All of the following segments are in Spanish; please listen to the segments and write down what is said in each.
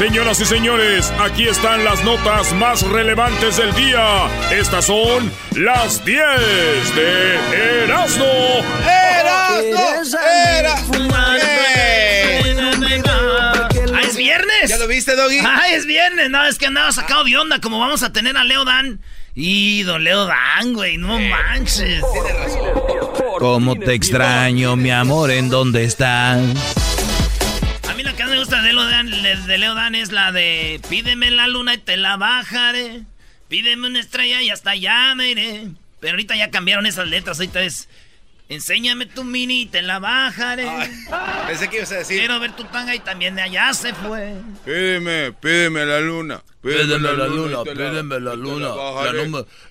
Señoras y señores, aquí están las notas más relevantes del día. Estas son las 10 de Erasmo. ¡Erasmo! ¡Erasmo! ¡Ah, es viernes! ¿Ya lo viste, Doggy? ¡Ah, es viernes! No, es que andaba sacado de onda. Como vamos a tener a Leo Dan. Y don Leo Dan, güey, no manches. Tiene razón. ¿Cómo te extraño, mi amor? ¿En dónde estás? De Leo, Dan, de Leo Dan es la de Pídeme la luna y te la bajaré. Pídeme una estrella y hasta allá me iré. Pero ahorita ya cambiaron esas letras. Ahorita es Enséñame tu mini y te la bajaré. pensé que ibas a decir. Quiero ver tu tanga y también de allá se fue. Pídeme, pídeme la luna. Pídeme, la, luna, pídeme la, luna.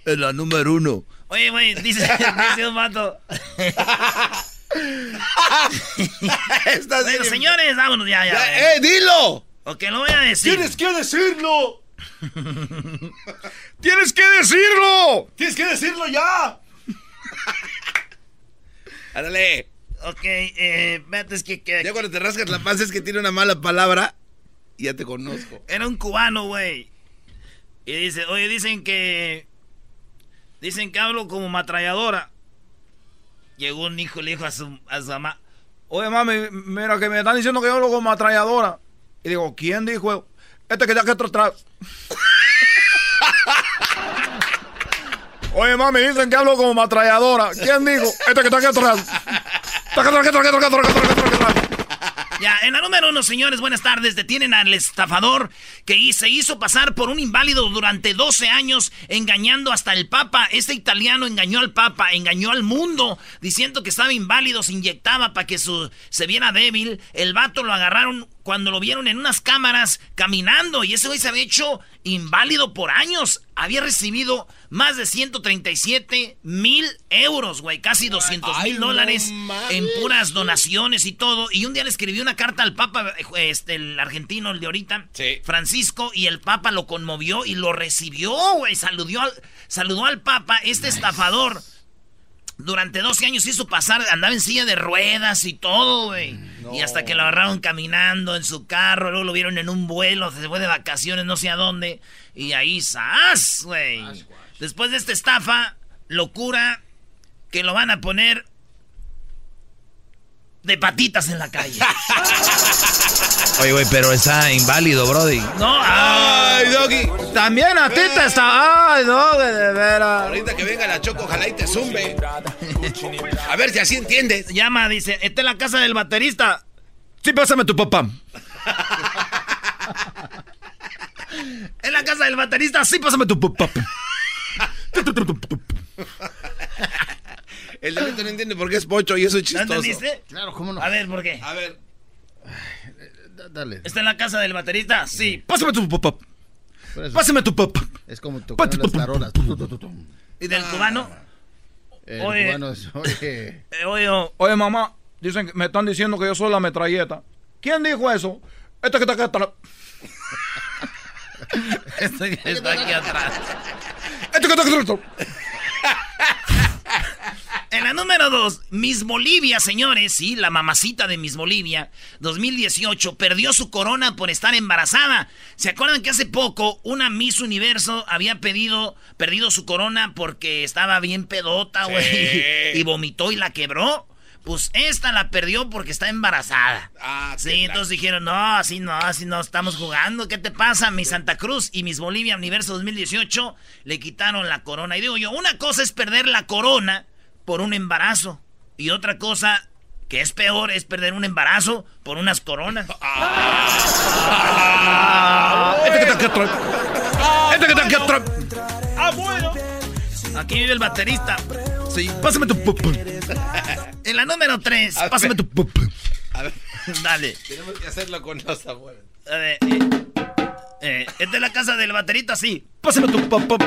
La, la número uno. Oye, güey, dice, dice un vato. bueno, señores, vámonos ya, ya. ¡Eh, dilo! Ok, lo voy a decir. ¡Tienes que decirlo! ¡Tienes que decirlo! ¡Tienes que decirlo ya! Ándale. Ok, eh, es que, que... Ya cuando te rascas la panza es que tiene una mala palabra. Y ya te conozco. Era un cubano, güey. Y dice, oye, dicen que... Dicen que hablo como matralladora. Llegó un hijo y le dijo a su, a su mamá, oye mami, mira que me están diciendo que yo hablo como atralladora. Y digo, ¿quién dijo? Este que está aquí atrás. Oye, mami, dicen que hablo como matralladora. ¿Quién dijo? Este que está aquí atrás. Ya, en la número uno, señores, buenas tardes. Detienen al estafador que se hizo pasar por un inválido durante 12 años, engañando hasta el Papa. Este italiano engañó al Papa, engañó al mundo, diciendo que estaba inválido, se inyectaba para que se viera débil. El vato lo agarraron cuando lo vieron en unas cámaras caminando y ese güey se había hecho inválido por años. Había recibido más de 137 mil euros, güey, casi 200 mil dólares en puras donaciones y todo. Y un día le escribió una carta al Papa, este, el argentino, el de ahorita, Francisco, y el Papa lo conmovió y lo recibió, güey. Saludó al, saludó al Papa, este estafador durante 12 años hizo pasar, andaba en silla de ruedas y todo, güey. Mm, y hasta que lo agarraron caminando en su carro, luego lo vieron en un vuelo, se fue de vacaciones, no sé a dónde. Y ahí, ¡zas, güey! Después de esta estafa, locura, que lo van a poner de patitas en la calle. Oye, güey, pero está inválido, Brody. No, ay, Doggy. También a ti te está. Ay, Doggy, de veras. Ahorita que venga la choco, ojalá y te zumbe. A ver si así entiendes. Llama, dice, esta es la casa del baterista. Sí, pásame tu papá. en la casa del baterista, sí, pásame tu papá. El delito no entiende por qué es pocho y eso es chistoso. ¿No entendiste? Claro, ¿cómo no? A ver, ¿por qué? A ver. Dale. ¿Está en la casa del baterista? Sí. Pásame tu papá. Pásame tu papá. Es como tocar las tarolas. ¿Y del cubano? El oye, cubano es, oye. Eh, oye, oye, mamá, dicen que me están diciendo que yo soy la metralleta. ¿Quién dijo eso? Este que está aquí atrás. este que está aquí atrás. En la número dos, Miss Bolivia, señores, sí, la mamacita de Miss Bolivia, 2018, perdió su corona por estar embarazada. ¿Se acuerdan que hace poco una Miss Universo había pedido, perdido su corona porque estaba bien pedota, güey, y vomitó y la quebró? Pues esta la perdió porque está embarazada. Ah, sí, entonces dijeron, no, así no, así no estamos jugando. ¿Qué te pasa? Mi Santa Cruz y Miss Bolivia Universo 2018 le quitaron la corona. Y digo yo, una cosa es perder la corona por un embarazo. Y otra cosa que es peor es perder un embarazo por unas coronas. este atrás. Este atrás. Ah, bueno. Aquí vive el baterista. Sí, pásame tu pop. En la número 3, pásame tu pop. A ver. Dale. Tenemos que hacerlo con los abuelos. A ver, eh, eh, es de la casa del baterista, sí. Pásame tu pop.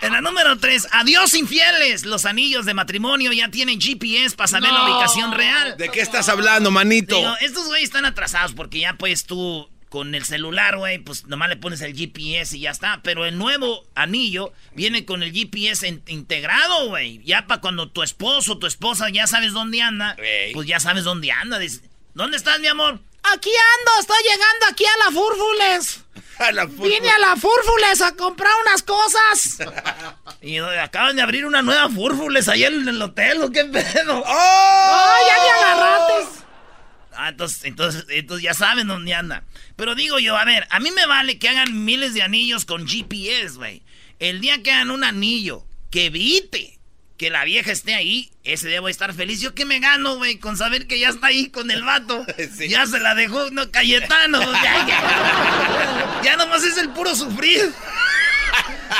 En la número 3, adiós infieles. Los anillos de matrimonio ya tienen GPS para saber la ubicación real. ¿De qué estás hablando, manito? Digo, estos güeyes están atrasados porque ya pues tú con el celular, güey, pues nomás le pones el GPS y ya está. Pero el nuevo anillo viene con el GPS in- integrado, güey. Ya para cuando tu esposo o tu esposa ya sabes dónde anda, Ey. pues ya sabes dónde anda. ¿dónde estás, mi amor? Aquí ando, estoy llegando aquí a la Fúrfules. A la. Vine a la Fúrfules a comprar unas cosas. y acaban de abrir una nueva Fúrfules allá en el hotel, ¿o qué pedo? ¡Oh! ya me agarraste! Ah, entonces, entonces, entonces ya saben dónde anda. Pero digo yo, a ver, a mí me vale que hagan miles de anillos con GPS, güey. El día que hagan un anillo que evite que la vieja esté ahí, ese a estar feliz. Yo que me gano, güey, con saber que ya está ahí con el vato. Sí. Ya se la dejó, no, Cayetano. Ya, ya. Ya nomás es el puro sufrir.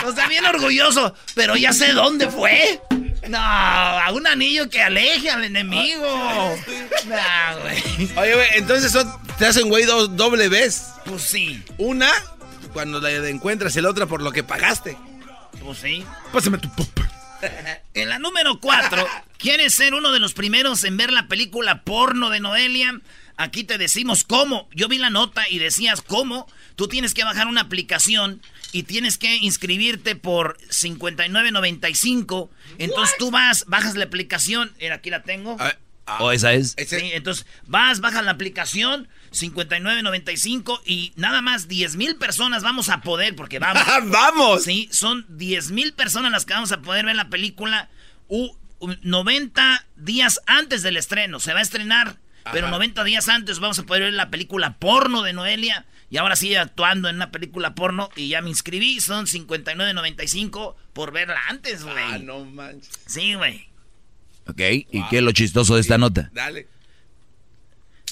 O sea, bien orgulloso, pero ya sé dónde fue. No, a un anillo que aleje al enemigo. No, güey. Oye, güey, entonces son- te hacen, güey, dos doble vez. Pues sí, Una, cuando la encuentras, y la otra por lo que pagaste. pues sí. Pásame tu pop. En la número 4, ¿quieres ser uno de los primeros en ver la película porno de Noelia? Aquí te decimos cómo. Yo vi la nota y decías cómo. Tú tienes que bajar una aplicación y tienes que inscribirte por 59.95. Entonces tú vas, bajas la aplicación. Mira, aquí la tengo. A ver, ah, ¿O esa es? ese- Sí, entonces vas, bajas la aplicación 59.95 y nada más 10 mil personas vamos a poder, porque vamos. ¡Ah, ¡Vamos! Sí, son 10 mil personas las que vamos a poder ver la película u- u- 90 días antes del estreno. Se va a estrenar, pero 90 días antes vamos a poder ver la película porno de Noelia. Y ahora sí actuando en una película porno y ya me inscribí. Son 59.95 por verla antes, güey. Ah, no manches. Sí, güey. Ok, ¿y qué es lo chistoso de esta nota? Dale.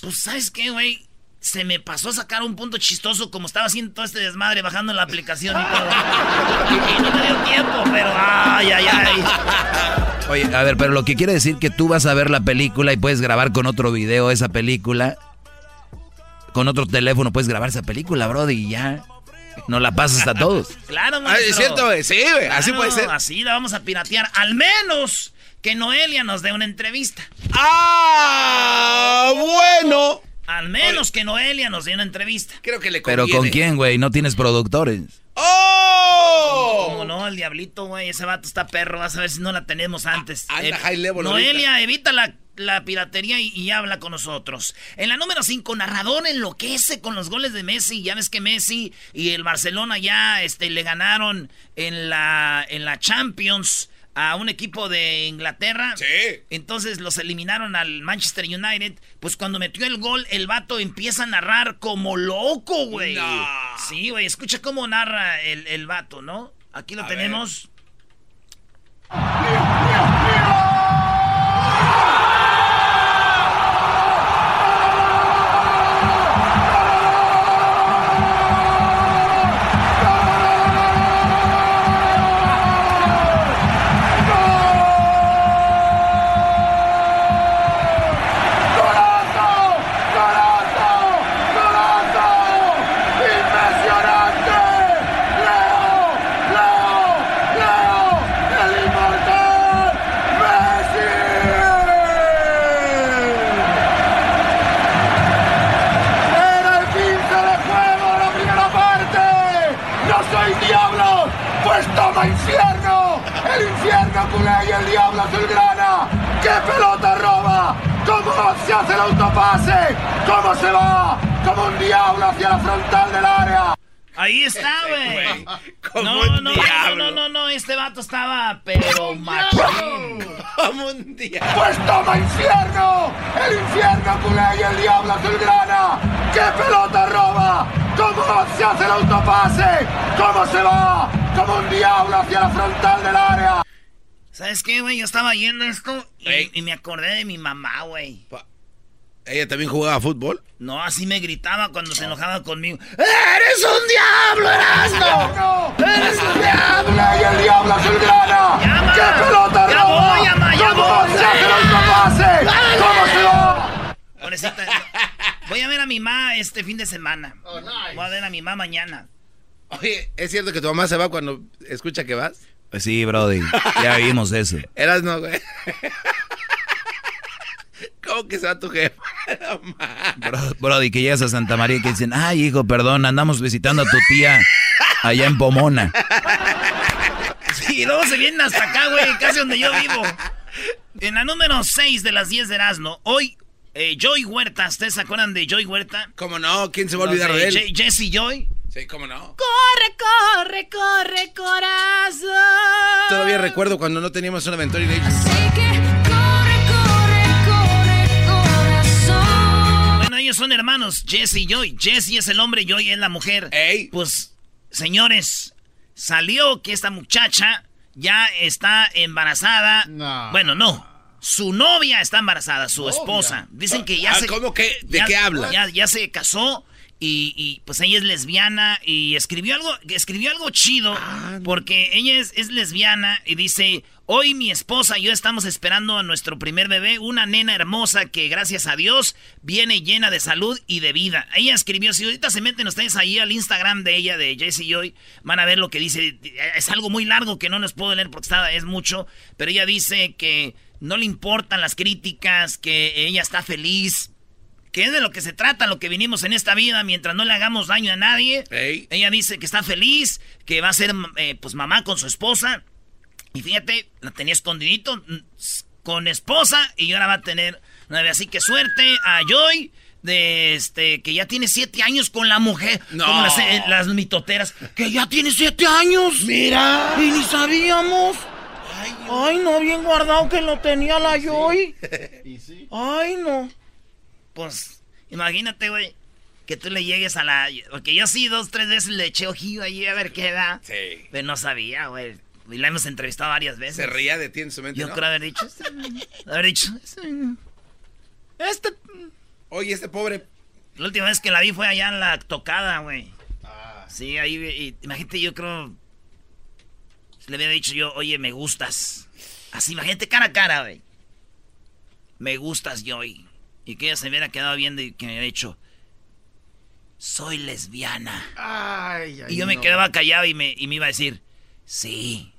Pues, ¿sabes qué, güey? Se me pasó a sacar un punto chistoso como estaba haciendo todo este desmadre bajando la aplicación y todo. y no me dio tiempo, pero ay, ay, ay. Oye, a ver, pero lo que quiere decir que tú vas a ver la película y puedes grabar con otro video esa película. Con otro teléfono puedes grabar esa película, brody, y ya. No la pasas a todos. Claro, Ah, maestro. es cierto, güey. Sí, güey. Así puede ser. Así la vamos a piratear. Al menos que Noelia nos dé una entrevista. ¡Ah! Bueno. Al menos que Noelia nos dé una entrevista. Creo que le Pero conviene. ¿con quién, güey? No tienes productores. ¡Oh! Como no, el diablito, güey, ese vato está perro. Vas a ver si no la tenemos antes. Ah, Eh, anda high level Noelia, evita la, la piratería y, y habla con nosotros. En la número 5, narrador enloquece con los goles de Messi. Ya ves que Messi y el Barcelona ya este, le ganaron en la, en la Champions a un equipo de Inglaterra. Sí. Entonces los eliminaron al Manchester United. Pues cuando metió el gol, el vato empieza a narrar como loco, güey. No. Sí, güey, escucha cómo narra el, el vato, ¿no? Aquí lo A tenemos. ¡Impresionante! Hace el autopase? ¿Cómo se va? Como un diablo hacia la frontal del área. Ahí está, güey. Como No, no, no, diablo. no, no, no, este vato estaba, pero machín. Como un día. ¡Pues toma infierno! ¡El infierno culé y el diablo azulgrana! ¡Qué pelota roba! ¿Cómo se hace el autopase? ¿Cómo se va? Como un diablo hacia la frontal del área. ¿Sabes qué, güey? Yo estaba yendo esto y, y me acordé de mi mamá, güey. ¿Ella también jugaba fútbol? No, así me gritaba cuando se enojaba conmigo. ¡Eres un diablo, Erasmo! ¡Eres un diablo! Y el diablo azulgrana! Llama. ¡Qué pelota Ya roba! voy, llama, ya ¿Cómo voy. se hace el autopase? ¿Cómo se va? Pobrecita, voy a ver a mi mamá este fin de semana. Voy a ver a mi mamá mañana. Oye, ¿es cierto que tu mamá se va cuando escucha que vas? Pues sí, Brody. Ya vimos eso. Eras no, güey. ¿Cómo que se va tu jefa? Bro- Brody, que llegas a Santa María y que dicen, ay, hijo, perdón, andamos visitando a tu tía allá en Pomona. Sí, y luego se vienen hasta acá, güey, casi donde yo vivo. En la número 6 de las 10 de Erasmo, hoy eh, Joy Huerta, ¿ustedes se acuerdan de Joy Huerta? ¿Cómo no? ¿Quién se va a olvidar de él? Je- Jesse Joy. Sí, ¿cómo no? Corre, corre, corre, corazón. Todavía recuerdo cuando no teníamos una aventura y le dije, ellos son hermanos, Jesse y Joy. Jesse es el hombre, Joy es la mujer. Ey. Pues, señores, salió que esta muchacha ya está embarazada. No. Bueno, no. Su novia está embarazada, su esposa. Dicen que ya Ah, se. ¿cómo que? ¿De ya- qué habla? Ya, ya se casó y, y, pues ella es lesbiana y escribió algo, escribió algo chido porque ella es, es lesbiana y dice, hoy mi esposa y yo estamos esperando a nuestro primer bebé, una nena hermosa que gracias a Dios viene llena de salud y de vida. Ella escribió, si ahorita se meten ustedes ahí al Instagram de ella, de Jessie Joy, van a ver lo que dice. Es algo muy largo que no les puedo leer porque está, es mucho, pero ella dice que no le importan las críticas, que ella está feliz, que es de lo que se trata, lo que vinimos en esta vida, mientras no le hagamos daño a nadie. Ella dice que está feliz, que va a ser eh, pues mamá con su esposa. Y fíjate, la tenía escondidito mm, con esposa y ahora va a tener nueve. Así que suerte a Joy de este que ya tiene siete años con la mujer. No. Como las, eh, las mitoteras. Que ya tiene siete años. Mira. Y ni sabíamos. Ay, no, bien guardado que lo tenía la Joy. Y sí. Ay, no. Pues, imagínate, güey, que tú le llegues a la... Porque yo sí, dos, tres veces le eché ojillo ahí a ver qué da. Sí. Pero no sabía, güey. Y la hemos entrevistado varias veces. Se ría de ti en su mente, Yo ¿no? creo haber dicho... este, haber dicho... Este... este- Oye, este pobre... La última vez que la vi fue allá en la tocada, güey. Ah. Sí, ahí... y- imagínate, yo creo... Le había dicho yo, oye, me gustas. Así, imagínate cara a cara, güey. Me gustas, Joy. Y que ella se hubiera quedado viendo y que me hubiera dicho... Soy lesbiana. Ay, ay, Y yo me quedaba callado y me, y me iba a decir... Sí.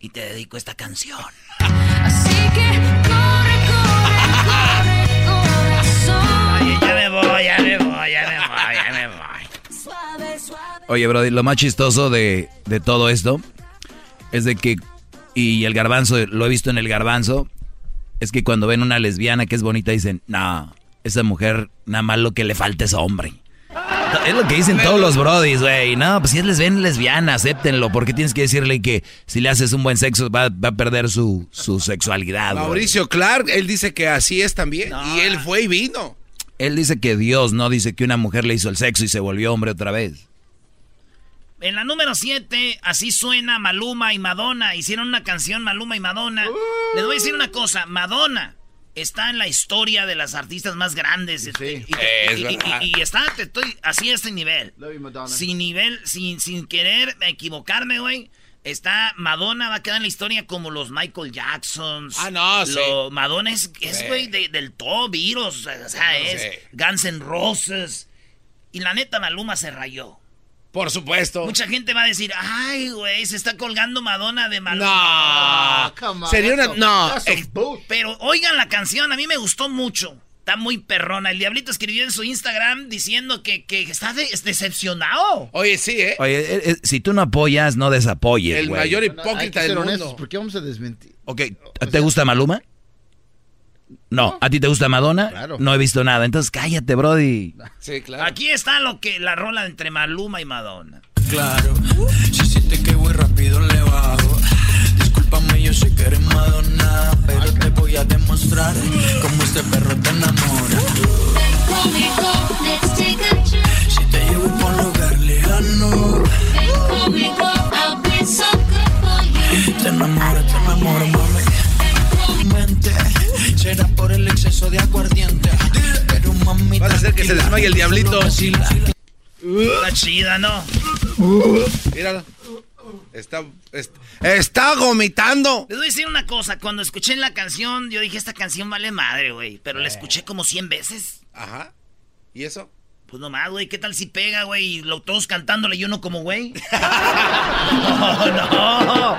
Y te dedico esta canción. Así que corre, corre, corre, corazón. Ay, ya me voy, ya me voy, ya me voy, ya me voy. Suave, suave. Oye, Brody, lo más chistoso de, de todo esto es de que, y el garbanzo, lo he visto en el garbanzo, es que cuando ven una lesbiana que es bonita dicen, no, esa mujer nada más lo que le falta es hombre. Es lo que dicen todos los brodis, güey. No, pues si es lesbiana, lesbiana, acéptenlo. Porque tienes que decirle que si le haces un buen sexo va, va a perder su, su sexualidad. Mauricio Clark, él dice que así es también. Y él fue y vino. Él dice que Dios no dice que una mujer le hizo el sexo y se volvió hombre otra vez. En la número 7, así suena Maluma y Madonna. Hicieron una canción Maluma y Madonna. Les voy a decir una cosa, Madonna está en la historia de las artistas más grandes. este, Y, Es y- y- verdad. y- y está, te estoy, así a este nivel. Love you, Madonna. Sin nivel, sin, sin querer equivocarme, güey. Está Madonna va a quedar en la historia como los Michael Jacksons. Ah, no, sí. Lo- Madonna es, es, Sí. güey, de- del top, virus. O sea, es sí. Guns N' Roses. Y la neta, Maluma se rayó. Por supuesto. Mucha gente va a decir, ay, güey, se está colgando Madonna de Maluma. No. Ah, Sería una... No. eh. Pero oigan la canción, a mí me gustó mucho. Está muy perrona. El Diablito escribió en su Instagram diciendo que, que está de- decepcionado. Oye, sí, ¿eh? Oye, eh, eh, si tú no apoyas, no desapoyes, El mayor No, hipócrita ser del honestos, mundo. ¿por qué vamos a desmentir? Ok, ¿te gusta Maluma? No. ¿A ti te gusta Madonna? Claro. No he visto nada. Entonces cállate, Brody. Sí, claro. Aquí está lo que la rola entre Maluma y Madonna. Claro, si sientes que voy rápido le bajo. Discúlpame, yo sé que eres Madonna, pero te voy a demostrar cómo este perro te enamora. Si te llevo por un lugar lejano, te enamora, te enamora, mami. Mente, será por el exceso de aguardiente, pero mami. Vas a hacer que se desmaye el diablito. Está chida, ¿no? Míralo. Está, est- está vomitando. Les voy a decir una cosa. Cuando escuché la canción, yo dije, esta canción vale madre, güey. Pero la escuché como 100 veces. Ajá. ¿Y eso? Pues nomás, güey, ¿qué tal si pega, güey? Y lo, todos cantándole y uno como güey. No, no.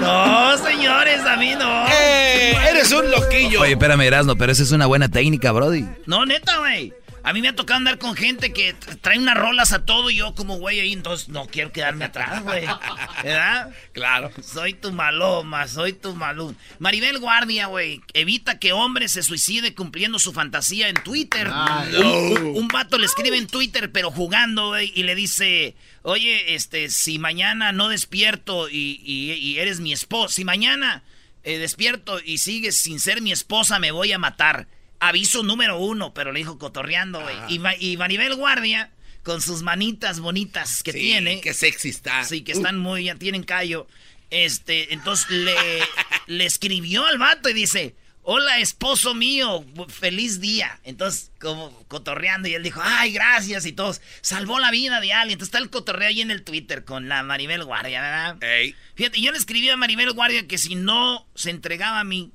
No, señores, a mí no. ¡Eh! Eres un loquillo. Oye, espérame, Erasno, pero esa es una buena técnica, Brody. No, neta, güey. A mí me ha tocado andar con gente que trae unas rolas a todo y yo como güey ahí, entonces no quiero quedarme atrás, güey. ¿Verdad? Claro. Soy tu maloma, soy tu malún. Maribel Guardia, güey, evita que hombre se suicide cumpliendo su fantasía en Twitter. Ay. Un, un- un vato le escribe en Twitter, pero jugando, güey, y le dice, oye, este, si mañana no despierto y, y- y eres mi esposa, si mañana eh, despierto y sigues sin ser mi esposa, me voy a matar. Aviso número uno, pero le dijo cotorreando, güey. Y, Ma- y Maribel Guardia, con sus manitas bonitas que Sí, tiene. Qué sexy está. Sí, que están muy, ya tienen callo. Este, entonces le, le escribió al vato y dice, hola esposo mío, feliz día. Entonces, como cotorreando, y él dijo, ay, gracias, y todos, salvó la vida de alguien. Entonces está el cotorreo ahí en el Twitter con la Maribel Guardia, ¿verdad? Ey. Fíjate, yo le escribí a Maribel Guardia que si no se entregaba a mí,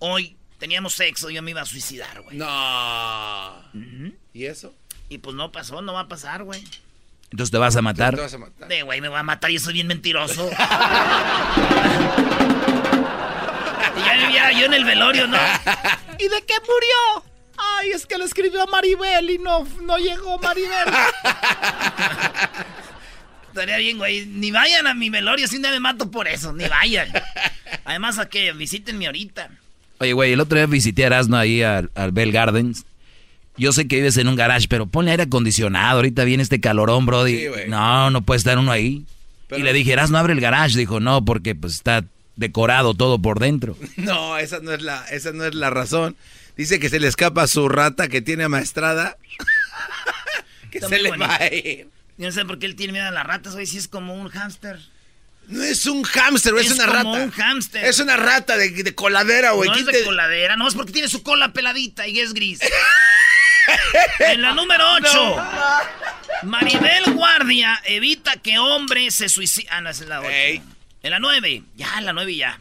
hoy teníamos sexo, yo me iba a suicidar, güey. No. ¿Y eso? Y pues no pasó, no va a pasar, güey. Entonces te vas a matar. Te vas a matar. De güey, me va a matar, yo soy bien mentiroso. Y ya viera yo en el velorio, ¿no? ¿Y de qué murió? Ay, es que le escribió a Maribel y no, no llegó Maribel. Estaría bien, güey. Ni vayan a mi velorio, si día me mato por eso, ni vayan. Además, a que visítenme ahorita. Oye, güey, el otro día visité a Erasno ahí al, al Bell Gardens. Yo sé que vives en un garage, pero ponle aire acondicionado. Ahorita viene este calorón, Brody. Sí, no, no puede estar uno ahí. Pero- Y le dije, Erasno, abre el garage. Dijo, no, porque pues está decorado todo por dentro. No, esa no es la, esa no es la razón. Dice que se le escapa su rata que tiene amaestrada. que Está se le bonito. va a ir. Yo no sé por qué él tiene miedo a las ratas, güey, si es como un hámster. No es un hámster, es, Es una como rata. un hámster. Es una rata de, de coladera, güey. No es ¿Quién de te- coladera, no es porque tiene su cola peladita y es gris. en la número 8, Maribel Guardia evita que hombre se suicide. Ah, no, es la 8. Ey. En la 9, ya, en la 9 ya.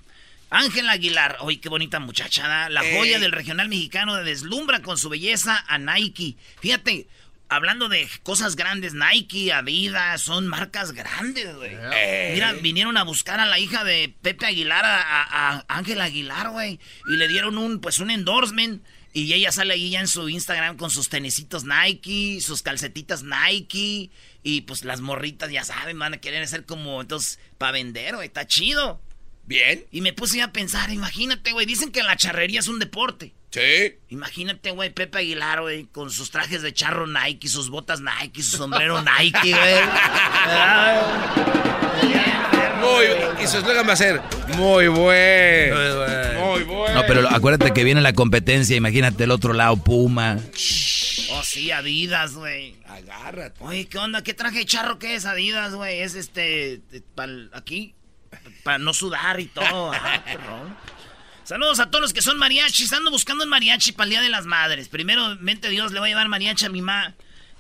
Ángela Aguilar, uy, qué bonita muchacha, ¿da? la joya del regional mexicano deslumbra con su belleza a Nike. Fíjate, hablando de cosas grandes, Nike, Adidas, son marcas grandes, güey. Ey. Mira, vinieron a buscar a la hija de Pepe Aguilar, a, Ángela Aguilar, güey. Y le dieron un, pues, un endorsement. Y ella sale ahí ya en su Instagram con sus tenisitos Nike, sus calcetitas Nike. Y pues las morritas, ya saben, van a querer ser como, entonces, para vender, güey. Está chido. Bien. Y me puse a pensar, imagínate, güey. Dicen que la charrería es un deporte. Sí. Imagínate, güey, Pepe Aguilar, güey, con sus trajes de charro Nike, sus botas Nike, su sombrero Nike, güey. Muy Y su eslogan va a ser muy bueno. Muy bueno. No, pero acuérdate que viene la competencia. Imagínate el otro lado, Puma. Oh, sí, Adidas, güey. Agárrate. Oye, ¿qué onda? ¿Qué traje de charro que es Adidas, güey? Es este, para aquí, para no sudar y todo. Ah. Saludos a todos los que son mariachis. Ando buscando un mariachi para el Día de las Madres. Primero, mente Dios, le voy a llevar mariachi a mi mamá.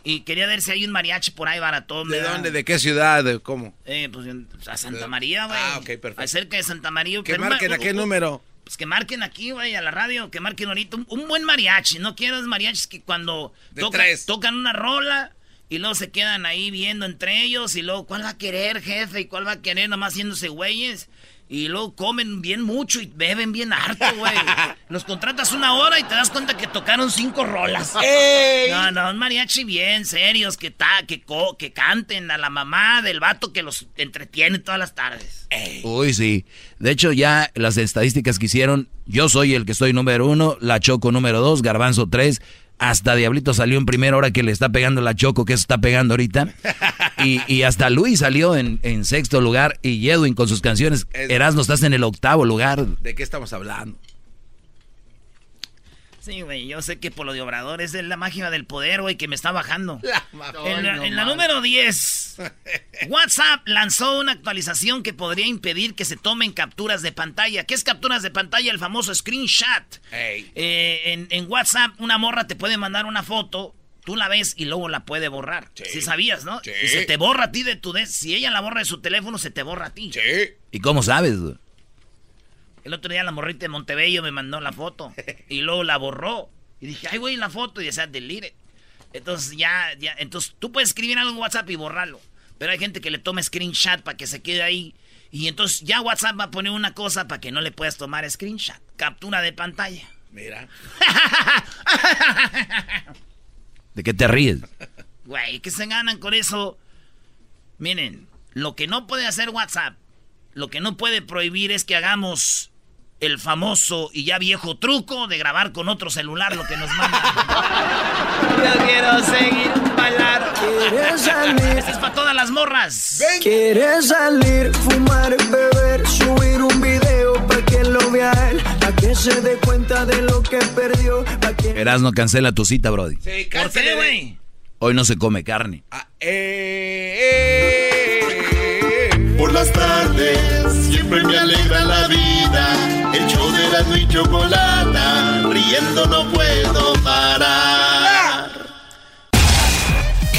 Y quería ver si hay un mariachi por ahí baratón. ¿De ¿verdad? dónde? ¿De qué ciudad? ¿De ¿Cómo? Eh, pues en- a Santa María, güey. Ah, ok, perfecto. Cerca de Santa María. Que marquen ma- a qué número. Pues que marquen aquí, güey, a la radio, que marquen ahorita un, un buen mariachi. No quiero mariachis que cuando De toca- tres. tocan una rola y luego se quedan ahí viendo entre ellos y luego, ¿cuál va a querer, jefe? ¿Y cuál va a querer? Nomás haciéndose güeyes. Y luego comen bien mucho y beben bien harto, güey. Los contratas una hora y te das cuenta que tocaron cinco rolas. ¡Ey! No, no, un mariachi bien, serios, que, ta, que, co- que canten a la mamá del vato que los entretiene todas las tardes. Uy, sí. De hecho, ya las estadísticas que hicieron, yo soy el que estoy número uno, la Choco número dos, Garbanzo tres, hasta Diablito salió en primera hora que le está pegando la Choco, que eso está pegando ahorita. Y, y hasta Luis salió en, en sexto lugar y Edwin con sus canciones. Es- Erasmo, estás en el octavo lugar. ¿De qué estamos hablando? Sí, güey, yo sé que por lo de Obrador es de la magia del poder, güey, que me está bajando. La En la, no en la más. número 10, WhatsApp lanzó una actualización que podría impedir que se tomen capturas de pantalla. ¿Qué es capturas de pantalla? El famoso screenshot. Eh, en, en WhatsApp, una morra te puede mandar una foto, tú la ves y luego la puede borrar. Sí. Sí, sabías, ¿no? Sí. Y se te borra a ti de tu... de- si ella la borra de su teléfono, se te borra a ti. Sí. ¿Y cómo sabes? güey? El otro día la morrita de Montebello me mandó la foto y luego la borró. Y dije, ay, güey, la foto. Y decía, delete. Entonces ya, ya, entonces tú puedes escribir algo en WhatsApp y borrarlo. Pero hay gente que le toma screenshot para que se quede ahí. Y entonces ya WhatsApp va a poner una cosa para que no le puedas tomar screenshot. Captura de pantalla. Mira. ¿De qué te ríes? Güey, ¿qué se ganan con eso? Miren, lo que no puede hacer WhatsApp, lo que no puede prohibir es que hagamos el famoso y ya viejo truco de grabar con otro celular lo que nos manda. Yo quiero seguir bailar. ¿Quieres salir? Este es para todas las morras. ¿Quieres salir, fumar, beber, subir un video para que lo vea él? Que se dé cuenta de lo que perdió. Que... Erasno cancela tu cita, Brody. Sí, ¿Por cánsale qué, de- güey? Hoy no se come carne. Ah, eh, eh, eh. Por las tardes siempre me alegra la vida. El show de Erasmo y Chocolata, riendo no puedo parar.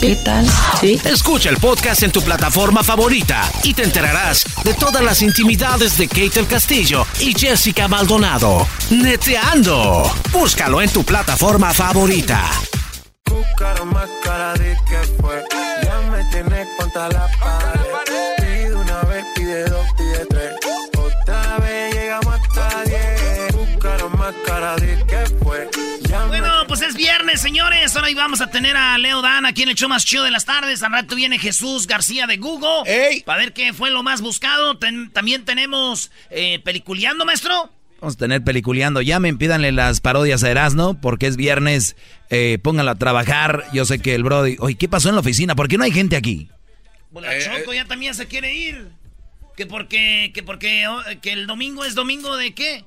¿Qué tal? Sí. Escucha el podcast en tu plataforma favorita y te enterarás de todas las intimidades de Kate del Castillo y Jessica Maldonado. Neteando. Búscalo en tu plataforma favorita. Buscaron más cara de que fue. Ya me tienes contra la pared. Viernes, señores. Ahora vamos a tener a Leo Dan aquí en el show más chido de las tardes. Al rato viene Jesús García de Google. ¡Ey! Para ver qué fue lo más buscado. Ten- también tenemos eh, Peliculeando, maestro. Vamos a tener peliculeando. Llamen, pídanle las parodias a Erasno, porque es viernes. Eh, pónganlo a trabajar. Yo sé que el Brody. Oye, ¿qué pasó en la oficina? ¿Por qué no hay gente aquí? Pues la Eh, Choco ya también se quiere ir. Que porque, que porque oh, que el domingo es domingo de qué?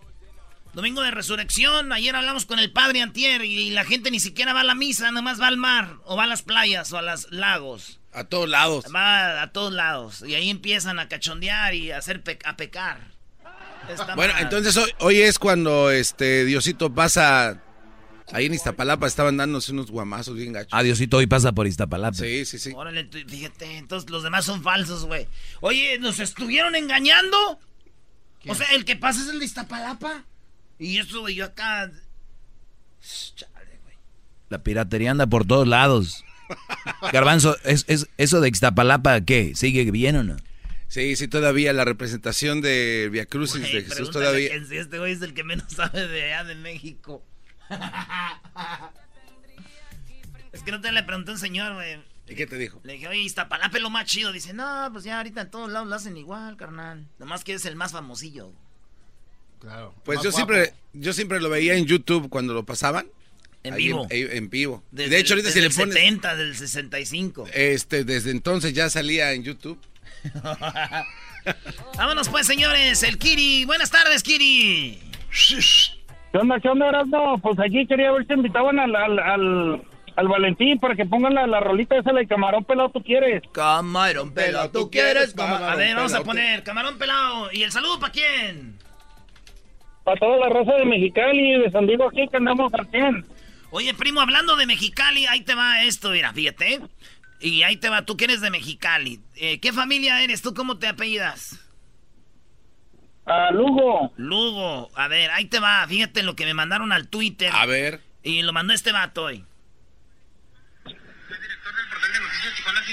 Domingo de resurrección. Ayer hablamos con el padre Antier y la gente ni siquiera va a la misa, nomás va al mar, o va a las playas, o a los lagos. A todos lados. Va a todos lados. Y ahí empiezan a cachondear y a hacer pe- a pecar. Está Bueno, mal. entonces hoy, hoy es cuando este Diosito pasa. Ahí en Iztapalapa estaban dándose unos guamazos bien gachos. Adiosito, hoy pasa por Iztapalapa. Sí, sí, sí. Órale, tú- fíjate, entonces los demás son falsos, güey. Oye, ¿nos estuvieron engañando? O sea, el que pasa es el de Iztapalapa. Y eso, güey, yo acá... Chale, güey. La piratería anda por todos lados. Garbanzo, ¿es, es, ¿eso de Iztapalapa qué? ¿Sigue bien o no? Sí, sí, todavía la representación de Via Crucis de Jesús todavía. sí, Este güey es el que menos sabe de allá de México. es que no te le pregunté a un señor, güey. ¿Y qué te dijo? Le dije, oye, Iztapalapa es lo más chido. Dice, no, pues ya ahorita en todos lados lo hacen igual, carnal. Nomás que es el más famosillo. Claro. Pues yo guapo. siempre, yo siempre lo veía en YouTube cuando lo pasaban. En Ahí vivo. En, en vivo. Desde de hecho, ahorita si desde le el pones. 70, del 65. Este, desde entonces ya salía en YouTube. Vámonos pues, señores. El Kiri. Buenas tardes, Kiri. ¿Qué onda, qué onda, Erasmo? Pues aquí quería ver si invitaban al, al, al, al Valentín para que pongan la, la rolita esa de camarón pelado tú quieres. Camarón pelado, ¿tú quieres? Cama- A Camarón ver, vamos a poner camarón pelado. ¿Y el saludo para quién? Para toda la raza de Mexicali y de San Diego aquí que andamos al 100. Oye, primo, hablando de Mexicali, ahí te va esto, mira, fíjate. Y ahí te va, tú que eres de Mexicali. Eh, ¿Qué familia eres? ¿Tú cómo te apellidas? A Lugo. Lugo. A ver, ahí te va. Fíjate lo que me mandaron al Twitter. A ver. Y lo mandó este vato hoy.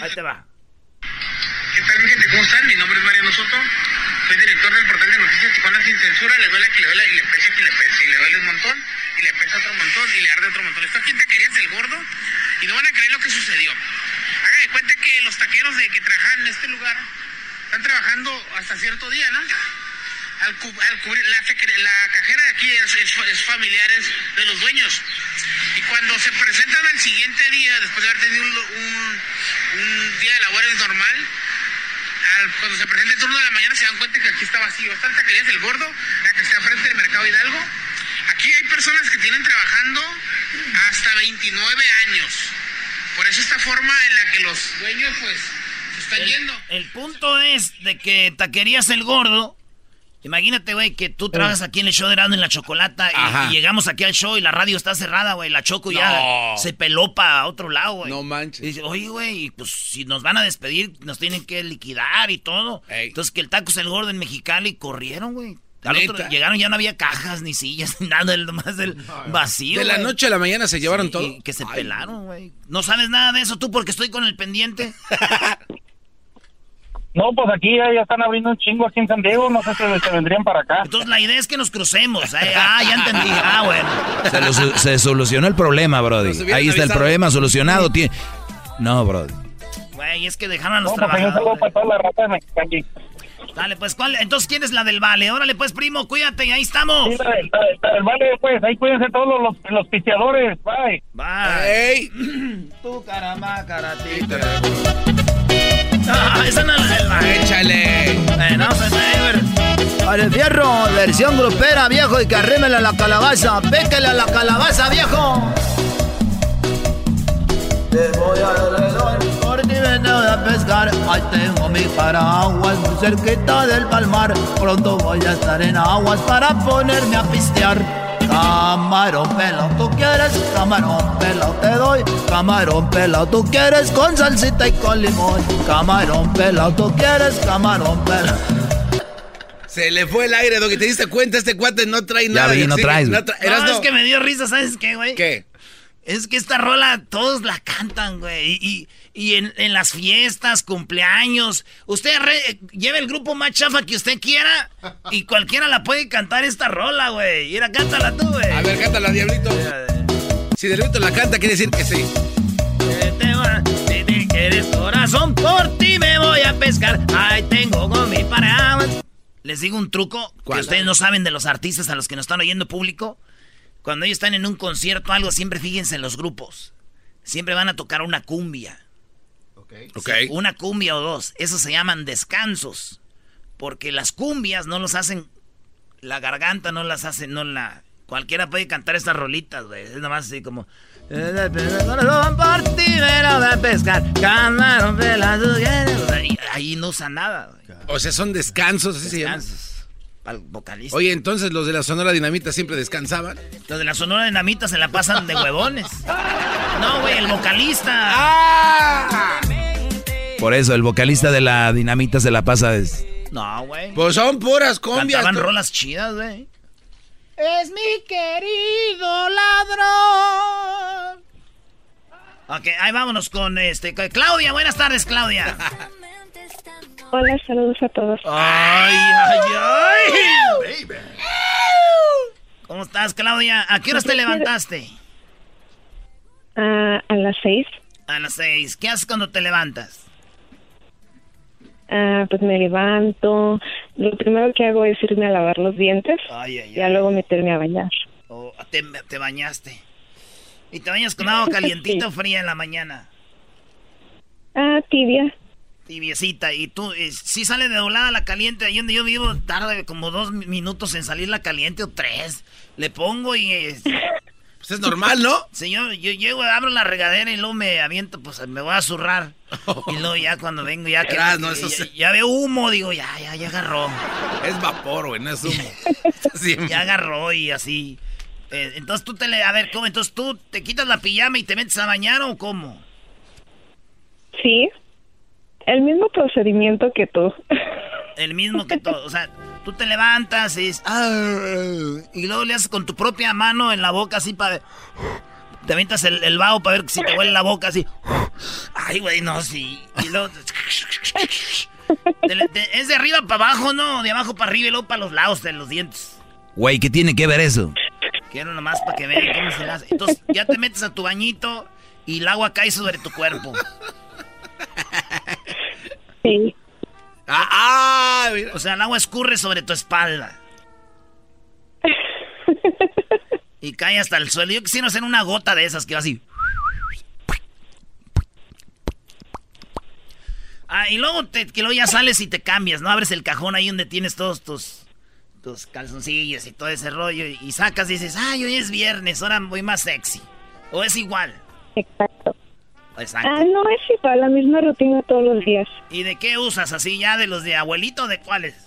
Ahí te va. ¿Qué tal, mi gente? ¿Cómo están? Mi nombre es Mariano Soto. Soy director del portal de noticias Tijuana Sin Censura. Le duele que le duele y le pesa que le pesa. Y le duele un montón. Y le pesa otro montón. Y le arde otro montón. Estoy aquí en Taquerías del Gordo. Y no van a creer lo que sucedió. Hagan de cuenta que los taqueros de que trabajan en este lugar están trabajando hasta cierto día, ¿no? Al, cu- al cubrir, la, cajera de aquí es, es, es familiares de los dueños. Y cuando se presentan al siguiente día, después de haber tenido un, un- un día de labores normal, al- cuando se presente el turno de la mañana se dan cuenta que aquí está vacío. Está la taquería del Gordo, la que está frente del Mercado Hidalgo. Aquí hay personas que tienen trabajando hasta 29 años. Por eso esta forma en la que los dueños pues se están El, yendo. el punto es de que taquerías el gordo. Imagínate, güey, que tú trabajas aquí en el show de Erasmo en la Chocolata y- y, llegamos aquí al show y la radio está cerrada, güey. La Choco No. ya se peló para otro lado, güey. No manches. Y dice, oye, güey, y pues si nos van a despedir, nos tienen que liquidar y todo. Entonces que el taco es el gordo en Mexicali corrieron, güey. Otro- llegaron, ya no había cajas ni sillas, nada, el- nomás del vacío. De la noche a la mañana se llevaron Sí, todo. y que se pelaron, güey. ¿No sabes nada de eso tú porque estoy con el pendiente? No, pues aquí ya, ya están abriendo un chingo aquí en San Diego, no sé si se vendrían para acá. Entonces la idea es que nos crucemos. ¿eh? Ah, ya entendí. Ah, bueno. Se, lo su- se solucionó el problema, Brody. Ahí está el problema solucionado. Tie- No, Brody. Güey, es que dejaron a los No, pues trabajadores. para toda la. Dale, pues, ¿cuál? Entonces, ¿quién es la del vale? Órale, pues, primo, cuídate, y ahí estamos. Sí, la- la- la- Vale, pues, ahí cuídense todos los, los pisteadores. Bye. Bye. Tu caramba, caratita. Ah, esa no es la vale. Échale. Bueno, pues, ver. Al fierro, versión grupera, viejo, y que arrímele a la calabaza. Péquele a la calabaza, viejo. Te voy alrededor, por ti voy a pescar. Ahí tengo mi paraguas muy cerquita del palmar. Pronto voy a estar en aguas para ponerme a pistear. Camarón pelado, tú quieres, camarón pelado te doy. Camarón pelado, tú quieres con salsita y con limón. Camarón pelado, tú quieres, camarón pelado. Se le fue el aire, Doggy. ¿Te diste cuenta? Este cuate no trae nada. vi, no traes, güey. tra- No, es que me dio risa, ¿sabes qué, güey? ¿Qué? Es que esta rola todos la cantan, güey. Y, y- y en, en las fiestas, cumpleaños. Usted re- lleve el grupo más chafa que usted quiera y cualquiera la puede cantar esta rola, güey. Mira, cántala tú, güey. A ver, cántala, Diablito. Si Diablito la canta, quiere decir que sí. Eh, te va- Si te quieres corazón, por ti me voy a pescar. Ahí tengo con mi paraguas. Les digo un truco que ustedes no saben de los artistas a los que nos están oyendo público. Cuando ellos están en un concierto o algo, siempre fíjense en los grupos. Siempre van a tocar una cumbia. Sí, una cumbia o dos. Eso se llaman descansos. Porque las cumbias no los hacen. La garganta no las hace, no la. Cualquiera puede cantar estas rolitas, güey. Es nomás así como. Corazón por ti me lo voy a pescar. Camarón pelado, o sea, y Ahí no usa nada, güey. O sea, son descansos, así se llama. Al vocalista. Oye, entonces los de la Sonora Dinamita siempre descansaban. Los de la Sonora Dinamita se la pasan de huevones. No, güey, el vocalista. ¡Ah! Por eso, el vocalista de la dinamita se la pasa. es- No, güey. Pues son puras combias. Cantaban rolas chidas, güey. Es mi querido ladrón. Ok, ahí vámonos con este. Claudia, buenas tardes, Claudia. Hola, saludos a todos. Ay, ay, ay. ¿Cómo estás, Claudia? ¿A qué horas te levantaste? Ah, a las seis, A las seis. ¿Qué haces cuando te levantas? ah, pues me levanto. Lo primero que hago es irme a lavar los dientes. Ay, ay, Ya luego meterme a bañar. Oh, te, te bañaste. ¿Y te bañas con agua calientita o fría en la mañana? Ah, tibia. Tibiecita. ¿Y tú, eh, si sale de volada la caliente? Ahí donde yo vivo tarda como dos mi- minutos en salir la caliente o tres. Le pongo y... eh, Pues es normal, ¿no? Señor, yo llego, abro la regadera y luego me aviento, pues me voy a zurrar. Y luego ya cuando vengo, ya que no, ya, eso ya- se- ya veo humo, digo, ya, ya, ya agarró. Es vapor, güey, no es humo. Sí. Ya agarró y así. Eh, entonces tú te le... A ver, ¿cómo? Entonces tú te quitas la pijama y te metes a bañar o cómo? Sí. El mismo procedimiento que tú. El mismo que todo. O sea, tú te levantas y dices, "Ah", y luego le haces con tu propia mano en la boca así para... Te avientas el, el vaho para ver si te huele la boca así. Ay, güey, no, sí. Y luego... te le- te- es de arriba para abajo, ¿no? De abajo para arriba y luego para los lados de los dientes. Güey, ¿qué tiene que ver eso? Quiero nomás para que vean cómo se hace. Entonces ya te metes a tu bañito y el agua cae sobre tu cuerpo. Sí. Ah, ah. O sea, el agua escurre sobre tu espalda. Y cae hasta el suelo. Yo quisiera hacer una gota de esas que va así. Ah, y luego, te, que luego ya sales y te cambias, ¿no? Abres el cajón ahí donde tienes todos tus, tus calzoncillos y todo ese rollo. Y, y sacas y dices, ay, hoy es viernes, ahora voy más sexy. O es igual. Exacto. Exacto. Ah, no es igual, la misma rutina todos los días. ¿Y de qué usas así ya? ¿De los de abuelito o de cuáles?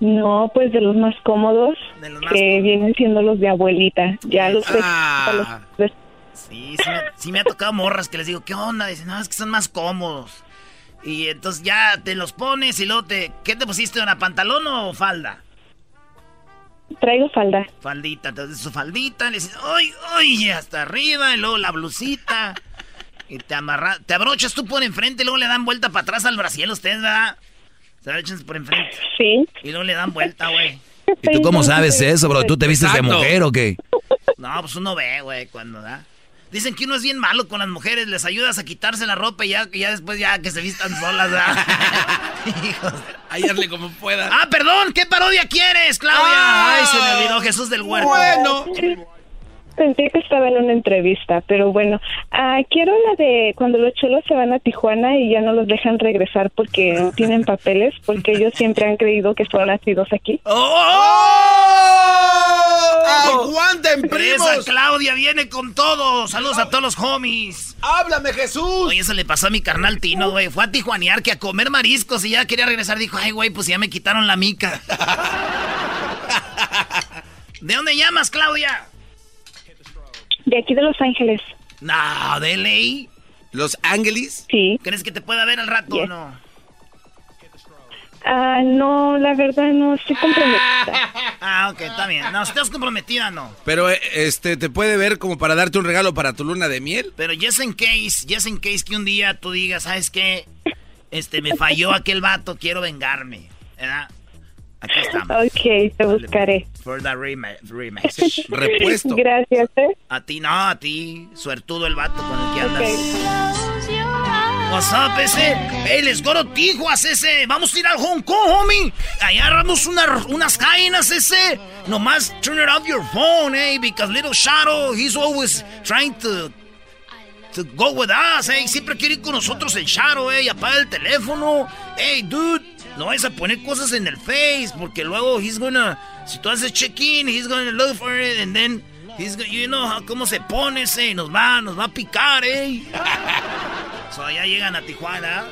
No, pues de los más cómodos, De los más que vienen siendo los de abuelita. Ya los Ah. los- Sí, sí me, sí me ha tocado morras que les digo, ¿qué onda? Dicen, no, es que son más cómodos. Y entonces ya te los pones y luego te... ¿Qué te pusiste? ¿Una pantalón o falda? Traigo falda. Faldita, entonces su faldita, le dices, ¡ay, ay! Hasta arriba, y luego la blusita. Y te amarras, te abrochas tú por enfrente, y luego le dan vuelta para atrás al brasil ustedes, ¿verdad? Se abrochan por enfrente. Sí. Y luego le dan vuelta, güey. ¿Y tú cómo sabes eso, bro? ¿Tú te vistes de mujer o qué? No, pues uno ve, güey, cuando da. Dicen que uno es bien malo con las mujeres, les ayudas a quitarse la ropa y ya, ya después ya que se vistan solas. Hijos. Hallarle como pueda. Ah, perdón, ¿qué parodia quieres, Claudia? Ah. Ay, se me olvidó Jesús del Huerto. Pensé que estaba en una entrevista, pero bueno. Ah, quiero la de cuando los chulos se van a Tijuana y ya no los dejan regresar porque no tienen papeles, porque ellos siempre han creído que son nacidos aquí. ¡Aguanten, primos! Esa Claudia viene con todo. Saludos a todos los homies. ¡Háblame, Jesús! Oye, eso le pasó a mi carnal Tino, güey. Fue a tijuanear que a comer mariscos y ya quería regresar. Dijo, ay, güey, pues ya me quitaron la mica. ¿De dónde llamas, Claudia? De aquí de Los Ángeles. No, de ley. ¿Los Ángeles? Sí. ¿Crees que te pueda ver al rato o no? Ah, no, la verdad no estoy comprometida. Ah, ok, está bien. No, si estás comprometida, no. Pero, eh, este, ¿te puede ver como para darte un regalo para tu luna de miel? Pero just in case, just in case que un día tú digas, ¿sabes qué? Este, me falló aquel vato, quiero vengarme. ¿Verdad? Aquí estamos. Ok, te buscaré. For the rema- remix. Gracias, ¿eh? A ti, no, a ti. Suertudo el vato con el que andas. What's up, ese? Hey, let's go to Tijuas, ese. Vamos a ir al Hong Kong, homie. Allá agarramos una- unas cadenas, ese. Nomás turn it off your phone, eh. Because little Shadow, he's always trying to, to go with us, eh. Siempre quiere ir con nosotros el Shadow, eh. Y apaga el teléfono. Hey, dude, no vayas a poner cosas en el Face. Porque luego he's gonna, si tú haces check-in, he's gonna look for it. And then, he's gonna, you know how- cómo se pone, ese. y Nos va, nos va a picar, eh. So, ya llegan a Tijuana.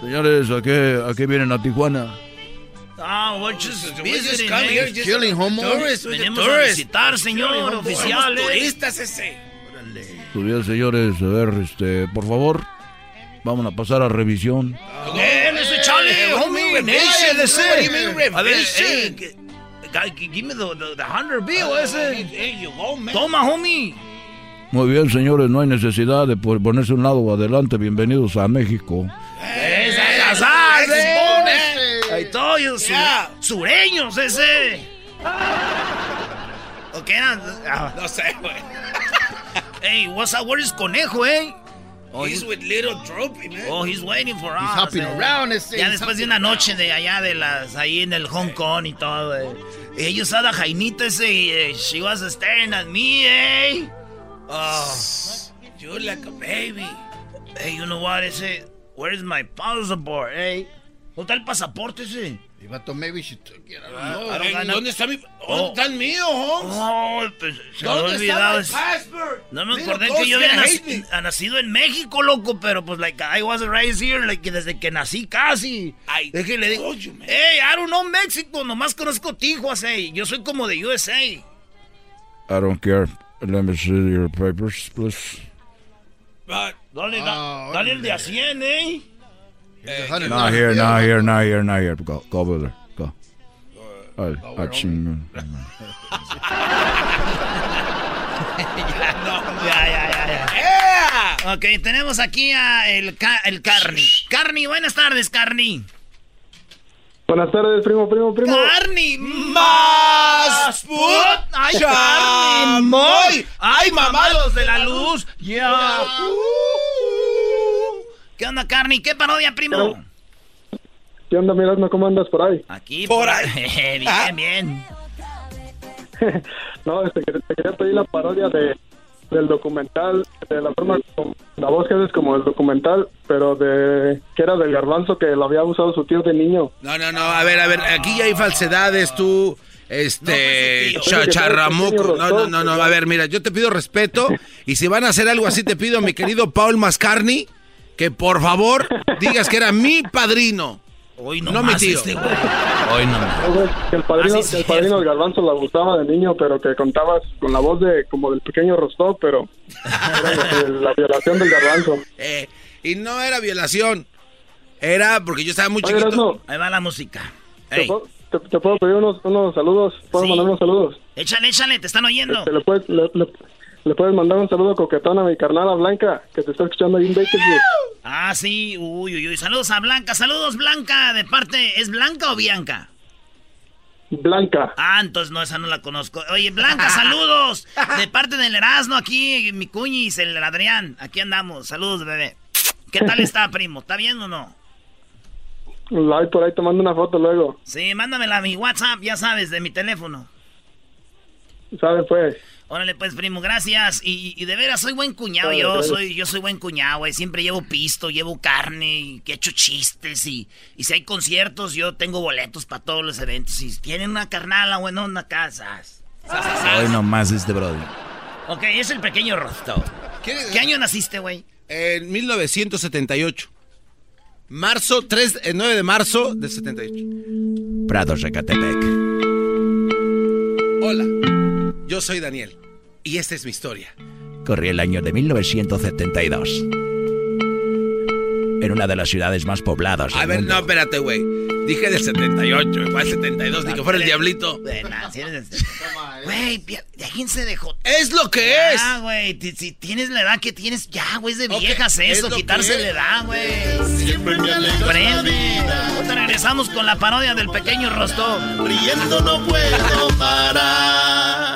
Señores, ¿a qué, a qué vienen a Tijuana? Ah, we're just just visiting, eh. here, just Killing homo. tourists, we're the Venimos a visitar, señor Killing homo. oficial. Somos eh. turistas, ese. Bien, señores, a ver, este, por favor, vamos a pasar a revisión. You mean A ver, hey, g- give me the, the, the hundred bill, ese. Toma, homie. Muy bien, señores, no hay necesidad de po- ponerse un lado adelante. Bienvenidos a México. Esa es la ese. Ahí todos su- sureños, ese. ¿O qué eran? No sé, güey. Hey, what's up? Where is Conejo, eh? He's with little Droopy, man. Oh, he's waiting for us. He's hopping eh. around, ese, Ya he's después de una noche de allá de las ahí en el Hong Kong y todo. Eh. Ellos a la Jainita ese y eh, she was staring at me, eh. Oh. You're like a baby. Hey, you know what? Ese, where's my passport, eh? ¿Dónde está el pasaporte ese? Y vato, maybe she took it. I don't Ah, no- ¿Dónde está mi... Oh. ¿Dónde está el mío, Holmes? Oh, pues se me ¿Dónde olvidado. está mi passport? No me Little acordé que yo había ha nacido en México, loco, pero pues like I was raised here, like desde que nací casi. I Déjale digo, told you, man. hey, I don't know México, nomás conozco Tijuas, hey. Yo soy como de USA. I don't care. Let me see your papers, please. But, Dale, da- dale el de a 100, eh. Not here, not here, not here, not here. Go, go over there. Go. Ay, ah, chingón. Ya, ya, ya, ya. Ok, tenemos aquí a el, el Carni. Carni, buenas tardes, Carni. Buenas tardes, primo, primo, primo. Carni, más put. Ay, Carni, muy. Ay, mamados de la luz. Ya. ¿Qué onda, Carni? ¿Qué parodia, primo? ¿Qué onda, Mirasmo? ¿Cómo andas por ahí? Aquí, por ahí. bien, bien. No, este, te quería pedir la parodia de del documental, de la forma como la voz que haces como el documental, pero de que era del garbanzo que lo había usado su tío de niño. No, no, no, a ver, a ver, aquí ya hay falsedades, tú, este, chacharramuco. No, no, no, no, a ver, mira, yo te pido respeto y si van a hacer algo así, te pido, mi querido Paul Mascarni, que por favor digas que era mi padrino. Hoy no, mi tío. este Hoy no. No, el padrino, el padrino del garbanzo la gustaba de niño, pero que contabas con la voz de como del pequeño Rostov, pero era la violación del garbanzo. Eh, y no era violación, era porque yo estaba muy Oye, chiquito. Ahí va la música. ¿te, puedo, te- te puedo pedir unos, unos saludos? ¿Puedo Sí. mandar unos saludos? Échale, échale, te están oyendo. Este, ¿le, puedes, le, le- le puedes mandar un saludo coquetón a mi carnala Blanca, que te está escuchando ahí en Bakersfield. Ah, sí, uy, uy, uy. Saludos a Blanca, saludos Blanca, de parte, ¿es Blanca o Bianca? Blanca. Ah, entonces no, esa no la conozco. Oye, Blanca, saludos. De parte del Erasmo, aquí, mi cuñis, el Adrián. Aquí andamos. Saludos, bebé. ¿Qué tal está, primo? ¿Está bien o no? Ay, por ahí te mando una foto luego. Sí, mándamela a mi WhatsApp, ya sabes, de mi teléfono. ¿Sabes, pues? Órale, pues, primo, gracias. Y, y de veras, soy buen cuñado yo. gracias. Soy, yo soy buen cuñado, güey. Siempre llevo pisto, llevo carne, y que echo chistes. Y, y si hay conciertos, yo tengo boletos para todos los eventos. Y si tienen una carnala, bueno, una casa. Hoy nomás este Brody. Ok, es el pequeño Rostov. ¿Qué año naciste, güey? En 1978. Marzo, 3, el 9 de marzo de 78. Prados, Recatepec. Hola, yo soy Daniel y esta es mi historia. Corría el año de 1972. En una de las ciudades más pobladas. A ver, mundo. no, espérate, güey. Dije del 78, igual 72, ni que fuera el diablito. Si eres de- Güey, pi- ¿de quién se dejó? Es lo que es. Ah, güey, si tienes la edad que tienes, ya, güey, es de viejas es eso, quitarse la edad, güey. Siempre me. Ahorita regresamos con la parodia del pequeño Rostov. Riendo no puedo parar.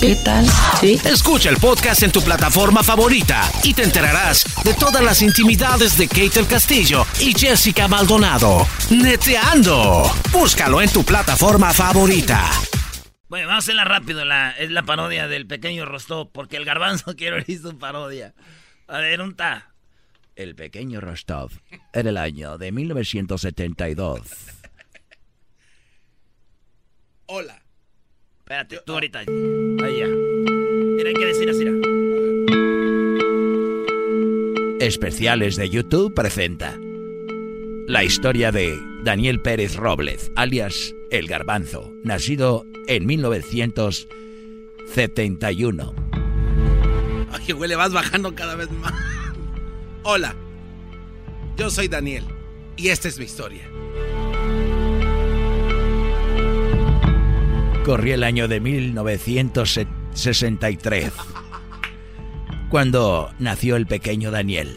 ¿Qué tal? Sí. Escucha el podcast en tu plataforma favorita y te enterarás de todas las intimidades de Kate el Castillo y Jessica Maldonado. Neteando. Búscalo en tu plataforma favorita. Bueno, vamos a hacerla rápido, la, es la parodia del pequeño Rostov, porque el garbanzo quiero ir su parodia. A ver, un ta. El pequeño Rostov. Era el año de 1972. Hola. Espérate, tú ahorita. Ahí ya. Mira, hay que decir así. mira. Especiales de YouTube presenta la historia de Daniel Pérez Robles, alias El Garbanzo, nacido en 1971. Oye, güey, le vas bajando cada vez más. Hola, yo soy Daniel y esta es mi historia. Corría el año de 1963, cuando nació el pequeño Daniel.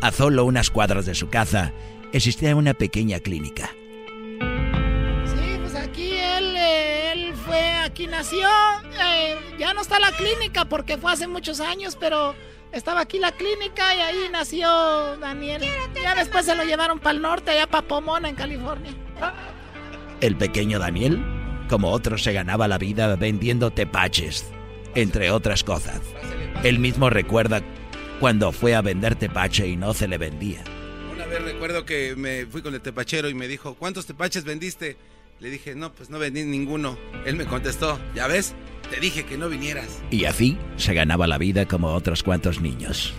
A solo unas cuadras de su casa existía una pequeña clínica. Sí, pues aquí él, él fue, aquí nació. eh, ya no está la clínica porque fue hace muchos años, pero estaba aquí la clínica y ahí nació Daniel. Ya después se lo llevaron para el norte, allá para Pomona, en California. El pequeño Daniel, como otros, se ganaba la vida vendiendo tepaches, entre otras cosas. Él mismo recuerda cuando fue a vender tepache y no se le vendía. Una vez recuerdo que me fui con el tepachero y me dijo, ¿cuántos tepaches vendiste? Le dije, no, pues no vendí ninguno. Él me contestó, ¿ya ves? Te dije que no vinieras. Y así se ganaba la vida como otros cuantos niños.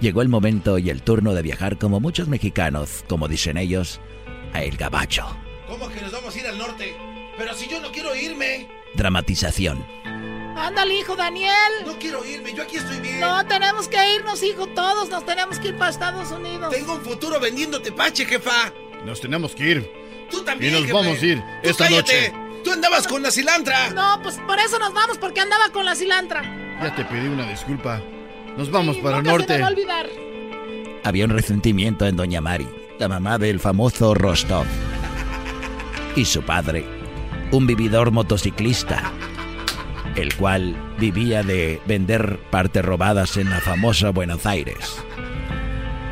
Llegó el momento y el turno de viajar como muchos mexicanos, como dicen ellos, a El Gabacho. ¿Cómo que nos vamos a ir al norte? Pero si yo no quiero irme. Dramatización. Ándale, hijo Daniel. No quiero irme, yo aquí estoy bien. No, tenemos que irnos, hijo, todos nos tenemos que ir para Estados Unidos. Tengo un futuro vendiendo tepache, jefa. Nos tenemos que ir. Tú también, Y nos jefe. vamos a ir Tú esta cállate. noche. Tú andabas con la cilantra. No, pues por eso nos vamos, porque andaba con la cilantra. Ya te pedí una disculpa. Nos vamos para el norte. se me va a olvidar. Había un resentimiento en Doña Mari, la mamá del famoso Rostov. Y su padre, un vividor motociclista, el cual vivía de vender partes robadas en la famosa Buenos Aires.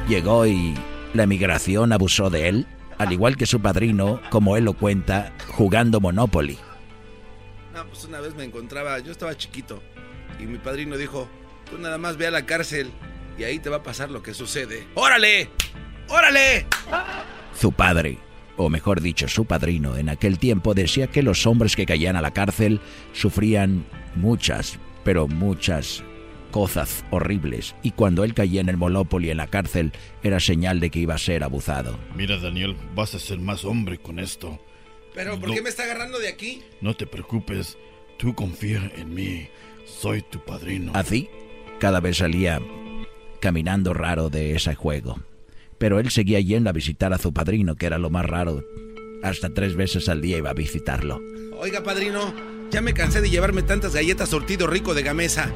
Llegó y la emigración abusó de él, al igual que su padrino, como él lo cuenta, jugando Monopoly. No, pues una vez me encontraba, yo estaba chiquito, y mi padrino dijo, tú nada más ve a la cárcel y ahí te va a pasar lo que sucede. ¡Órale! ¡Órale! Su padre, o mejor dicho, su padrino, en aquel tiempo decía que los hombres que caían a la cárcel sufrían muchas, pero muchas cosas horribles, y cuando él caía en el Monopoly en la cárcel era señal de que iba a ser abusado. Mira, Daniel, vas a ser más hombre con esto. Pero, ¿por No. qué me está agarrando de aquí? No te preocupes. Tú confía en mí. Soy tu padrino. Así, cada vez salía caminando raro de ese juego. Pero él seguía yendo a visitar a su padrino, que era lo más raro. Hasta tres veces al día iba a visitarlo. Oiga, padrino, ya me cansé de llevarme tantas galletas sortido rico de gamesa.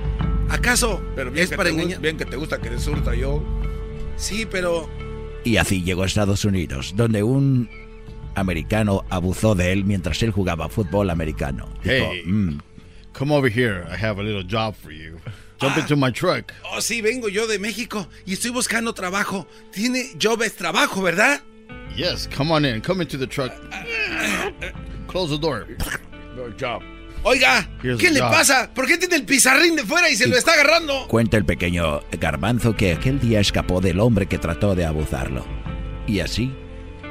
¿Acaso es para engañar? Bien que te gusta que te surta yo. Sí, pero Y así llegó a Estados Unidos, donde un americano abusó de él mientras él jugaba fútbol americano. Dijo, Hey, "Mm, come over here. I have a little job for you. Jump into my truck. Oh, sí, vengo yo de México y estoy buscando trabajo. Tiene job es trabajo, ¿verdad? Yes, come on in. Come into the truck. Close the door. Good job. Oiga, Here's ¿qué le job. pasa? ¿Por qué tiene el pizarrín de fuera y se lo está agarrando? Cuenta el pequeño garbanzo que aquel día escapó del hombre que trató de abusarlo. Y así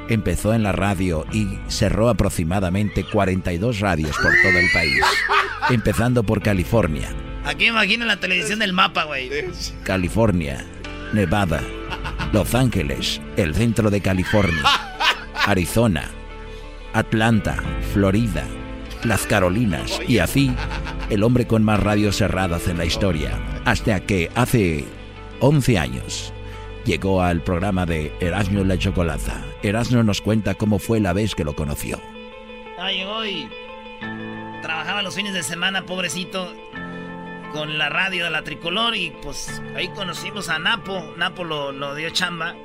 empezó en la radio y cerró aproximadamente 42 radios por todo el país, empezando por California, Aquí imagina la televisión del mapa, güey. California, Nevada, Los Ángeles, el centro de California, Arizona, Atlanta, Florida, las Carolinas y así el hombre con más radios cerradas en la historia, hasta que hace 11 años llegó al programa de Erasmo y la Chocolata. Erasmo nos cuenta cómo fue la vez que lo conoció. Ah, llegó y trabajaba los fines de semana, pobrecito, con la radio de la tricolor y pues ahí conocimos a Napo. Napo lo, lo dio chamba.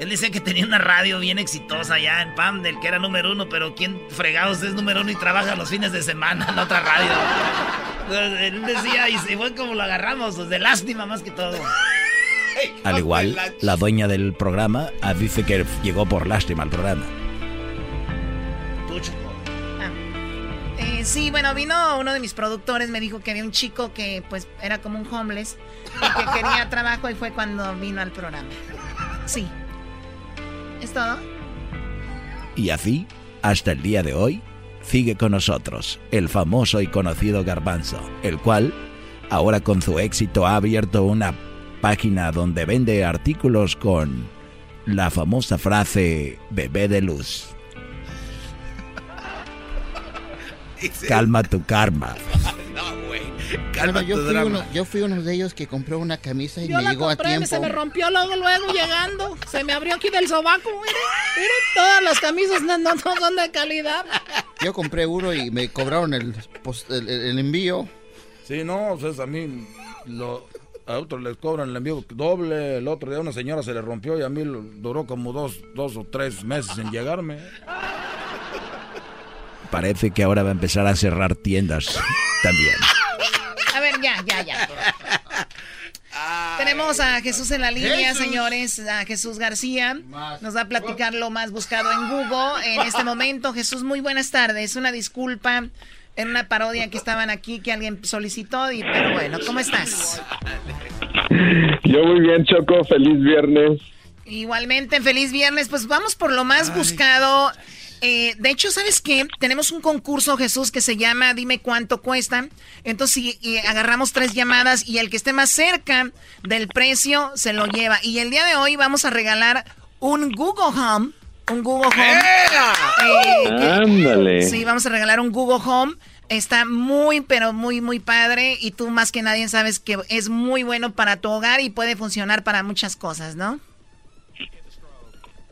Él decía que tenía una radio bien exitosa allá en Pam, del que era número uno, pero ¿quién fregados es número uno y trabaja los fines de semana en otra radio? Entonces, él decía, y se fue como lo agarramos, pues, de lástima más que todo. Al igual, la dueña del programa dice que llegó por lástima al programa. Sí, bueno, vino uno de mis productores, me dijo que había un chico que pues era como un homeless y que quería trabajo y fue cuando vino al programa. Sí. ¿Es todo? Y así, hasta el día de hoy, sigue con nosotros el famoso y conocido Garbanzo, el cual, ahora con su éxito, ha abierto una página donde vende artículos con la famosa frase bebé de luz. Calma tu karma. No, güey. Bueno, Calma yo, tu fui drama. uno, yo fui uno de ellos que compró una camisa y Yo me la llegó a compré, tiempo. se me rompió luego, luego llegando. Se me abrió aquí del sobaco, mire. Mire, todas las camisas no, no- no son de calidad. Yo compré uno y me cobraron el, post- el, el- el envío. Sí, no, pues a mí lo, a otros les cobran el envío doble. El otro día a una señora se le rompió y a mí lo- duró como dos, dos o tres meses en llegarme. Parece que ahora va a empezar a cerrar tiendas también. A ver, ya, ya, ya. Tenemos a Jesús en la línea, Jesús. señores. A Jesús García. Nos va a platicar lo más buscado en Google en este momento. Jesús, muy buenas tardes. Una disculpa en una parodia que estaban aquí que alguien solicitó. Y, pero bueno, ¿cómo estás? Yo muy bien, Choco. Feliz viernes. Igualmente, feliz viernes. Pues vamos por lo más buscado. Eh, de hecho, ¿sabes qué? Tenemos un concurso, Jesús, que se llama Dime cuánto cuesta. Entonces, si y agarramos tres llamadas y el que esté más cerca del precio se lo lleva. Y el día de hoy vamos a regalar un Google Home. Un Google Home. Eh, Ándale. Sí, vamos a regalar un Google Home. Está muy, pero muy, muy padre. Y tú más que nadie sabes que es muy bueno para tu hogar y puede funcionar para muchas cosas, ¿no?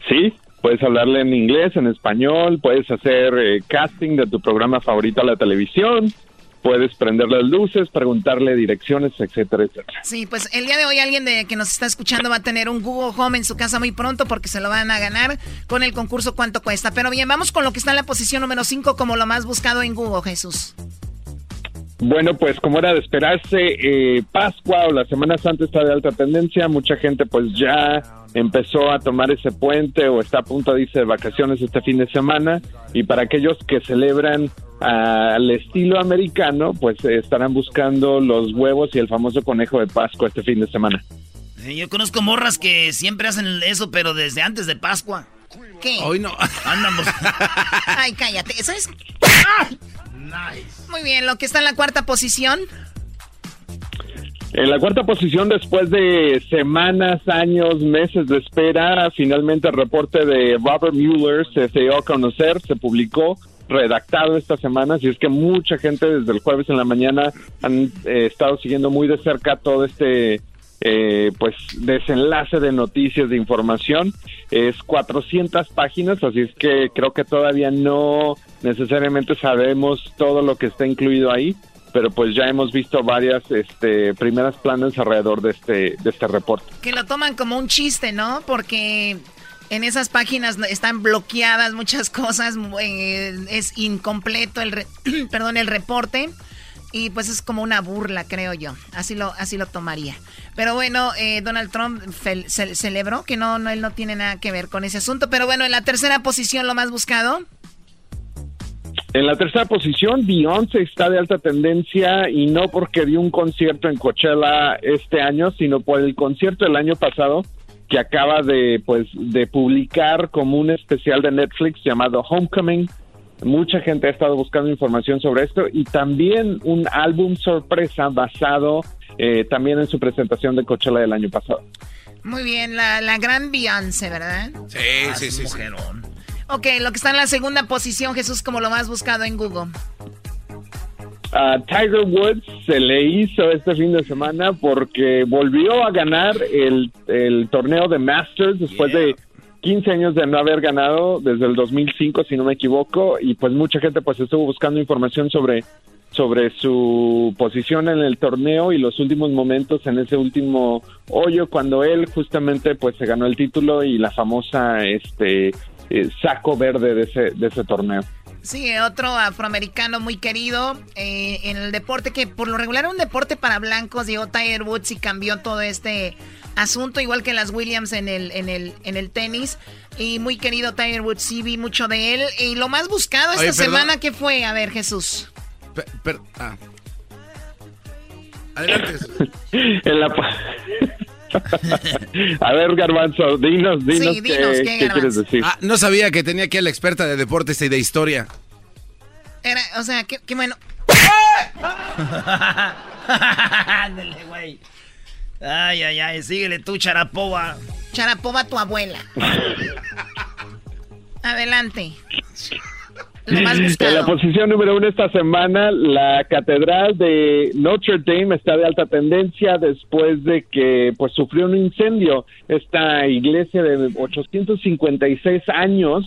Sí, puedes hablarle en inglés, en español, puedes hacer eh, casting de tu programa favorito a la televisión, puedes prender las luces, preguntarle direcciones, etcétera, etcétera. Sí, pues el día de hoy alguien de que nos está escuchando va a tener un Google Home en su casa muy pronto porque se lo van a ganar con el concurso cuánto cuesta. Pero bien, vamos con lo que está en la posición número 5 como lo más buscado en Google, Jesús. Bueno, pues como era de esperarse, eh, Pascua o la Semana Santa está de alta tendencia, mucha gente pues ya empezó a tomar ese puente o está a punto de irse de vacaciones este fin de semana y para aquellos que celebran al estilo americano, pues eh, estarán buscando los huevos y el famoso conejo de Pascua este fin de semana. Eh, Yo conozco morras que siempre hacen eso, pero desde antes de Pascua. ¿Qué? Hoy no. Andan bus- Ay, cállate. Muy bien, lo que está en la cuarta posición. En la cuarta posición, después de semanas, años, meses de espera, finalmente el reporte de Robert Mueller se dio a conocer, se publicó, redactado esta semana, así es que mucha gente desde el jueves en la mañana han eh, estado siguiendo muy de cerca todo este eh, pues desenlace de noticias, de información. Es 400 páginas, así es que creo que todavía no necesariamente sabemos todo lo que está incluido ahí, pero pues ya hemos visto varias este, primeras planes alrededor de este, este reporte. Que lo toman como un chiste, ¿no? Porque en esas páginas están bloqueadas muchas cosas, eh, es incompleto el, perdón, el reporte. Y pues es como una burla, creo yo. Así lo, así lo tomaría. Pero bueno, eh, Donald Trump ce- celebró que no, él no tiene nada que ver con ese asunto. Pero bueno, en la tercera posición, lo más buscado. En la tercera posición, Beyoncé está de alta tendencia y no porque dio un concierto en Coachella este año, sino por el concierto del año pasado que acaba de pues de publicar como un especial de Netflix llamado Homecoming. Mucha gente ha estado buscando información sobre esto y también un álbum sorpresa basado eh, también en su presentación de Coachella del año pasado. Muy bien, la, la gran Beyoncé, ¿verdad? Sí, sí, sí. sí. Ok, lo que está en la segunda posición, Jesús, como lo más buscado en Google. A Tiger Woods se le hizo este fin de semana porque volvió a ganar el, el torneo de Masters después de 15 años de no haber ganado desde el 2005, si no me equivoco, y pues mucha gente pues estuvo buscando información sobre sobre su posición en el torneo y los últimos momentos en ese último hoyo cuando él justamente pues se ganó el título y la famosa este eh, saco verde de ese de ese torneo. Sí, otro afroamericano muy querido eh, en el deporte que por lo regular era un deporte para blancos, llegó Tiger Woods y cambió todo este asunto, igual que las Williams en el, en el, en el tenis. Y muy querido Tiger Woods, sí vi mucho de él. Y lo más buscado esta Oye, semana, ¿qué fue? A ver, Jesús. Per- ah. Adelante. en la A ver, Garbanzo, dinos, dinos, Sí, qué, dinos, ¿qué, quieres decir. Ah, no sabía que tenía aquí a la experta de deportes y de historia. Era, o sea, qué, qué bueno. Ándale, güey. Ay, ay, ay, síguele tú, Charapoba. Charapova, tu abuela. Adelante. Lo más En la posición número uno esta semana, la Catedral de Notre Dame está de alta tendencia después de que pues sufrió un incendio. Esta iglesia de 856 años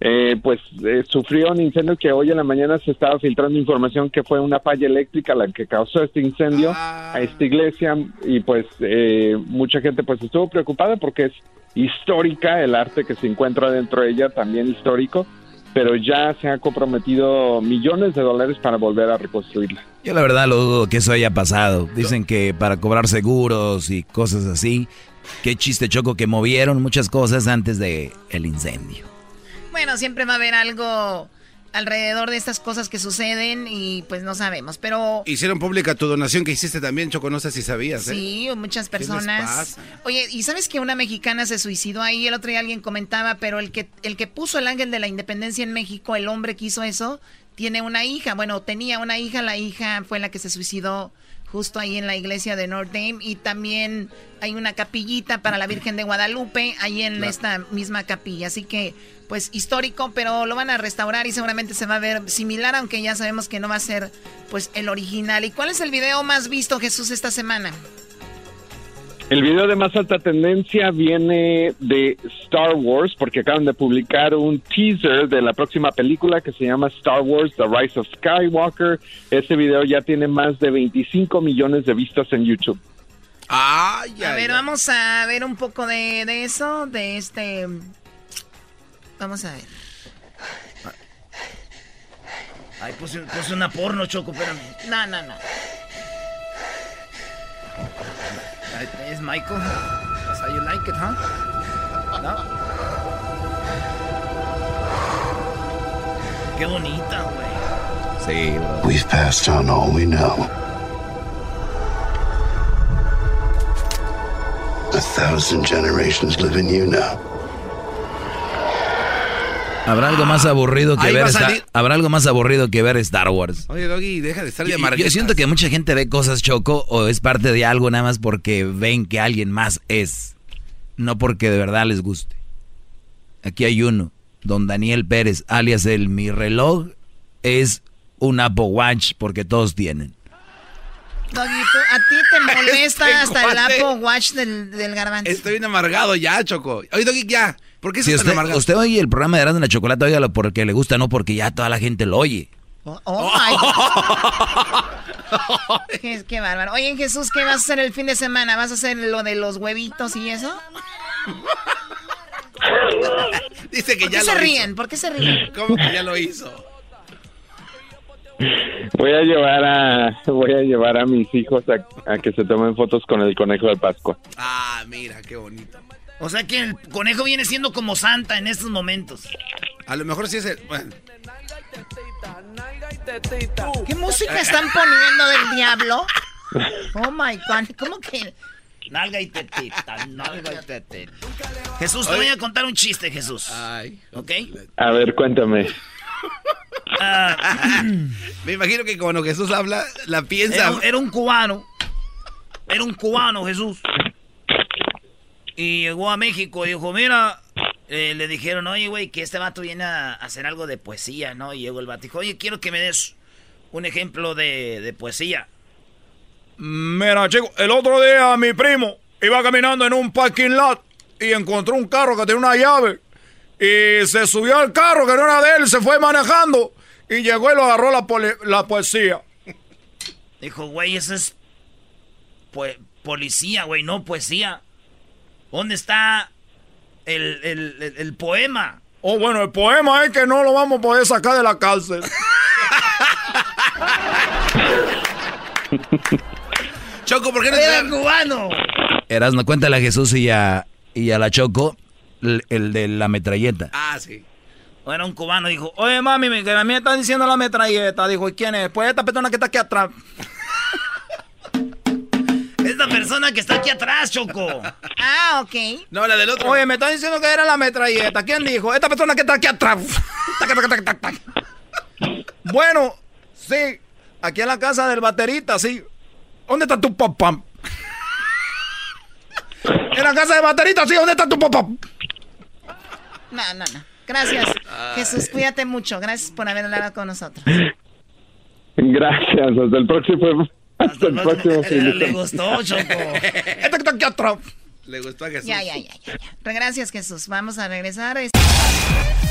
eh, pues eh, sufrió un incendio que hoy en la mañana se estaba filtrando información que fue una falla eléctrica la que causó este incendio a esta iglesia y pues eh, mucha gente pues estuvo preocupada porque es histórica el arte que se encuentra dentro de ella también histórico pero ya se han comprometido millones de dólares para volver a reconstruirla. Yo la verdad lo dudo que eso haya pasado. Dicen que para cobrar seguros y cosas así. Qué chiste choco que movieron muchas cosas antes de el incendio. Bueno, siempre va a haber algo alrededor de estas cosas que suceden y pues no sabemos. Pero Hicieron pública tu donación que hiciste también, Choco, no sé si sabías. ¿eh? sí, muchas ¿Qué les personas. Oye, ¿y sabes que una mexicana se suicidó ahí? El otro día alguien comentaba, pero el que, el que puso el ángel de la independencia en México, el hombre que hizo eso, tiene una hija. Bueno, tenía una hija, la hija fue la que se suicidó justo ahí en la iglesia de Notre Dame. Y también hay una capillita para la Virgen de Guadalupe, ahí en esta misma capilla. Así que, pues histórico, pero lo van a restaurar y seguramente se va a ver similar, aunque ya sabemos que no va a ser pues el original. ¿Y cuál es el video más visto, Jesús, esta semana? El video de más alta tendencia viene de Star Wars porque acaban de publicar un teaser de la próxima película que se llama Star Wars The Rise of Skywalker. Ese video ya tiene más de 25 millones de vistas en YouTube. Ay, a ver, vamos a ver un poco de, de eso, de este... Vamos a ver. Ay, puse, puse una porno, Choco, espérame. No, no, no. Es Michael. That's how you like it, huh? ¿No? Qué bonita, güey. Sí, bro. We've passed on all we know. A thousand generations live in you now. Habrá algo más aburrido que Ahí ver habrá algo más aburrido que ver Star Wars. Oye, Doggy, deja de estar de Yo, amarguita. yo siento que mucha gente ve cosas choco o es parte de algo nada más porque ven que alguien más es, no porque de verdad les guste. Aquí hay uno, don Daniel Pérez, alias el mi reloj es un Apple Watch porque todos tienen. Doggy, tú- a ti te molesta Este hasta el. Apple Watch del, del garbanzo. Estoy bien amargado ya, Choco. Oye, Doggy, ya. ¿Por qué Si usted, amargado? usted oye el programa de y la Chocolate, óigalo porque le gusta, no porque ya toda la gente lo oye. Oh, oh my God. qué, qué bárbaro. Oye, Jesús, ¿qué vas a hacer el fin de semana? ¿Vas a hacer lo de los huevitos y eso? Dice que ¿Por ya qué lo se hizo. ríen? ¿Por qué se ríen? ¿Cómo que ya lo hizo? Voy a llevar a voy a llevar a mis hijos a, a que se tomen fotos con el conejo de Pascua. Ah, mira, qué bonito. O sea que el conejo viene siendo como Santa en estos momentos. A lo mejor sí es el... Bueno, ¿Qué música están poniendo del diablo? Oh my God, ¿cómo que? Nalga y tetita, nalga y tetita. Jesús, te voy a contar un chiste, Jesús. Ay. ¿Ok? A ver, cuéntame. Me imagino que cuando Jesús habla, la piensa... Era, un- era un cubano. Era un cubano, Jesús. Y llegó a México y dijo, mira, eh, le dijeron, oye, güey, que este vato viene a hacer algo de poesía, ¿no? Y llegó el vato y dijo, oye, quiero que me des un ejemplo de, de poesía. Mira, chico, el otro día mi primo iba caminando en un parking lot y encontró un carro que tenía una llave. Y se subió al carro que no era de él, se fue manejando y llegó y lo agarró la, poli- la poesía. Dijo, güey, eso es pue- policía, güey, no poesía. ¿Dónde está el, el- el- el poema? Oh, bueno, el poema es que no lo vamos a poder sacar de la cárcel. Choco, ¿por qué no Era te... cubano. Erasmo, cuéntale a Jesús y a, y a la Choco el, el de la metralleta. Ah, sí. Era un cubano, dijo, Oye, mami, que a mí me está diciendo la metralleta. Dijo, ¿y quién es? Pues esta persona que está aquí atrás. esta persona que está aquí atrás, Choco. Ah, ok. No, la del otro. Oye, me está diciendo que era la metralleta. ¿Quién dijo? Esta persona que está aquí atrás. Bueno, sí. Aquí en la casa del baterista, sí. ¿Dónde está tu papá? En la casa del baterista, sí. ¿Dónde está tu papá? No, no, no. Gracias, Jesús. Cuídate mucho. Gracias por haber hablado con nosotros. Gracias, hasta el próximo hasta el próximo fin de Le semana. gustó, Choco. Aquí atrás. Le gustó a Jesús. Ya, ya, ya, ya. ya. Gracias, Jesús. Vamos a regresar.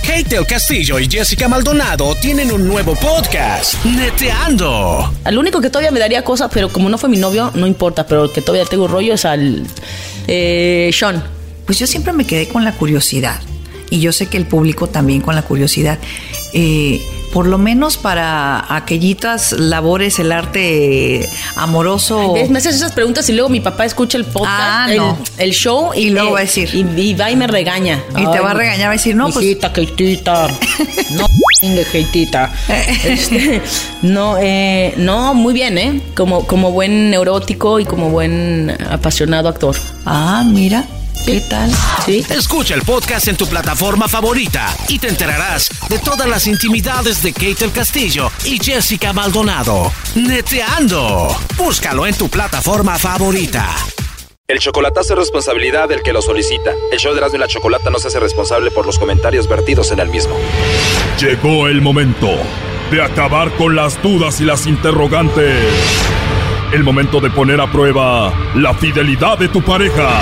Kate del Castillo y Jessica Maldonado tienen un nuevo podcast, Neteando. Al único que todavía me daría cosas, pero como no fue mi novio, no importa, pero el que todavía tengo rollo es al eh, Sean. Pues yo siempre me quedé con la curiosidad. Y yo sé que el público también con la curiosidad. Eh, por lo menos para aquellitas labores, el arte amoroso. Me haces esas preguntas y luego mi papá escucha el podcast, Ah, el, no. el show y, Y luego va a decir. Y, y va y me regaña. Y te va a regañar, va a decir, no, pues- Keitita. No, Keitita. Este, no, eh, no, muy bien, ¿eh? Como, como buen neurótico y como buen apasionado actor. Ah, mira. ¿Qué tal? ¿Sí? Escucha el podcast en tu plataforma favorita y te enterarás de todas las intimidades de Kate el Castillo y Jessica Maldonado. Neteando. Búscalo en tu plataforma favorita. El chocolatazo es responsabilidad del que lo solicita. El show de Erasmo y la Chocolata no se hace responsable por los comentarios vertidos en el mismo. Llegó el momento de acabar con las dudas y las interrogantes. El momento de poner a prueba la fidelidad de tu pareja.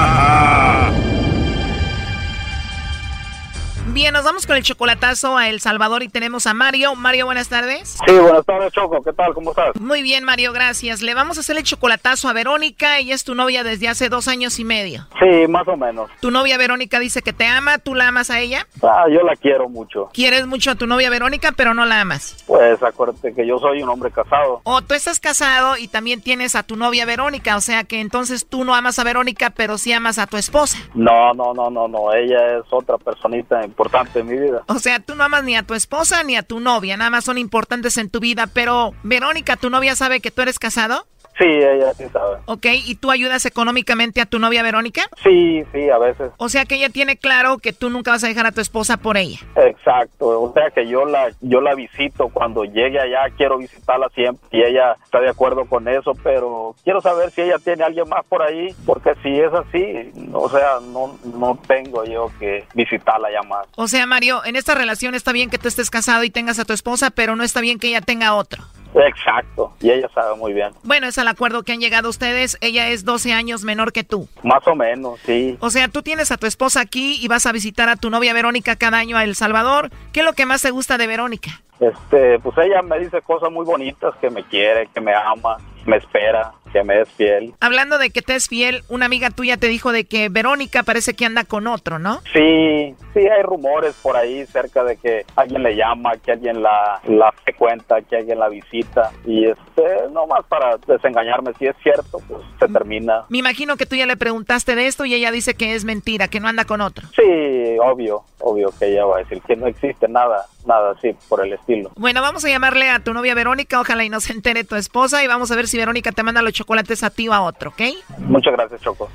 Bien, nos vamos con el chocolatazo a El Salvador y tenemos a Mario. Mario, buenas tardes. Sí, buenas tardes, Choco. ¿Qué tal? ¿Cómo estás? Muy bien, Mario, gracias. Le vamos a hacer el chocolatazo a Verónica. Ella es tu novia desde hace dos años y medio. Sí, más o menos. Tu novia Verónica dice que te ama. ¿Tú la amas a ella? Ah, yo la quiero mucho. Quieres mucho a tu novia Verónica, pero no la amas. Pues acuérdate que yo soy un hombre casado. O tú estás casado y también tienes a tu novia Verónica. O sea que entonces tú no amas a Verónica, pero sí amas a tu esposa. No, no, no, no, no. Ella es otra personita importante en mi vida. O sea, tú no amas ni a tu esposa ni a tu novia, nada más son importantes en tu vida, pero Verónica, ¿tu novia sabe que tú eres casado? Sí, ella sí sabe. Ok, ¿y tú ayudas económicamente a tu novia Verónica? Sí, sí, a veces. O sea que ella tiene claro que tú nunca vas a dejar a tu esposa por ella. Exacto, o sea que yo la yo la visito cuando llegue allá, quiero visitarla siempre y ella está de acuerdo con eso, pero quiero saber si ella tiene a alguien más por ahí, porque si es así, o sea, no no tengo yo que visitarla ya más. O sea, Mario, en esta relación está bien que tú estés casado y tengas a tu esposa, pero no está bien que ella tenga otro. Exacto, y ella sabe muy bien. Bueno, es al acuerdo que han llegado ustedes. Ella es 12 años menor que tú. Más o menos, sí. O sea, tú tienes a tu esposa aquí y vas a visitar a tu novia Verónica cada año a El Salvador. ¿Qué es lo que más te gusta de Verónica? Este, pues ella me dice cosas muy bonitas, que me quiere, que me ama, me espera, que me es fiel. Hablando de que te es fiel, una amiga tuya te dijo de que Verónica parece que anda con otro, ¿no? Sí, sí hay rumores por ahí cerca de que alguien le llama, que alguien la, la frecuenta, que alguien la visita y este, nomás para desengañarme, si es cierto, pues se termina. Me imagino que tú ya le preguntaste de esto y ella dice que es mentira, que no anda con otro. Sí, obvio, obvio que ella va a decir que no existe nada, nada así por el estilo. Bueno, vamos a llamarle a tu novia Verónica, ojalá y no se entere tu esposa y vamos a ver si Verónica te manda los chocolates a ti o a otro, ¿ok? Muchas gracias, Choco.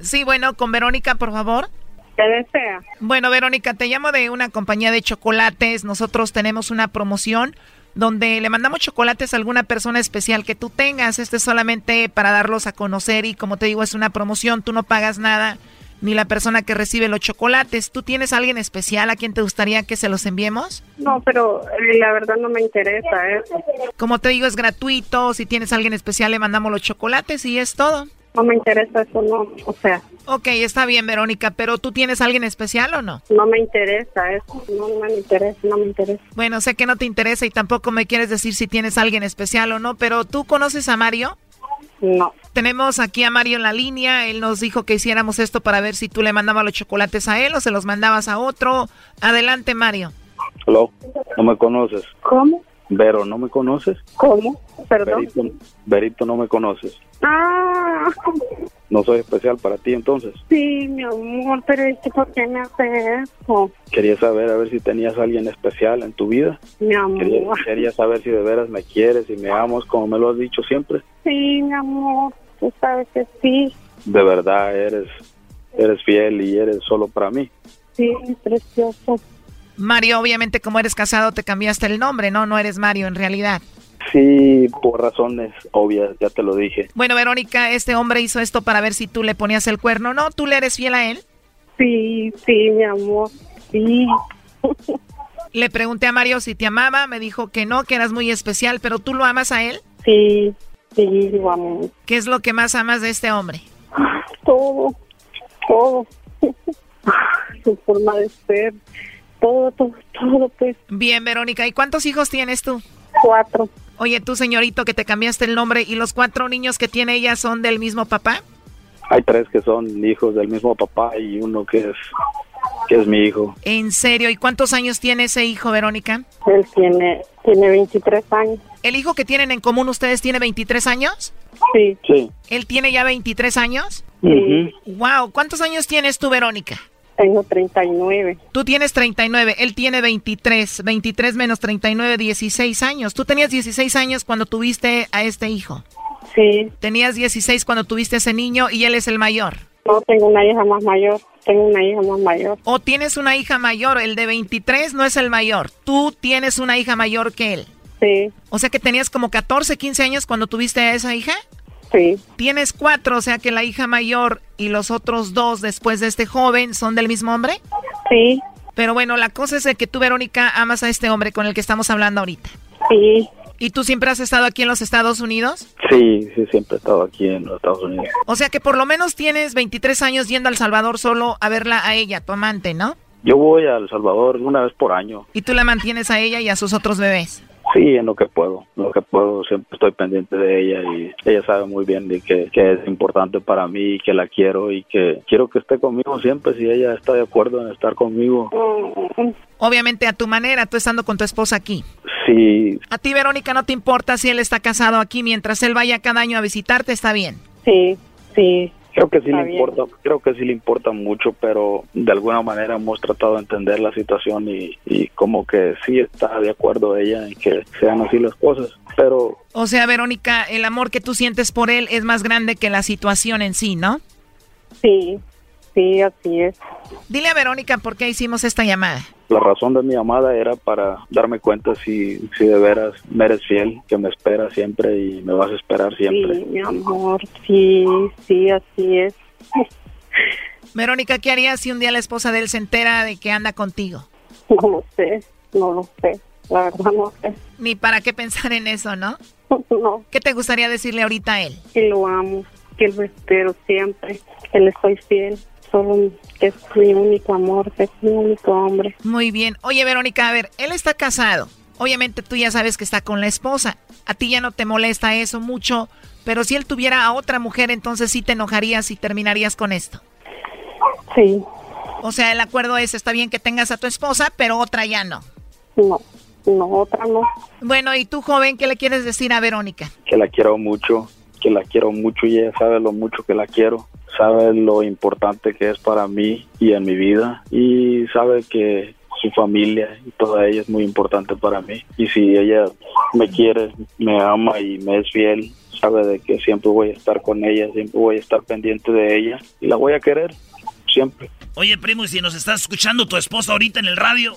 Sí, bueno, con Verónica, por favor. ¿Qué desea? Bueno, Verónica, te llamo de una compañía de chocolates. Nosotros tenemos una promoción donde le mandamos chocolates a alguna persona especial que tú tengas. Este es solamente para darlos a conocer y como te digo, es una promoción, tú no pagas nada, ni la persona que recibe los chocolates. ¿Tú tienes a alguien especial a quien te gustaría que se los enviemos? No, pero eh, la verdad no me interesa eso. Como te digo, es gratuito. Si tienes a alguien especial, le mandamos los chocolates y es todo. No me interesa eso, no. O sea, Ok, está bien, Verónica, pero ¿tú tienes a alguien especial o no? no me interesa eso. No, no me interesa, no me interesa. Bueno, sé que no te interesa y tampoco me quieres decir si tienes a alguien especial o no, pero ¿tú conoces a Mario? No. Tenemos aquí a Mario en la línea. Él nos dijo que hiciéramos esto para ver si tú le mandabas los chocolates a él o se los mandabas a otro. Adelante, Mario. Hello, no me conoces. ¿Cómo? Vero, ¿no me conoces? ¿Cómo? Perdón. Verito, Verito, no me conoces. Ah, No soy especial para ti entonces. sí, mi amor, pero es que ¿por qué me hace eso? Quería saber a ver si tenías a alguien especial en tu vida. Mi Quería, amor. quería saber si de veras me quieres y me amas como me lo has dicho siempre. Sí, mi amor, tú sabes que sí. De verdad eres eres fiel y eres solo para mí. Sí, precioso. Mario, obviamente como eres casado te cambiaste el nombre, ¿no? No eres Mario en realidad. Sí, por razones obvias, ya te lo dije. Bueno, Verónica, este hombre hizo esto para ver si tú le ponías el cuerno, ¿no? ¿Tú le eres fiel a él? Sí, sí, mi amor, sí. Le pregunté a Mario si te amaba, me dijo que no, que eras muy especial, pero ¿tú lo amas a él? Sí, sí, lo amo. ¿Qué es lo que más amas de este hombre? Todo, todo. Su forma de ser, todo, todo, todo, pues. Bien, Verónica, ¿y cuántos hijos tienes tú? Cuatro. Oye, tú, señorito, que te cambiaste el nombre, ¿y los cuatro niños que tiene ella son del mismo papá? Hay tres que son hijos del mismo papá y uno que es que es mi hijo. ¿En serio? ¿Y cuántos años tiene ese hijo, Verónica? Él tiene, tiene 23 años. ¿El hijo que tienen en común ustedes tiene 23 años? Sí. Sí. ¿Él tiene ya 23 años? Wow, ¿cuántos años tienes tú, Verónica? Tengo 39. Tú tienes 39, él tiene 23. 23 menos 39, 16 años. Tú tenías 16 años cuando tuviste a este hijo. Sí. Tenías 16 cuando tuviste a ese niño y él es el mayor. No, tengo una hija más mayor. Tengo una hija más mayor. O tienes una hija mayor, el de 23 no es el mayor. Tú tienes una hija mayor que él. Sí. O sea que tenías como 14, 15 años cuando tuviste a esa hija. Sí. Tienes cuatro, o sea que la hija mayor y los otros dos después de este joven son del mismo hombre. Sí. Pero bueno, la cosa es de que tú, Verónica, amas a este hombre con el que estamos hablando ahorita. Sí. ¿Y tú siempre has estado aquí en los Estados Unidos? Sí, sí, siempre he estado aquí en los Estados Unidos. O sea que por lo menos tienes 23 años yendo a El Salvador solo a verla a ella, tu amante, ¿no? Yo voy a El Salvador una vez por año. Y tú la mantienes a ella y a sus otros bebés. Sí, en lo que puedo, en lo que puedo, siempre estoy pendiente de ella y ella sabe muy bien de que, que es importante para mí y que la quiero y que quiero que esté conmigo siempre si ella está de acuerdo en estar conmigo. Obviamente a tu manera, tú estando con tu esposa aquí. Sí, A ti, Verónica, no te importa si él está casado aquí mientras él vaya cada año a visitarte, está bien. Sí, sí. Creo que sí Está le bien. importa, creo que sí le importa mucho, pero de alguna manera hemos tratado de entender la situación y, y como que sí está de acuerdo ella en que sean así las cosas, pero O sea, Verónica, el amor que tú sientes por él es más grande que la situación en sí, ¿no? Sí, sí, así es. Dile a Verónica por qué hicimos esta llamada. la razón de mi llamada era para darme cuenta si, si de veras me eres fiel, que me esperas siempre y me vas a esperar siempre. Sí, mi amor, sí, sí, así es. Verónica, ¿qué harías si un día la esposa de él se entera de que anda contigo? No lo sé, no lo sé. La verdad no sé. Ni para qué pensar en eso, ¿no? No, ¿Qué te gustaría decirle ahorita a él? que lo amo, que lo espero siempre, que le soy fiel. Solo que es mi único amor, que es mi único hombre. Muy bien. Oye, Verónica, a ver, él está casado. Obviamente tú ya sabes que está con la esposa. A ti ya no te molesta eso mucho, pero si él tuviera a otra mujer, entonces sí te enojarías y terminarías con esto. Sí, O sea, el acuerdo es, está bien que tengas a tu esposa, pero otra ya no. no, no, otra no. Bueno, y tú, joven, ¿qué le quieres decir a Verónica? Que la quiero mucho, que la quiero mucho y ella sabe lo mucho que la quiero, sabe lo importante que es para mí y en mi vida y sabe que su familia y toda ella es muy importante para mí. Y si ella me quiere, me ama y me es fiel, sabe de que siempre voy a estar con ella, siempre voy a estar pendiente de ella y la voy a querer siempre. Oye, primo, y si nos está escuchando tu esposa ahorita en el radio,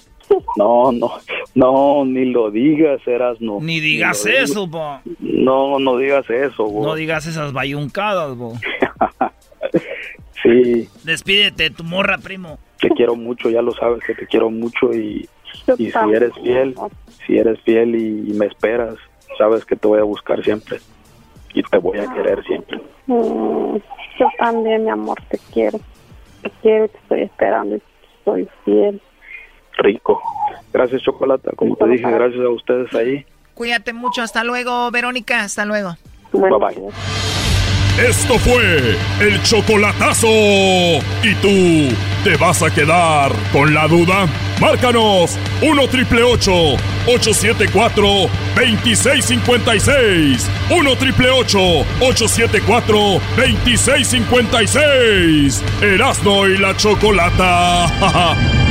No, no, no, ni lo digas, eras no. ni digas eso, bo. No, no digas eso, bo. No digas esas bayuncadas, bo. Sí, Despídete de tu morra, primo. te quiero mucho, ya lo sabes que te quiero mucho y, si eres fiel, si eres fiel y, y me esperas, sabes que te voy a buscar siempre y te voy a querer siempre. Mm, yo también, mi amor, te quiero. Te quiero y te estoy esperando y soy fiel. Rico. Gracias, Chocolata. Como te dije, gracias a ustedes ahí. Cuídate mucho. Hasta luego, Verónica. Hasta luego. Bye bye. Esto fue el chocolatazo. ¿Y tú te vas a quedar con la duda? Márcanos 1 triple 874 2656. 1 triple 874 2656. Erasno y la chocolata.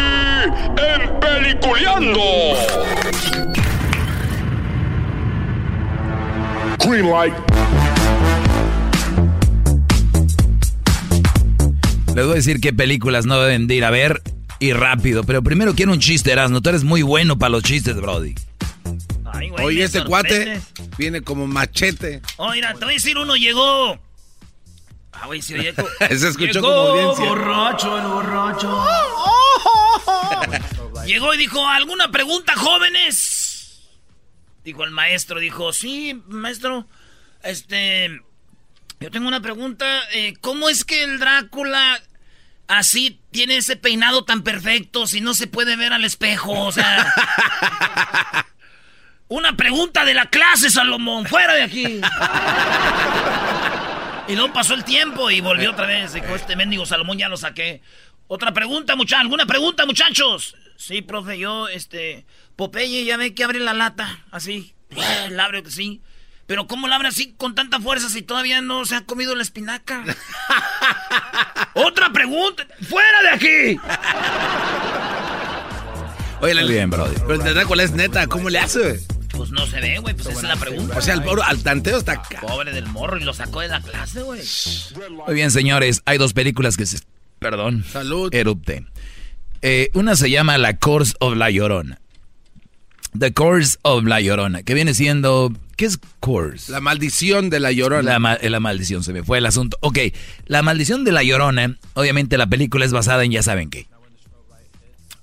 en Peliculeando. Greenlight. Les voy a decir qué películas no deben de ir a ver y rápido. Pero primero quiero un chiste, Erasmo. Tú eres muy bueno para los chistes, Brody. Ay, güey, Oye, este cuate viene como machete. Oh, mira, te voy a decir, uno llegó. Ah, güey, se oye Se escuchó llegó como audiencia. borracho, el borracho. Llegó y dijo, ¿alguna pregunta, jóvenes? Dijo el maestro, dijo, sí, maestro, este, yo tengo una pregunta, eh, ¿cómo es que el Drácula así tiene ese peinado tan perfecto si no se puede ver al espejo? O sea... Una pregunta de la clase, Salomón, fuera de aquí. y luego pasó el tiempo y volvió otra vez. Dijo, este mendigo Salomón ya lo saqué. Otra pregunta, muchachos. ¿Alguna pregunta, muchachos? Sí, profe, yo, este... Popeye ya ve que abre la lata, así. La abre que sí. Pero ¿cómo la abre así con tanta fuerza si todavía no se ha comido la espinaca? Otra pregunta. ¡Fuera de aquí! Oye, la, bien, bro. Pero el Drácula es neta, ¿cómo le hace? Pues no se ve, güey, pues esa es la pregunta. O sea, el pobre, al tanteo está acá. Pobre del morro y lo sacó de la clase, güey. Muy bien, señores, hay dos películas que se... Perdón. Salud. Erupte. Eh, una se llama La Course of La Llorona. The Course of La Llorona, que viene siendo... ¿Qué es Course? La maldición de La Llorona. La, la, maldición, se me fue el asunto. Ok, La maldición de La Llorona, obviamente la película es basada en ya saben qué.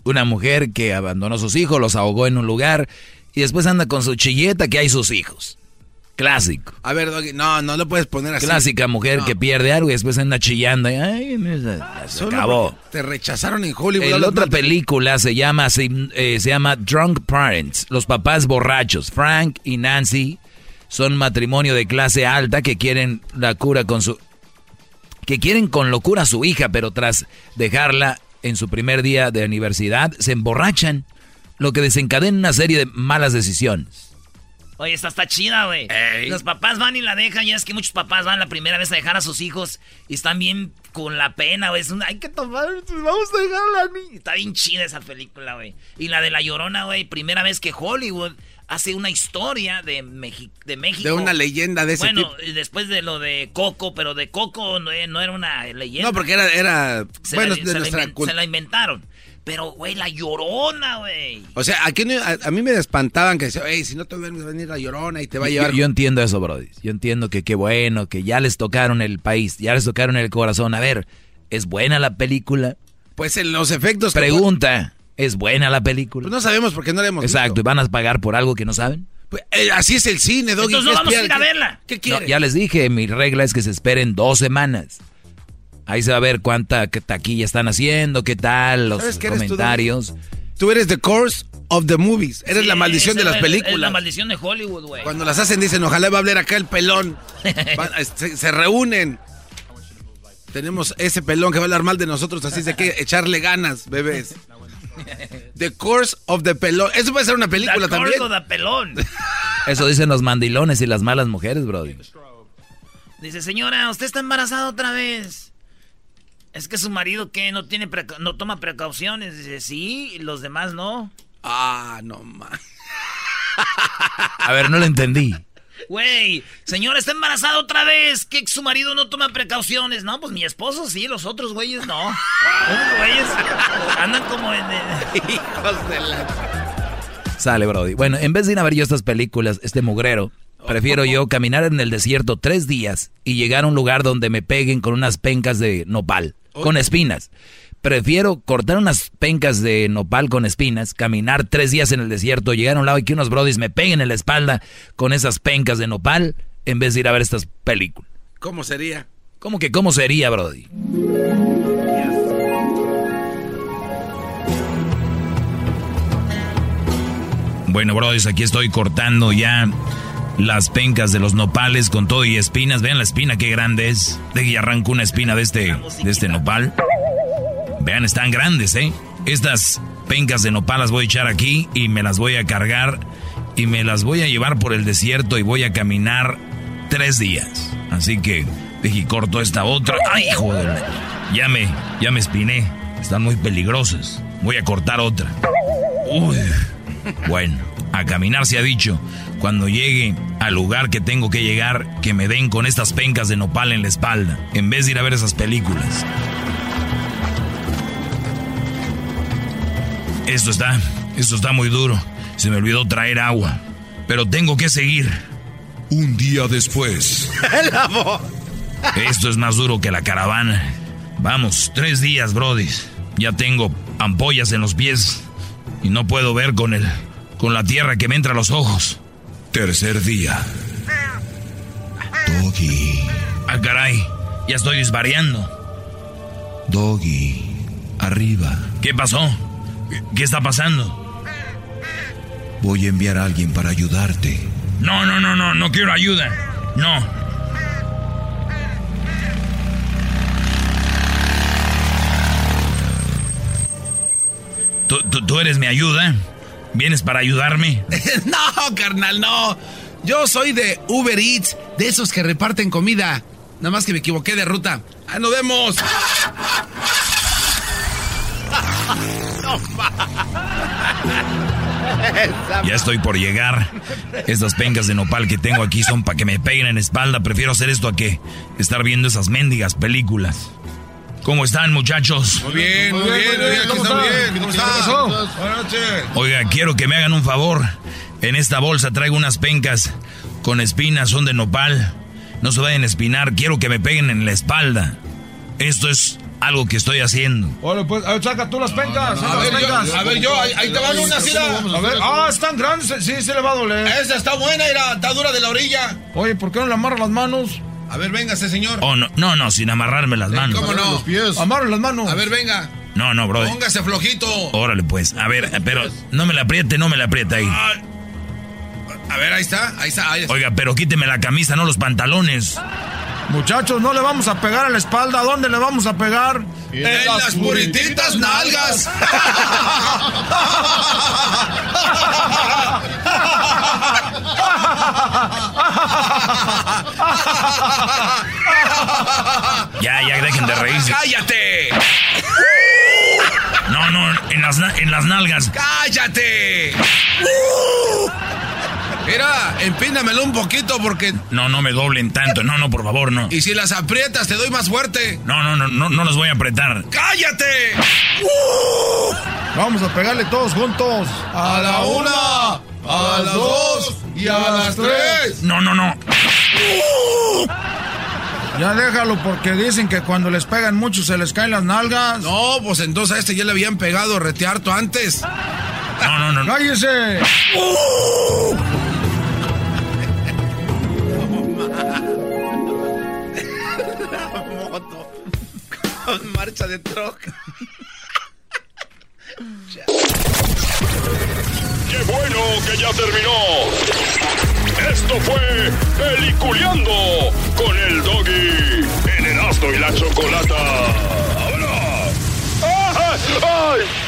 Una mujer que abandonó a sus hijos, los ahogó en un lugar y después anda con su chilleta que hay sus hijos. Clásico. A ver, Doggy, no, no lo puedes poner así. Clásica mujer que pierde algo y después anda chillando. Y, ay, se acabó. Te rechazaron en Hollywood. La otra película se llama, se, eh, se llama Drunk Parents, los papás borrachos. Frank y Nancy son matrimonio de clase alta que quieren la cura con su... que quieren con locura a su hija, pero tras dejarla en su primer día de universidad, se emborrachan, lo que desencadena una serie de malas decisiones. Oye, esta está chida, güey. Los papás van y la dejan. Ya es que muchos papás van la primera vez a dejar a sus hijos y están bien con la pena, güey. Es un, hay que tomar, pues, vamos a dejarla a mí. Está bien chida esa película, güey. Y la de La Llorona, güey. Primera vez que Hollywood hace una historia de, de México. De una leyenda de ese bueno, después de lo de Coco, pero de Coco no, no era una leyenda. No, porque era, era se bueno, la, de se nuestra la, se la inventaron. Pero, güey, la llorona, güey. O sea, aquí no- a, a mí me espantaban que decían, hey, si no te duermes va a venir la llorona y te va a llevar. Yo, yo entiendo eso, Brody. Yo entiendo que qué bueno, que ya les tocaron el país, ya les tocaron el corazón. A ver, ¿es buena la película? Pues en los efectos. que Pregunta, ¿es buena la película? Pues no sabemos por qué no la hemos Exacto, ¿y van a pagar por algo que no saben? Pues, eh, así es el cine, Doggy. Entonces no ¿qué vamos a ir a ¿Qué- verla. ¿Qué No, quieres? ya les dije, mi regla es que se esperen dos semanas. Ahí se va a ver cuánta taquilla están haciendo, qué tal, los comentarios. Tú eres the course of the movies. Eres Sí, la maldición de las es la- Es la películas. maldición de Hollywood, güey. Cuando las hacen dicen, ojalá va a hablar acá el pelón. Va- se, se reúnen. Tenemos ese pelón que va a hablar mal de nosotros, así es que echarle ganas, bebés. The Course of the Pelón. Eso puede ser una película La también. corgo de pelón. Eso dicen los mandilones y las malas mujeres, Brody. Dice, señora, usted está embarazada otra vez. Es que su marido, ¿qué? No, tiene preca- no toma precauciones. Dice, sí, y los demás no. Ah, no más. A ver, no lo entendí. Güey, señora, está embarazada otra vez. Que su marido no toma precauciones. No, pues mi esposo sí, los otros güeyes no. Esos güeyes andan como en... Hijos de la... Sale, Brody. Bueno, en vez de ir a ver yo estas películas, este mugrero, prefiero yo caminar en el desierto tres días y llegar a un lugar donde me peguen con unas pencas de nopal, con espinas. Prefiero cortar unas pencas de nopal con espinas, caminar tres días en el desierto, llegar a un lado y que unos brodis me peguen en la espalda con esas pencas de nopal, en vez de ir a ver estas películas. ¿Cómo sería? ¿Cómo que cómo sería, Brody? Bueno, brodis, aquí estoy cortando ya las pencas de los nopales con todo y espinas. Vean la espina, qué grande es. De que arranco una espina de este, de este nopal. Vean, están grandes, ¿eh? Estas pencas de nopal las voy a echar aquí y me las voy a cargar y me las voy a llevar por el desierto y voy a caminar tres días. Así que dije, corto esta otra. ¡Ay, joder! Ya me, ya me espiné. Están muy peligrosas. Voy a cortar otra. Uy. Bueno, a caminar se ha dicho. Cuando llegue al lugar que tengo que llegar, que me den con estas pencas de nopal en la espalda, en vez de ir a ver esas películas. Esto está, esto está muy duro. Se me olvidó traer agua. Pero tengo que seguir. Un día después. Esto es más duro que la caravana. Vamos, tres días, Brody. Ya tengo ampollas en los pies y no puedo ver con el, con la tierra que me entra a los ojos. Tercer día. Doggy. Ah, caray. Ya estoy desvariando. Doggy. Arriba. ¿Qué pasó? ¿Qué está pasando? Voy a enviar a alguien para ayudarte. No, no, no, no, no quiero ayuda. No. ¿Tú, tú, tú eres mi ayuda? ¿Vienes para ayudarme? no, carnal, no. Yo soy de Uber Eats, de esos que reparten comida. Nada más que me equivoqué de ruta. ¡Ah, nos vemos! Ya estoy por llegar. Estas pencas de nopal que tengo aquí son para que me peguen en la espalda. Prefiero hacer esto a que estar viendo esas mendigas películas. ¿Cómo están, muchachos? Muy bien, muy bien, muy bien. ¿Cómo están? ¿Cómo están? Buenas noches. Oiga, quiero que me hagan un favor. En esta bolsa traigo unas pencas con espinas, son de nopal. No se vayan a espinar, quiero que me peguen en la espalda. Esto es algo que estoy haciendo. Bueno, pues, a ver, saca tú las pencas. A ver, yo, a ver, yo, ahí, ahí te van unas, mira. A ver, ah, están grandes, sí, se le va a doler. Esa está buena, era, está dura de la orilla. Oye, ¿por qué no le amarras las manos? A ver, véngase, señor. Oh, no, no, no, sin amarrarme las manos. ¿Cómo no? Los pies. Amarra las manos. A ver, venga. No, no, bro. Póngase flojito. Órale, pues. A ver, pero no me la apriete, no me la apriete ahí. A ver, ahí está, ahí está. Ahí está. Oiga, pero quíteme la camisa, no los pantalones. Muchachos, no le vamos a pegar a la espalda. ¿A dónde le vamos a pegar? En las purititas nalgas. Ya, ya, dejen de reírse. ¡Cállate! No, no, en las, en las nalgas. ¡Cállate! Mira, empínamelo un poquito porque... No, no me doblen tanto. No, no, por favor, no. Y si las aprietas, te doy más fuerte. No, no, no, no, no los voy a apretar. ¡Cállate! Vamos a pegarle todos juntos. A la una, a las dos y a las tres. No, no, no. Ya déjalo porque dicen que cuando les pegan mucho se les caen las nalgas. No, pues entonces a este ya le habían pegado retearto antes. No, no, no. no. ¡Cállese! moto. Marcha de troca. ¡Qué bueno que ya terminó! Esto fue Peliculeando con el Doggy en Erasmo y la Chocolata. ¡Vámonos! ¡Ay! ¡Ay!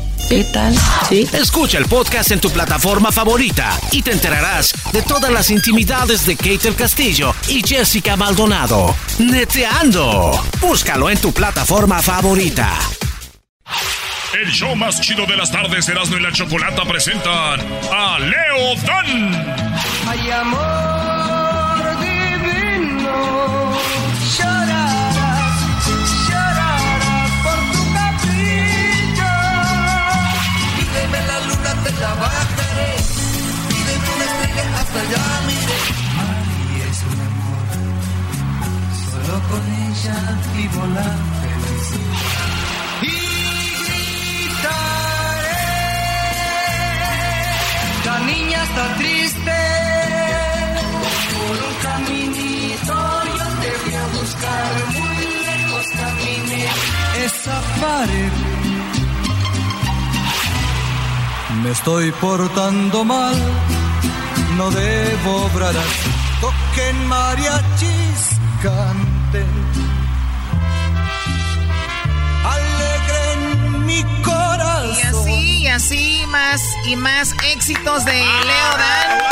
¿Qué tal? Sí. Escucha el podcast en tu plataforma favorita y te enterarás de todas las intimidades de Kate del Castillo y Jessica Maldonado. Neteando. Búscalo en tu plataforma favorita. El show más chido de las tardes, Erasmo y la Chocolata presentan a Leo Dan. Hay amor divino, hasta allá miré. María es un amor, solo con ella vivo la felicidad. Y gritaré, la niña está triste. Por un caminito yo te voy a buscar, muy lejos caminé. Esa pared. Me estoy portando mal, no debo obrar así. Toquen mariachis, canten. Alegren mi corazón. Y así, y así, más y más éxitos de Leo Dan.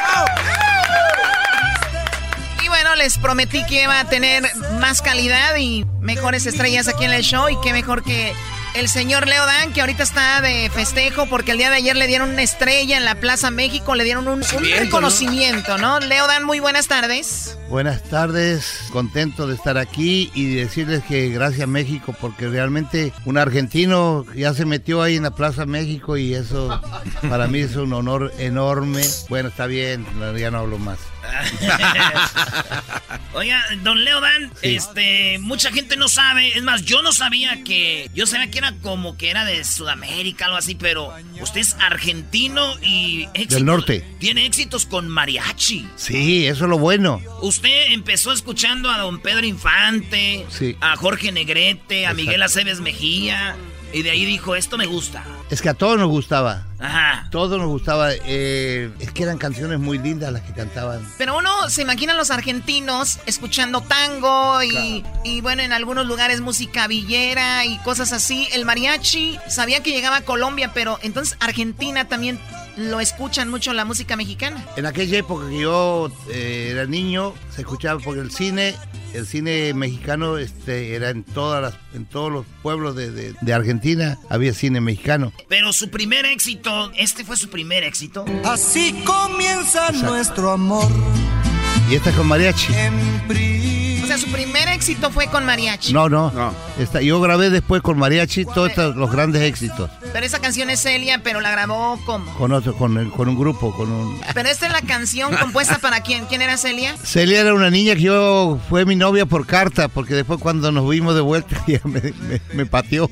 les prometí que iba a tener más calidad y mejores estrellas aquí en el show y qué mejor que el señor Leo Dan, que ahorita está de festejo porque el día de ayer le dieron una estrella en la Plaza México, le dieron un, reconocimiento, ¿no? Leo Dan, muy buenas tardes. Buenas tardes, contento de estar aquí y decirles que gracias México porque realmente un argentino ya se metió ahí en la Plaza México y eso para mí es un honor enorme. Bueno, está bien, ya no hablo más. Oiga, don Leo Dan, este, mucha gente no sabe, es más, yo no sabía que, yo sabía que era como que era de Sudamérica, algo así, pero usted es argentino y del norte. Tiene éxitos con mariachi. Sí, eso es lo bueno. Usted empezó escuchando a don Pedro Infante, a Jorge Negrete, a Miguel Aceves Mejía, y de ahí dijo, esto me gusta. Es que a todos nos gustaba. Ajá. Todos nos gustaba. Eh, es que eran canciones muy lindas las que cantaban. Pero uno se imagina a los argentinos escuchando tango y, y, bueno, en algunos lugares música villera y cosas así. El mariachi sabía que llegaba a Colombia, pero entonces Argentina también lo escuchan mucho la música mexicana. En aquella época que yo eh, era niño, se escuchaba porque el cine, el cine mexicano este, era en todas las, en todos los pueblos de, de Argentina, había cine mexicano. Pero su primer éxito, este fue su primer éxito. Así comienza nuestro amor. Y esta con mariachi. Sea, su primer éxito fue con mariachi. No, no. Esta, yo grabé después con mariachi todos estos, los grandes éxitos. Pero esa canción es Celia, pero la grabó como. Con otro, con, con un grupo, con un. Pero esta es la canción compuesta para quién. ¿Quién era Celia? Celia era una niña que yo fue mi novia por carta, porque después cuando nos vimos de vuelta ya me, me, pateó.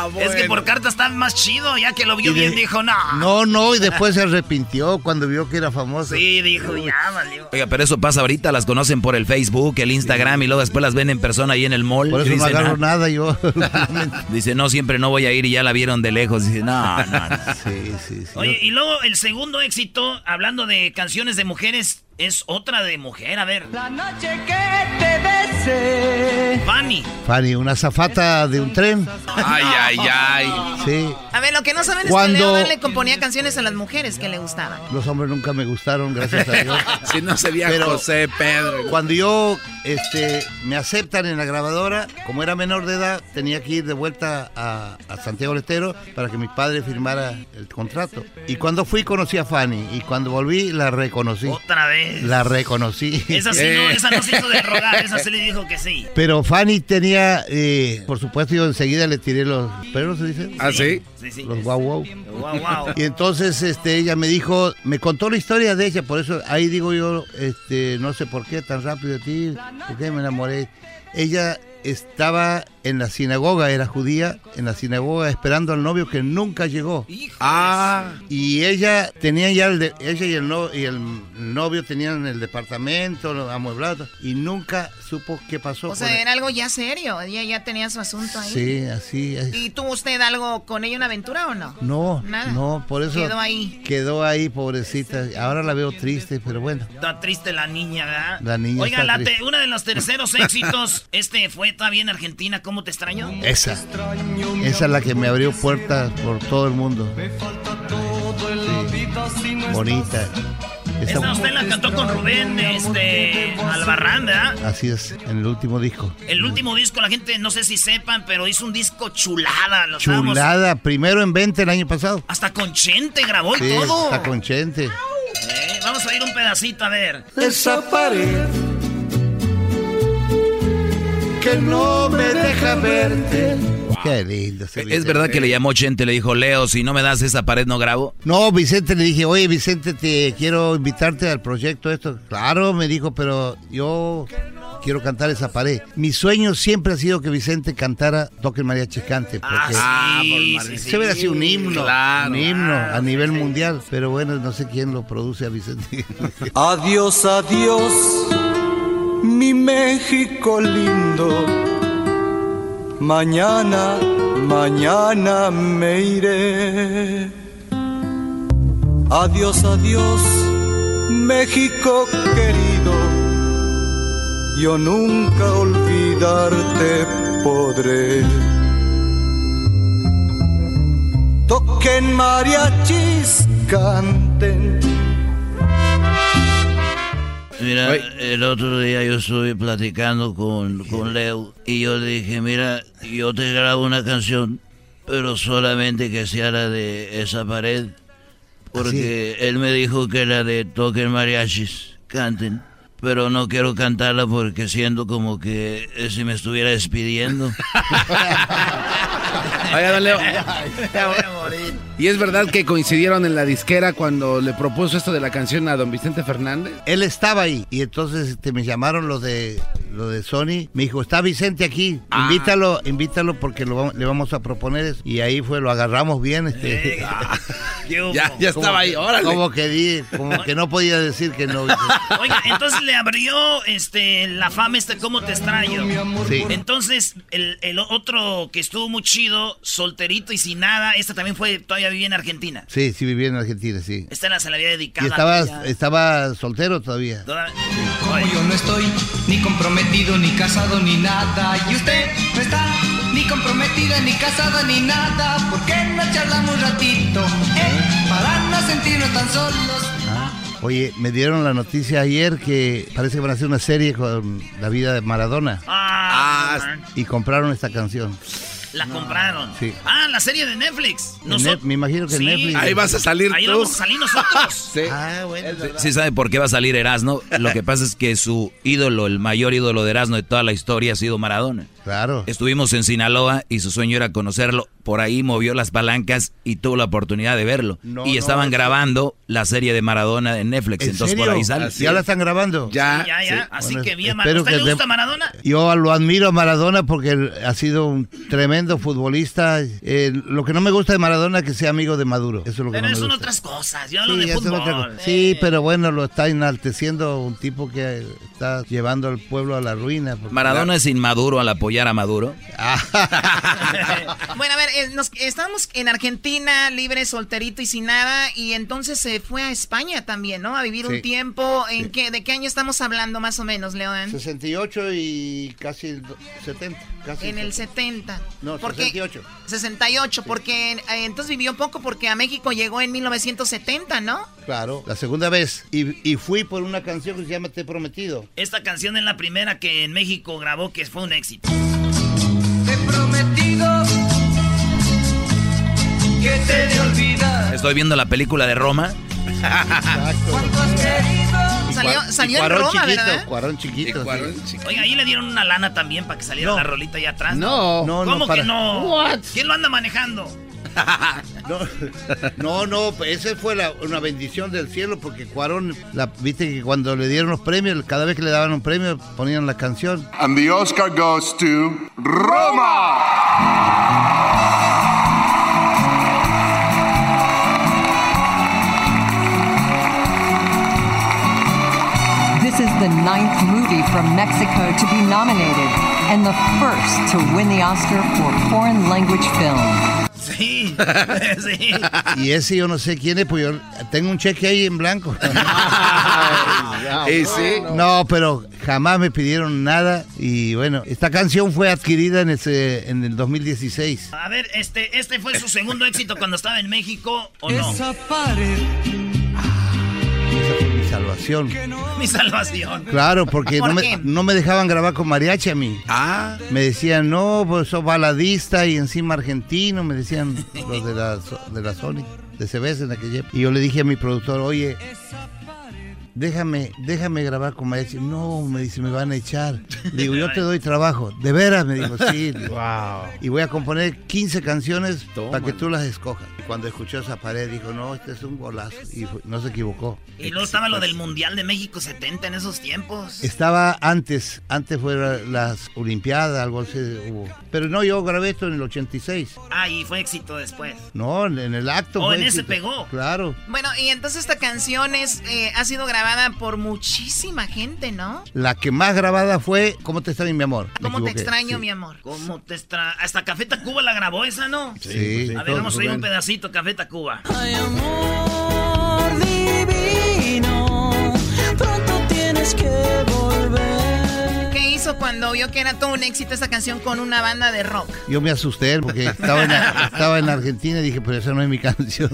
Ah, es que por carta está más chido, ya que lo vio bien dijo, no. No, no, y después se arrepintió cuando vio que era famosa. Sí, dijo, ya valió. Oiga, pero eso pasa ahorita, las conocen por el Facebook, el Instagram y luego después las ven en persona ahí en el mall. Por eso no agarro nada yo. dice, no, siempre no voy a ir y ya la vieron de lejos. Dice, no, no. Sí, sí, sí. Oye, y luego el segundo éxito, hablando de canciones de mujeres, es otra de mujer, a ver. La noche que te besé. Fanny. Fanny, una zafata de un tren. Ay, ay, ay. Sí. A ver, lo que no saben es que Leo le componía canciones a las mujeres que le gustaban. Los hombres nunca me gustaron, gracias a Dios. si no sería José Pedro. Cuando yo este, me aceptan en la grabadora, como era menor de edad, tenía que ir de vuelta a, Santiago del Estero para que mi padre firmara el contrato. Y cuando fui conocí a Fanny y cuando volví la reconocí. Otra vez. La reconocí. Esa sí no, esa no se hizo de rogar, esa se le dijo que sí. Pero Fanny tenía, eh, por supuesto, yo enseguida le tiré los perros, ¿se dice? ¿Ah, sí? Sí, sí. Los guau guau. Wow, wow. Y entonces este, ella me dijo, me contó la historia de ella, por eso ahí digo yo, este, no sé por qué tan rápido de ti, por qué me enamoré. Ella estaba en la sinagoga, era judía, en la sinagoga esperando al novio que nunca llegó. Ah. Y ella tenía ya el de, ella y el, no, y el novio tenían el departamento amueblado y nunca supo qué pasó. O sea, era algo ya serio, ella ya tenía su asunto ahí. Sí, así es. ¿Y tuvo usted algo con ella, una aventura o no? No, Nada. no, por eso quedó ahí. Quedó ahí, pobrecita. Ahora la veo triste, pero bueno. Está triste la niña, ¿verdad? La niña Oiga, está la triste. uno de los terceros éxitos, este fue todavía en Argentina, ¿cómo te extraño? Esa. Esa es la que me abrió puertas por todo el mundo. Sí. Bonita. Esa- usted la cantó con Rubén este, Albarrán, ¿verdad? Así es, en el último disco. El último disco, la gente no sé si sepan, pero hizo un disco chulada. Lo estábamos- Chulada, primero en 20 el año pasado. Hasta con Chente grabó y Sí, todo. está con Chente. Eh, vamos a ir un pedacito a ver. Esa pared que no me deja verte. Qué lindo. ese ¿Es verdad que le llamó Chente? Le dijo, Leo, si no me das esa pared no grabo. No, Vicente le dije, oye Vicente, te quiero invitarte al proyecto esto. Claro, me dijo, pero yo quiero cantar esa pared. Mi sueño siempre ha sido que Vicente cantara Toque el Mariachi Cante, porque Ah, sí, sí, sí. se hubiera sido un himno, Claro. un himno a nivel mundial. Pero bueno, no sé quién lo produce a Vicente. Adiós, adiós, mi México lindo. Mañana, mañana me iré. Adiós, adiós, México querido. Yo nunca olvidarte podré. Toquen mariachis, canten. Mira, el otro día yo estuve platicando con, con Leo y yo le dije, mira, yo te grabo una canción, pero solamente que sea la de esa pared. Porque él me dijo que la de toquen mariachis, canten. Pero no quiero cantarla porque siento como que eh, si me estuviera despidiendo. Oiga, don Leo. ¿Y es verdad que coincidieron en la disquera cuando le propuso esto de la canción a don Vicente Fernández? Él estaba ahí y entonces este, me llamaron los de lo de Sony. Me dijo, está Vicente aquí, Ah. invítalo, invítalo porque lo, vamos- le vamos a proponer eso. Y ahí fue, lo agarramos bien. Este, Ya, estaba ahí, órale. Como que, di, como que no podía decir que no. Oiga, entonces le abrió este la fama este cómo te extraño. Sí. Entonces, el, el otro que estuvo muy chido, solterito y sin nada, este también fue, todavía vivía en Argentina. Sí, sí vivía en Argentina, sí. Esta la se la había dedicado. Y a ella. estaba soltero todavía. Toda- Como yo no estoy ni comprometido, ni casado, ni nada. Y usted no está ni comprometida, ni casada, ni nada. ¿Por qué no charlamos un ratito? Eh, para no sentirnos tan solos. Oye, me dieron la noticia ayer que parece que van a hacer una serie con la vida de Maradona. Ah, Y compraron esta canción. La compraron. Sí. Ah, la serie de Netflix. En Noso- Net- me imagino que Sí. Netflix. Ahí vas a salir Ahí tú. vamos a salir nosotros. Ah, bueno. Sí sabe por qué va a salir Erasmo. Lo que pasa es que su ídolo, el mayor ídolo de Erasmo de toda la historia ha sido Maradona. Claro. Estuvimos en Sinaloa y su sueño era conocerlo. Por ahí movió las palancas y tuvo la oportunidad de verlo. No, y estaban es- grabando la serie de Maradona en Netflix. ¿En entonces serio? por ahí sale. ¿Ya la están grabando? Ya. Ya, ya. Sí. Así Bueno, que bien, ¿A espero usted que le de- gusta Maradona? Yo lo admiro a Maradona porque ha sido un tremendo futbolista. Eh, lo que no me gusta de Maradona es que sea amigo de Maduro. Eso es lo que Pero no me son gusta. otras cosas. Yo hablo Sí, de fútbol. cosa. Sí, pero bueno, lo está enalteciendo un tipo que está llevando al pueblo a la ruina. Maradona es inmaduro al apoyar a Maduro. Bueno, a ver, eh, nos, estábamos en Argentina, libre, solterito y sin nada, y entonces se fue a España también, ¿no? A vivir un Sí. tiempo. ¿En qué, ¿De qué año estamos hablando más o menos, León? 68 y casi do- 70. Casi En el 70. No, Porque- 68. 68, porque eh, entonces vivió poco porque a México llegó en 1970, ¿no? Claro, la segunda vez. Y, y fui por una canción que se llama Te he prometido. Esta canción es la primera que en México grabó que fue un éxito. Que te de olvidar. Estoy viendo la película de Roma. ¿Cuánto has querido? Salió, en Cuarón Roma, chiquito, ¿verdad? Cuarón chiquito. sí. Oiga, ahí le dieron una lana también para que saliera la rolita allá atrás. No, no, no, ¿Cómo para- que no? What? ¿Quién lo anda manejando? No, no, no, esa fue la- una bendición del cielo porque Cuarón, la, viste que cuando le dieron los premios, cada vez que le daban un premio ponían la canción. And the Oscar goes to Roma. The ninth movie from Mexico to be nominated and the first to win the Oscar for foreign language film. Sí, sí. Y ese yo no sé quién es, pues yo tengo un cheque ahí en blanco. ¿Y sí? No, pero jamás me pidieron nada y bueno, esta canción fue adquirida en, ese, en el 2016. A ver, este, este fue su segundo éxito cuando estaba en México, ¿o no? Esa pared. Salvación. Mi salvación. Claro, porque ¿Por no me, no me dejaban grabar con mariachi a mí. Ah. Me decían, no, pues sos baladista y encima argentino, me decían los de la, de la Sony, de CBS en aquella época. Y yo le dije a mi productor, oye, déjame, déjame grabar con mariachi. No, me dice, me van a echar. Digo, yo te doy trabajo. ¿De veras? Me dijo, sí. Digo, Y voy a componer 15 canciones para que tú las escojas. Y cuando escuchó esa pared, dijo, no, este es un golazo. Y fue- no se equivocó. Y luego estaba lo del Mundial de México 70 en esos tiempos. Estaba antes, antes fueron las Olimpiadas, algo así hubo. Pero no, yo grabé esto en el 86. Ah, y fue éxito después. No, en el acto. Oh, fue en ese éxito. pegó. Claro. Bueno, y entonces esta canción es, eh, ha sido grabada por muchísima gente, ¿no? La que más grabada fue ¿Cómo te extraño, mi amor? ¿Cómo te extraño, sí. mi amor? ¿Cómo te extra... Hasta Café Tacuba la grabó esa, ¿no? Sí, sí, A ver, vamos a oír un pedacito, Café Tacuba. Ay, amor divino, pronto tienes que volver. ¿Qué hizo cuando vio que era todo un éxito esa canción con una banda de rock? Yo me asusté porque estaba en, estaba en Argentina y dije, pero esa no es mi canción.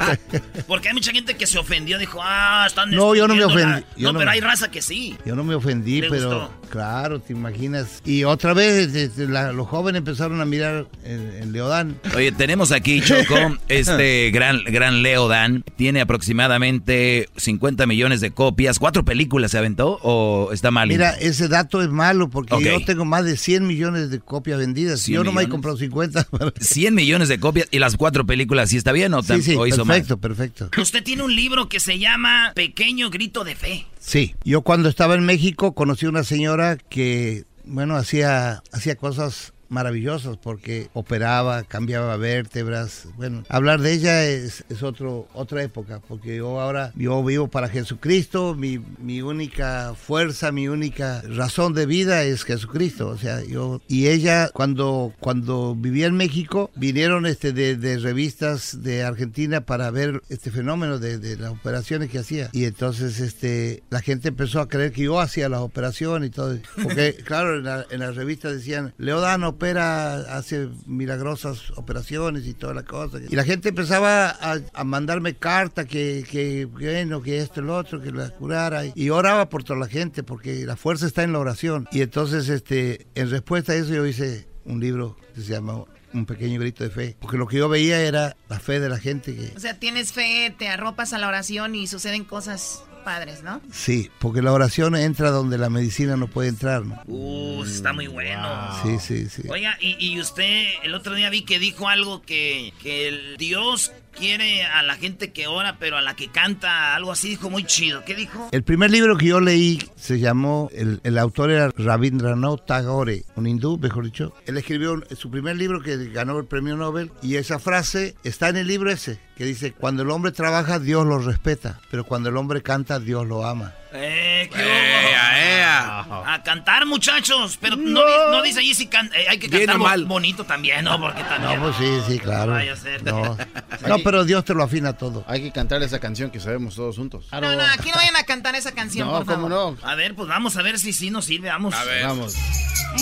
porque hay mucha gente que se ofendió, dijo, ah, están No, yo no me ofendí. no, pero hay raza que sí. Yo no me ofendí, pero claro, te imaginas. Y otra vez este, los jóvenes empezaron a mirar en, Leodán. Oye, tenemos aquí, Choco, este gran, gran Leodán. Tiene aproximadamente 50 millones de copias. ¿Cuatro películas se aventó o está mal? Mira, ese dato es malo porque yo tengo más de 100 millones de copias vendidas. Yo no me he comprado 50. 100 millones de copias y las cuatro películas, ¿sí está bien o, sí, sí, perfecto, perfecto. Usted tiene un libro que se llama Pequeño Grito de Fe. Sí, yo cuando estaba en México conocí a una señora que, bueno, hacía, hacía cosas maravillosos porque operaba, cambiaba vértebras. Bueno, hablar de ella es, es otro, otra época, porque yo ahora yo vivo para Jesucristo, mi, mi única fuerza, mi única razón de vida es Jesucristo. O sea, yo y ella cuando, cuando vivía en México, vinieron este de, de revistas de Argentina para ver este fenómeno de, de, las operaciones que hacía. Y entonces este la gente empezó a creer que yo hacía las operaciones y todo. Porque claro, en la, en la revista decían, Leodano opera, hace milagrosas operaciones y toda la cosa. Y la gente empezaba a, mandarme cartas que, que, bueno, que esto, lo otro, que la curara. Y oraba por toda la gente porque la fuerza está en la oración. Y entonces, este, en respuesta a eso, yo hice un libro que se llama un pequeño grito de fe. Porque lo que yo veía era la fe de la gente. Que... O sea, tienes fe, te arropas a la oración y suceden cosas padres, ¿no? Sí, porque la oración entra donde la medicina no puede entrar, ¿no? Uh, está muy bueno. Sí, sí, sí. Oiga, y, y, usted el otro día vi que dijo algo que, que el Dios quiere a la gente que ora, pero a la que canta, algo así, dijo muy chido. ¿Qué dijo? El primer libro que yo leí se llamó, el, el autor era Rabindranath Tagore, un hindú, mejor dicho. Él escribió su primer libro que ganó el premio Nobel y esa frase está en el libro ese, que dice, cuando el hombre trabaja, Dios lo respeta, pero cuando el hombre canta, Dios lo ama. Eh, ¿qué A cantar, muchachos. Pero no, no dice ahí si eh, hay que cantar mal. bonito también, ¿no? Porque también. No, pues sí, sí, claro. No, no, pero Dios te lo afina todo. Hay que cantar esa canción que sabemos todos juntos. No, no, aquí no vayan a cantar esa canción, no, por ¿cómo no? A ver, pues vamos a ver si sí nos sirve. Vamos. A ver. Vamos.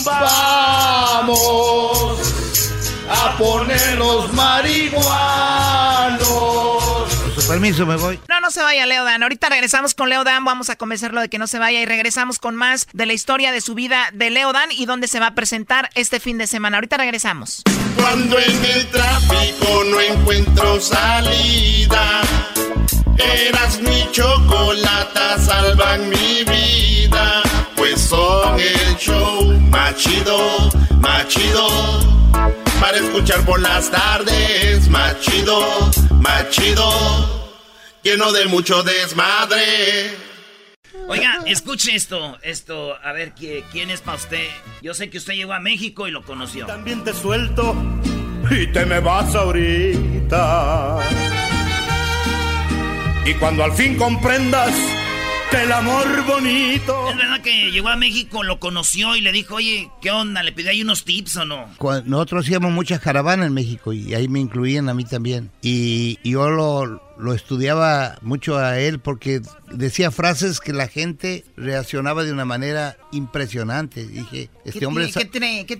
Vamos a poner los marihuanos permiso, me voy. No, no se vaya, Leo Dan. Ahorita regresamos con Leo Dan. Vamos a convencerlo de que no se vaya y regresamos con más de la historia de su vida de Leo Dan y dónde se va a presentar este fin de semana. Ahorita regresamos. Cuando en el tráfico no encuentro salida, eras mi chocolata, salvan mi vida. Pues son el show machido, machido para escuchar por las tardes. Más chido, más chido, lleno de mucho desmadre. Oiga, escuche esto, esto, a ver quién es para usted. Yo sé que usted llegó a México y lo conoció. También te suelto y te me vas ahorita. Y cuando al fin comprendas el amor bonito. Es verdad que llegó a México, lo conoció y le dijo, oye, ¿qué onda? ¿Le pidió ahí unos tips o no? Nosotros hacíamos muchas caravanas en México y ahí me incluían a mí también. Y, y yo lo, lo estudiaba mucho a él porque decía frases que la gente reaccionaba de una manera impresionante. Dije, este hombre,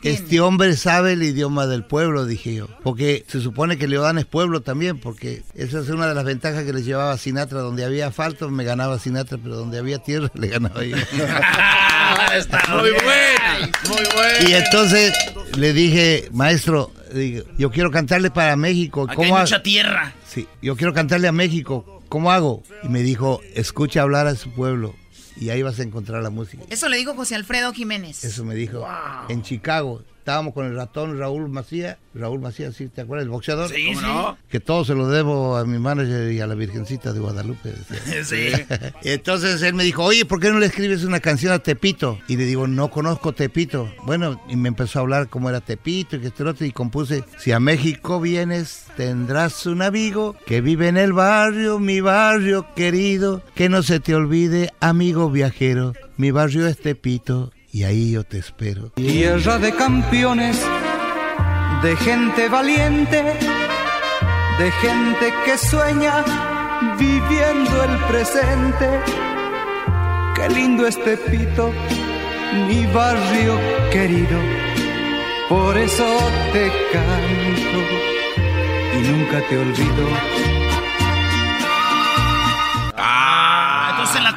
este hombre sabe el idioma del pueblo, dije yo. Porque se supone que Leodán es pueblo también, porque esa es una de las ventajas que le llevaba a Sinatra. Donde había asfalto me ganaba Sinatra, pero donde había tierra le ganaba yo. muy bueno, muy bueno. Y entonces le dije, maestro, yo quiero cantarle para México. ¿Cómo hay mucha tierra. Sí, yo quiero cantarle a México. ¿Cómo hago? Y me dijo, escucha hablar a su pueblo y ahí vas a encontrar la música. Eso le dijo José Alfredo Jiménez. Eso me dijo. En Chicago estábamos con el ratón Raúl Macías. Raúl Macías, ¿sí te acuerdas? El boxeador. Sí, sí. No? Que todo se lo debo a mi manager y a la Virgencita de Guadalupe. sí. Entonces él me dijo, oye, ¿por qué no le escribes una canción a Tepito? Y le digo, no conozco Tepito. Bueno, y me empezó a hablar cómo era Tepito y que este otro, y compuse, si a México vienes, tendrás un amigo que vive en el barrio, mi barrio querido, que no se te olvide, amigo viajero, mi barrio es Tepito y ahí yo te espero. Tierra de campeones, de gente valiente, de gente que sueña viviendo el presente. Qué lindo este pito, mi barrio querido, por eso te canto y nunca te olvido.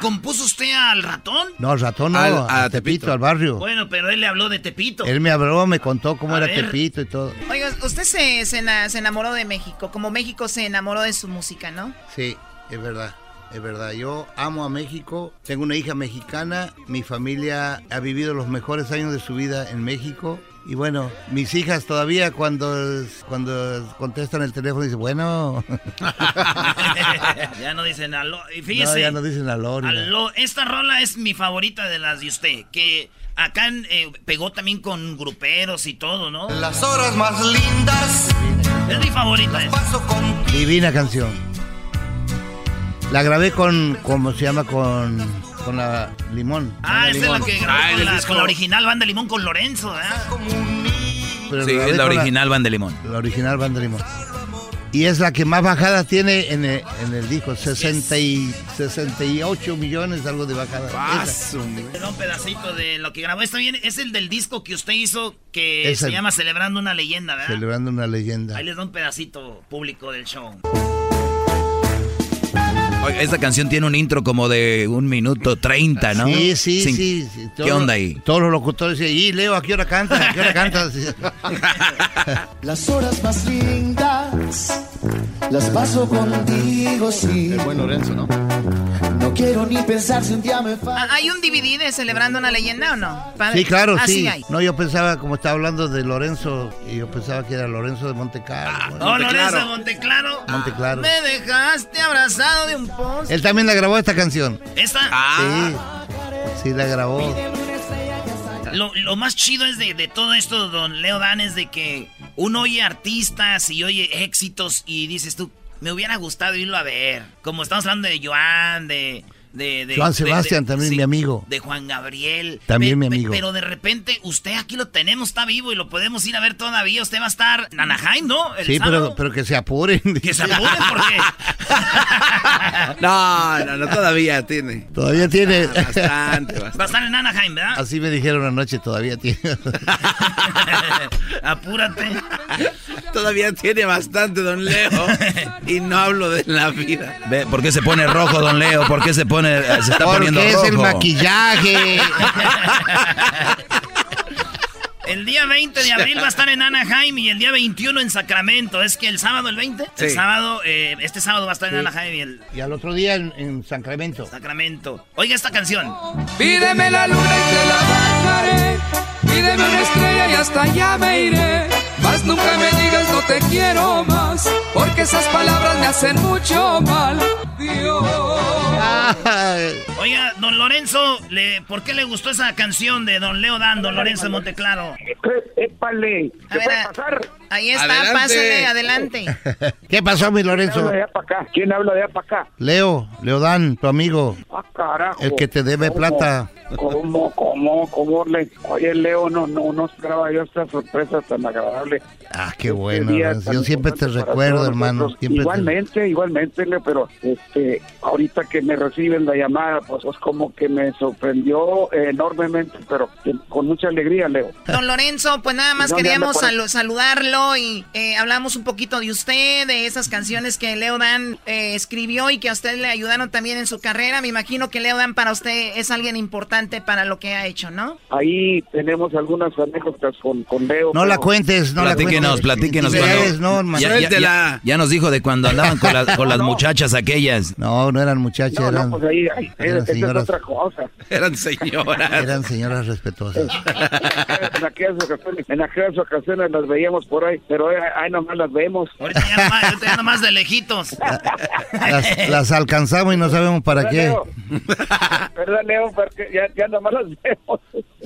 Compuso usted al ratón. No, al ratón no, Al- a a Tepito, al barrio. Bueno, pero él le habló de Tepito. Él me habló, me contó cómo A era ver. Tepito y todo. Oiga, usted se, se, se enamoró de México, como México se enamoró de su música, ¿no? Sí, es verdad, es verdad. Yo amo a México, tengo una hija mexicana, mi familia ha vivido los mejores años de su vida en México. Y bueno, mis hijas todavía cuando, cuando contestan el teléfono dicen, bueno, ya no dicen aló. Y no, fíjese. ya no dicen aló. aló. Esta rola es mi favorita de las de usted. Que acá eh, pegó también con gruperos y todo, ¿no? Las horas más lindas. Es mi favorita. esa. Divina canción. La grabé con, ¿cómo se llama? Con, con la Limón. Ah, Banda esa es la que grabó con, la, con la original banda Limón con Lorenzo, ¿verdad? Pero Sí, es la original Van de Limón. La original Banda Limón. Y es la que más bajada tiene en el, en el disco, 60 y, 68 millones, algo de bajada. Era un pedacito de lo que grabó. Está bien, es el del disco que usted hizo que Es se el- llama Celebrando una leyenda, ¿verdad? Celebrando una leyenda. Ahí les da un pedacito público del show. Esta canción tiene un intro como de un minuto treinta, ¿no? Sí, sí, Sin- sí. sí. ¿Qué onda ahí? Todos los locutores dicen, y Leo, ¿a qué hora cantas? ¿A qué hora cantas? Las horas más lindas las paso contigo, sí. El buen Lorenzo, ¿no? No quiero ni pensar si un día me Ah, ¿Hay un DVD de Celebrando una leyenda o no? Padre. Sí, claro, Ah, sí. hay. No, yo pensaba, como estaba hablando de Lorenzo, y yo pensaba que era Lorenzo de Montecarlo. Oh, Lorenzo de Monteclaro. Monteclaro. Me dejaste abrazado de un poste. Él también la grabó esta canción. ¿Esta? Sí, sí la grabó. Lo, lo más chido es de, de todo esto, don Leo Dan, es de que uno oye artistas y oye éxitos y dices tú, me hubiera gustado irlo a ver. Como estamos hablando de Joan, de... de, de- Sebastián, de- también sí, mi amigo. De Juan Gabriel. También Pe- mi pe- amigo. Pero de repente, usted aquí lo tenemos, está vivo y lo podemos ir a ver todavía. Usted va a estar en Anaheim, ¿no? El Sí, pero, pero que se apuren. Que se apuren porque... No, no, no, todavía tiene. Todavía tiene. Bastante, bastante. Va a estar en Anaheim, ¿verdad? Así me dijeron anoche, todavía tiene. Apúrate. Todavía tiene bastante, don Leo. Y no hablo de la vida. Ve, ¿Por qué se pone rojo, don Leo? ¿Por qué se pone, eh, se está Porque poniendo es rojo? el maquillaje. El día 20 de abril va a estar en Anaheim y el día 21 en Sacramento. ¿Es que el sábado el 20? El Sí. sábado, eh, este sábado va a estar en Sí. Anaheim y el Y al otro día en, en Sacramento. Sacramento. Oiga esta canción. Pídeme la luna y te la bajaré. Pídeme una estrella y hasta allá me iré. Más nunca me digas no te quiero más. Porque esas palabras me hacen mucho mal. Oiga, don Lorenzo, le, ¿por qué le gustó esa canción de don Leo Dan, don Lorenzo de Monteclaro? ¡Épale! A ver, a- ahí está, Adelante. pásale, adelante. ¿Qué pasó, mi ¿Quién Lorenzo? habla de allá para acá? ¿Quién habla de allá para acá? Leo, Leodán, tu amigo. Ah, carajo. El que te debe ¿Cómo? plata. ¿Cómo, cómo, cómo le... Oye, Leo, no, no, no esperaba yo esta sorpresa tan agradable. Ah, qué bueno, día Lorenzo. tan Yo siempre te recuerdo, hermano. Siempre te- igualmente, igualmente, Leo, pero este, ahorita que me reciben la llamada, pues, pues como que me sorprendió enormemente, pero con mucha alegría, Leo. Don Lorenzo, pues nada más ¿Dónde queríamos salu- saludarlo y eh, hablamos un poquito de usted, de esas canciones que Leo Dan eh, escribió y que a usted le ayudaron también en su carrera. Me imagino que Leo Dan para usted es alguien importante para lo que ha hecho, ¿no? Ahí tenemos algunas anécdotas con, con Leo. No la cuentes, no la platíquenos, cuentes. platíquenos. Infidelidades, cuando- no, ya, ya- ya- ya nos dijo de cuando andaban con, las- con las muchachas aquellas. No, no eran muchachas, No, no, eran, pues ahí, ahí, eran esa es señoras. otra cosa. Eran señoras. Eran señoras respetuosas. En aquellas ocasiones, en aquellas ocasiones las veíamos por ahí, pero ahí, ahí nomás las vemos. Ahorita ya nomás, ahorita ya nomás de lejitos. Las, las alcanzamos y no sabemos para qué. Leo? ¿Verdad, Leo? Porque ya, ya nomás las vemos.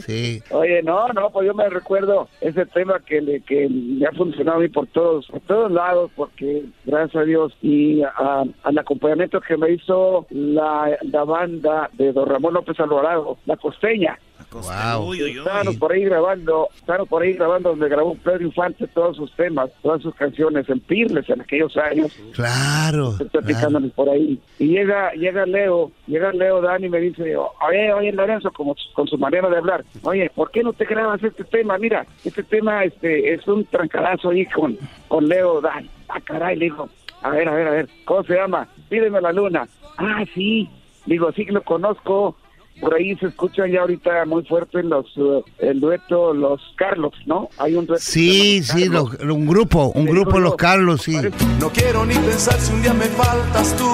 Sí. Oye, no, no, pues yo me recuerdo ese tema que le, que me ha funcionado a mí por todos, por todos lados, porque gracias a Dios y a- al acompañamiento que me hizo la, la banda de Don Ramón López Alvarado, La Costeña. Estábamos por ahí grabando, estábamos por ahí grabando donde grabó Pedro Infante todos sus temas, todas sus canciones en Pirles en aquellos años. Claro. Platicándoles por ahí. Y llega, llega Leo, llega Leo Dani y me dice, oye, oye Lorenzo, como con su manera de hablar, oye, ¿por qué no te grabas este tema? Mira, este tema este es un trancadazo ahí con, con Leo Dani. Ah, caray, le digo, a ver, a ver, a ver, ¿cómo se llama? Pídeme la luna. Ah, sí. Digo, sí que lo conozco. Por ahí se escuchan ya ahorita muy fuerte los uh, el dueto Los Carlos, ¿no? Hay un dueto. Sí, sí, lo- un grupo, un grupo Los Carlos, sí. No quiero ni pensar si un día me faltas tú.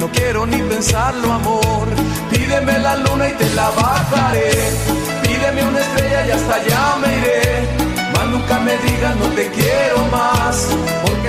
No quiero ni pensarlo, amor. Pídeme la luna y te la bajaré. Pídeme una estrella y hasta allá me iré. Más nunca me digas no te quiero más. Porque.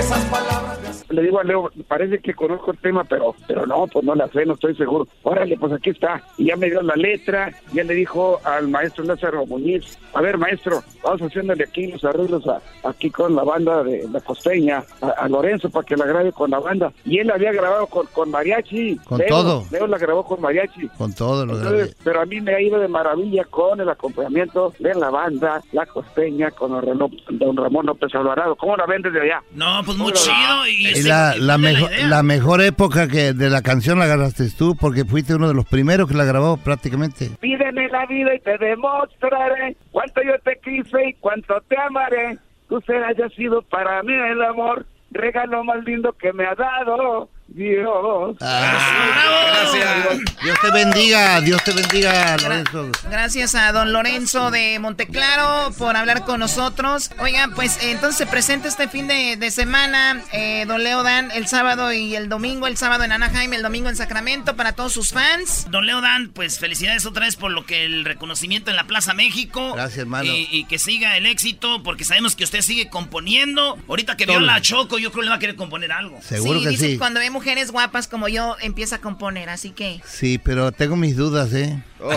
Le digo a Leo, parece que conozco el tema, pero pero no, pues no la sé, no estoy seguro. Órale, pues aquí está. Y ya me dio la letra, ya le dijo al maestro Lázaro Muñiz, a ver maestro, vamos haciéndole aquí los arreglos a- aquí con la banda de la costeña, a, a Lorenzo para que la grabe con la banda. Y él la había grabado con, con mariachi. Con Leo, todo. Leo la grabó con mariachi. Con todo lo Entonces, pero a mí me ha ido de maravilla con el acompañamiento de la banda, la costeña, con don Ramón- don Ramón López Alvarado. ¿Cómo la ven desde allá? No, pues muy ¿Cómo la- chido. Y la, la, mejor, la mejor época que de la canción la agarraste tú, porque fuiste uno de los primeros que la grabó prácticamente. Pídeme la vida y te demostraré cuánto yo te quise y cuánto te amaré. Tú serás ya sido para mí el amor, regalo más lindo que me ha dado Dios. Gracias. Dios te bendiga, Dios te bendiga, Lorenzo. Gracias a don Lorenzo de Monteclaro por hablar con nosotros. Oigan, pues entonces se presenta este fin de, de semana, eh, don Leo Dan, el sábado y el domingo, el sábado en Anaheim, el domingo en Sacramento para todos sus fans. Don Leo Dan, pues felicidades otra vez por lo que el reconocimiento en la Plaza México. Gracias, hermano. Y, y que siga el éxito, porque sabemos que usted sigue componiendo. Ahorita que vio Todo. la Choco, yo creo que le va a querer componer algo. Seguro que dice sí. que cuando ve mujeres guapas como yo, empieza a componer, así que... Sí, pero tengo mis dudas, ¿eh? Oy,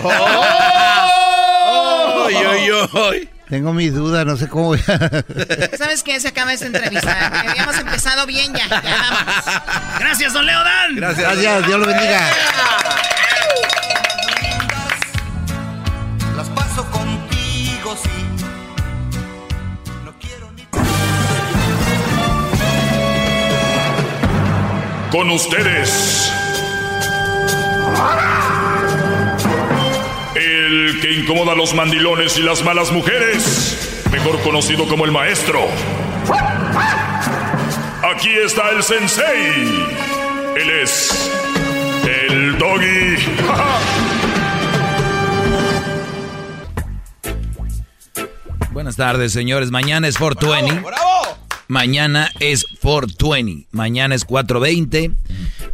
oy, oy. Tengo mis dudas, no sé cómo voy a... ¿Sabes qué? Se acaba esta entrevista. Habíamos empezado bien ya. ya vamos. Gracias, don Leo Dan. Gracias, Dios lo bendiga. Con ustedes. El que incomoda a los mandilones y las malas mujeres. Mejor conocido como el maestro. Aquí está el sensei. Él es el doggy. Buenas tardes, señores. Mañana es 420. Mañana es 420. Mañana es 420.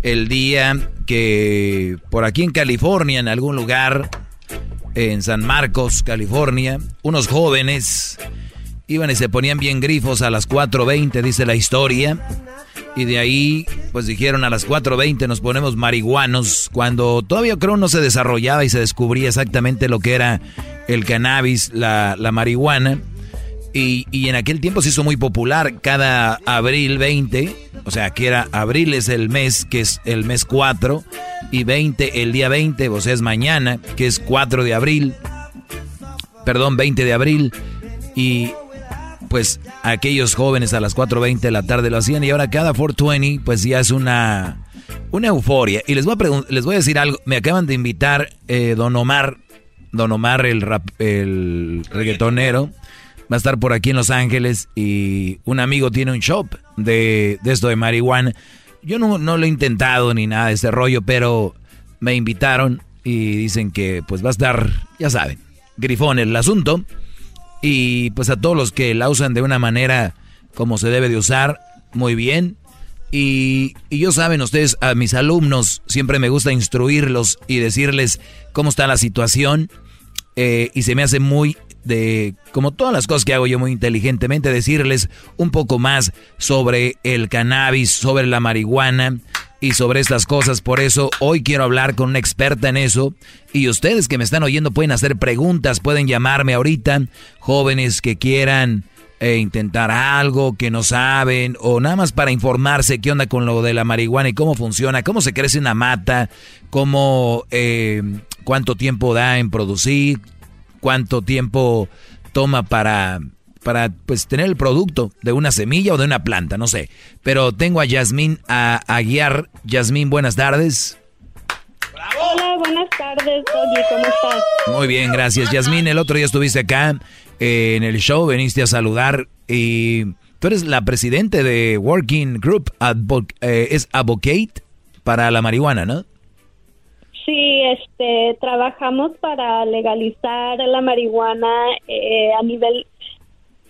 El día que por aquí en California, en algún lugar, en San Marcos, California, unos jóvenes iban y se ponían bien grifos a las 4.20, dice la historia. Y de ahí, pues dijeron a las 4.20 nos ponemos marihuanos, cuando todavía creo no se desarrollaba y se descubría exactamente lo que era el cannabis, la, la marihuana. Y, y en aquel tiempo se hizo muy popular, cada abril 20, o sea, que era abril es el mes, que es el mes 4, y 20 el día 20, o sea, es mañana, que es 4 de abril, perdón, 20 de abril, y pues aquellos jóvenes a las 4.20 de la tarde lo hacían y ahora cada 420 pues ya es una, una euforia. Y les voy, a les voy a decir algo, me acaban de invitar eh, Don Omar, Don Omar el, rap- el reggaetonero, va a estar por aquí en Los Ángeles y un amigo tiene un shop de, de esto de marihuana. Yo no, no lo he intentado ni nada de ese rollo, pero me invitaron y dicen que pues va a estar, ya saben, grifón el asunto. Y pues a todos los que la usan de una manera como se debe de usar, muy bien. Y, y yo saben ustedes, a mis alumnos siempre me gusta instruirlos y decirles cómo está la situación. eh, y se me hace muy de, como todas las cosas que hago yo muy inteligentemente, decirles un poco más sobre el cannabis, sobre la marihuana y sobre estas cosas. Por eso hoy quiero hablar con una experta en eso. Y ustedes que me están oyendo pueden hacer preguntas, pueden llamarme ahorita, jóvenes que quieran eh, intentar algo, que no saben, o nada más para informarse qué onda con lo de la marihuana y cómo funciona, cómo se crece una mata, cómo, eh, cuánto tiempo da en producir, cuánto tiempo toma para para pues tener el producto de una semilla o de una planta, no sé. Pero tengo a Yasmín a, a guiar. Yasmín, buenas tardes. Hola, buenas tardes, Doggy, ¿cómo estás? Muy bien, gracias. Yasmín, el otro día estuviste acá eh, en el show, veniste a saludar y tú eres la presidente de Working Group, eh, es Advocate para la marihuana, ¿no? Sí, este, trabajamos para legalizar la marihuana eh, a nivel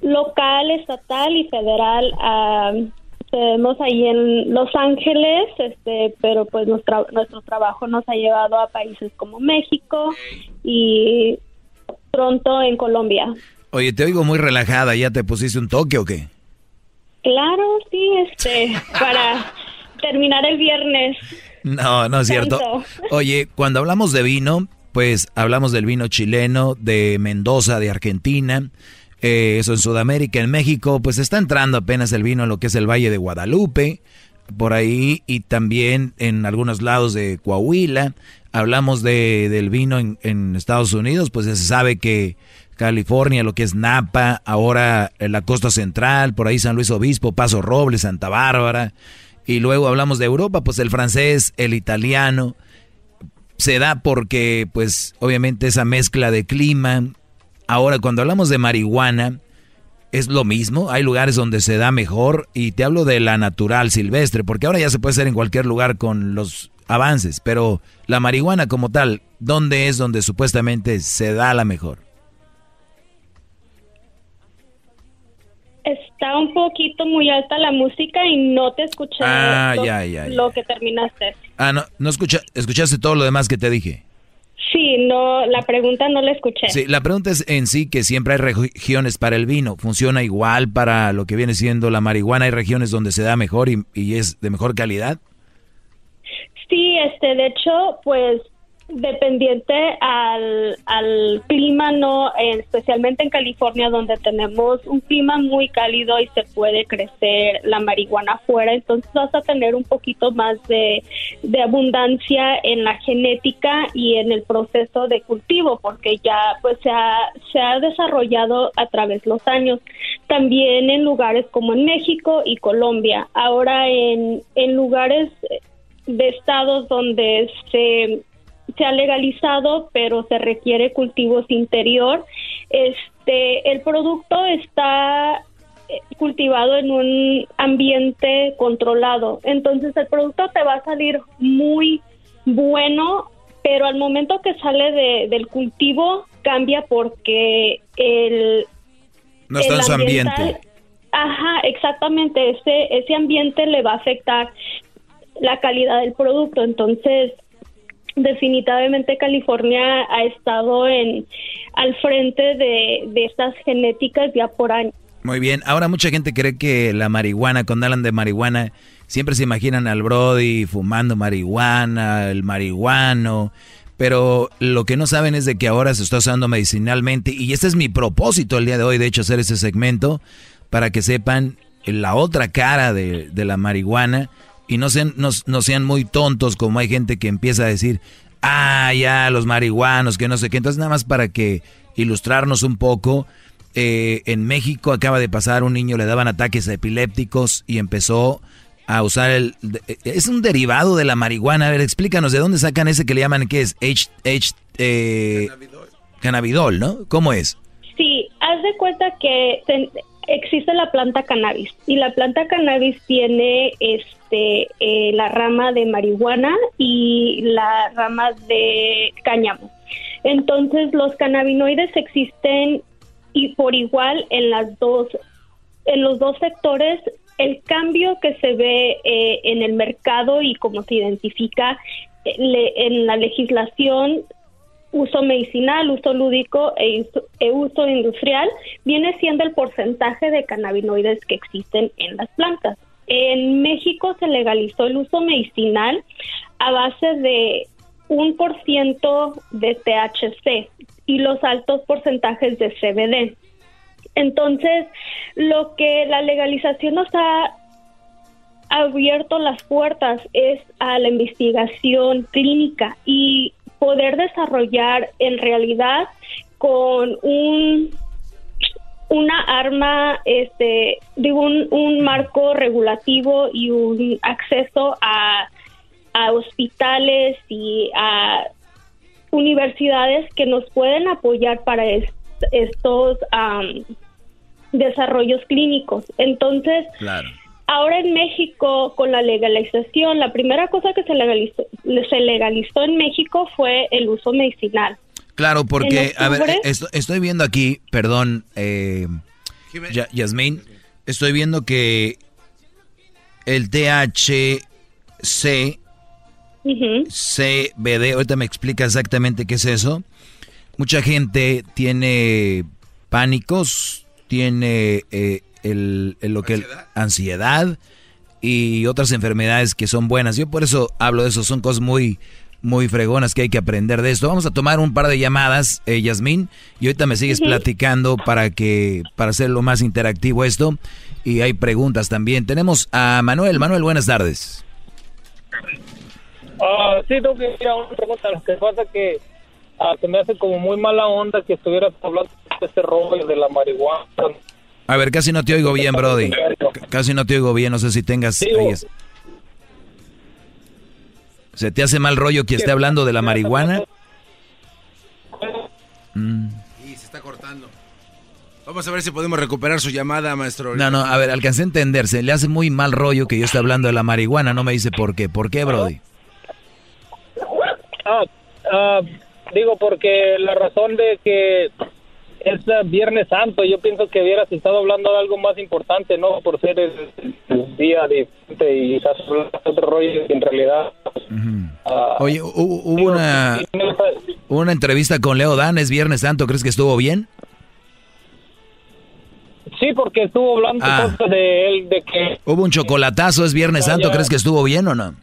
local, estatal y federal. Uh, tenemos ahí en Los Ángeles, este, pero pues nuestro, nuestro trabajo nos ha llevado a países como México y pronto en Colombia. Oye, te oigo muy relajada, ¿ya te pusiste un toque o qué? Claro, sí, este, para terminar el viernes. No, no es cierto. Oye, cuando hablamos de vino, pues hablamos del vino chileno, de Mendoza, de Argentina, eh, eso en Sudamérica, en México, pues está entrando apenas el vino en lo que es el Valle de Guadalupe, por ahí, y también en algunos lados de Coahuila. Hablamos de, del vino en, en Estados Unidos, pues ya se sabe que California, lo que es Napa, ahora en la costa central, por ahí San Luis Obispo, Paso Robles, Santa Bárbara. Y luego hablamos de Europa, pues el francés, el italiano. Se da porque, pues, obviamente esa mezcla de clima, Ahora, cuando hablamos de marihuana, es lo mismo. Hay lugares donde se da mejor y te hablo de la natural silvestre, porque ahora ya se puede hacer en cualquier lugar con los avances, pero la marihuana como tal, ¿dónde es donde supuestamente se da la mejor? Está un poquito muy alta la música y no te escuché ah, lo, que terminaste. Ah, no, no escucha, escuchaste todo lo demás que te dije. Sí, no, la pregunta no la escuché. Sí, la pregunta es en sí que siempre hay regiones para el vino. ¿Funciona igual para lo que viene siendo la marihuana? ¿Hay regiones donde se da mejor y, y es de mejor calidad? Sí, este, de hecho, pues dependiente al, al clima, no, especialmente en California, donde tenemos un clima muy cálido y se puede crecer la marihuana afuera, entonces vas a tener un poquito más de, de abundancia en la genética y en el proceso de cultivo, porque ya pues se ha, se ha desarrollado a través de los años. También en lugares como en México y Colombia. Ahora en, en lugares de estados donde se se ha legalizado, pero se requiere cultivos interior. Este, el producto está eh, cultivado en un ambiente controlado. Entonces el producto te va a salir muy bueno, pero al momento que sale de, del cultivo cambia porque el... No está en su ambiente. Ajá, exactamente. Ese, ese ambiente le va a afectar la calidad del producto. Entonces, definitivamente California ha estado en al frente de, estas genéticas ya por años. Muy bien, ahora mucha gente cree que la marihuana, cuando hablan de marihuana, siempre se imaginan al Brody fumando marihuana, el marihuano, pero lo que no saben es de que ahora se está usando medicinalmente y este es mi propósito el día de hoy, de hecho, hacer ese segmento para que sepan la otra cara de, de la marihuana y no sean, no, sean muy tontos como hay gente que empieza a decir, ah, ya, los marihuanos, que no sé qué. Entonces, nada más para que ilustrarnos un poco, eh, en México acaba de pasar, un niño le daban ataques epilépticos y empezó a usar el... Es un derivado de la marihuana. A ver, explícanos, ¿de dónde sacan ese que le llaman, qué es? H, H, eh, cannabidol, ¿no? ¿Cómo es? Sí, haz de cuenta que existe la planta cannabis y la planta cannabis tiene este eh, la rama de marihuana y la rama de cáñamo. Entonces los cannabinoides existen y por igual en las dos en los dos sectores el cambio que se ve eh, en el mercado y cómo se identifica eh, en la legislación uso medicinal, uso lúdico e, e, uso industrial, viene siendo el porcentaje de cannabinoides que existen en las plantas. En México se legalizó el uso medicinal a base de un por ciento de THC y los altos porcentajes de CBD. Entonces, lo que la legalización nos ha abierto las puertas es a la investigación clínica y poder desarrollar en realidad con un una arma, este, digo, un, un marco regulativo y un acceso a, a hospitales y a universidades que nos pueden apoyar para estos am, desarrollos clínicos. Entonces, Claro. ahora en México, con la legalización, la primera cosa que se legalizó, se legalizó en México fue el uso medicinal. Claro, porque, a ver, octubre- esto- estoy viendo aquí, perdón, eh, Ya- Yasmín, estoy viendo que el THC, CBD, ahorita me explica exactamente qué es eso. Mucha gente tiene pánicos, tiene eh, el, el- lo que ansiedad y otras enfermedades que son buenas. Yo por eso hablo de eso, son cosas muy muy fregonas que hay que aprender de esto. Vamos a tomar un par de llamadas, eh, Yasmín, y ahorita me sigues platicando para que para hacerlo más interactivo esto y hay preguntas también. Tenemos a Manuel. Manuel, buenas tardes. Ah, sí, tengo que ir a una pregunta. Lo que pasa que ah, se me hace como muy mala onda que estuvieras hablando de ese rollo de la marihuana. A ver, casi no te oigo bien, Brody. C- Casi no te oigo bien, no sé si tengas... Digo- ahí es- ¿Se te hace mal rollo que esté hablando de la marihuana? Mm. Y se está cortando. Vamos a ver si podemos recuperar su llamada, maestro. No, no, a ver, alcancé a entenderse. Le hace muy mal rollo que yo esté hablando de la marihuana. No me dice por qué. ¿Por qué, Brody? Ah, ah, digo porque la razón de que es ah, Viernes Santo, yo pienso que hubieras estado hablando de algo más importante, ¿no? Por ser el, el día diferente y de otro rollo que en realidad... ah, Oye, hu- hubo una, hubo una entrevista con Leo Dan, es Viernes Santo, ¿crees que estuvo bien? Sí, porque estuvo hablando Ah. de él, de que... Hubo un chocolatazo, es Viernes Santo, ¿crees que estuvo bien o no?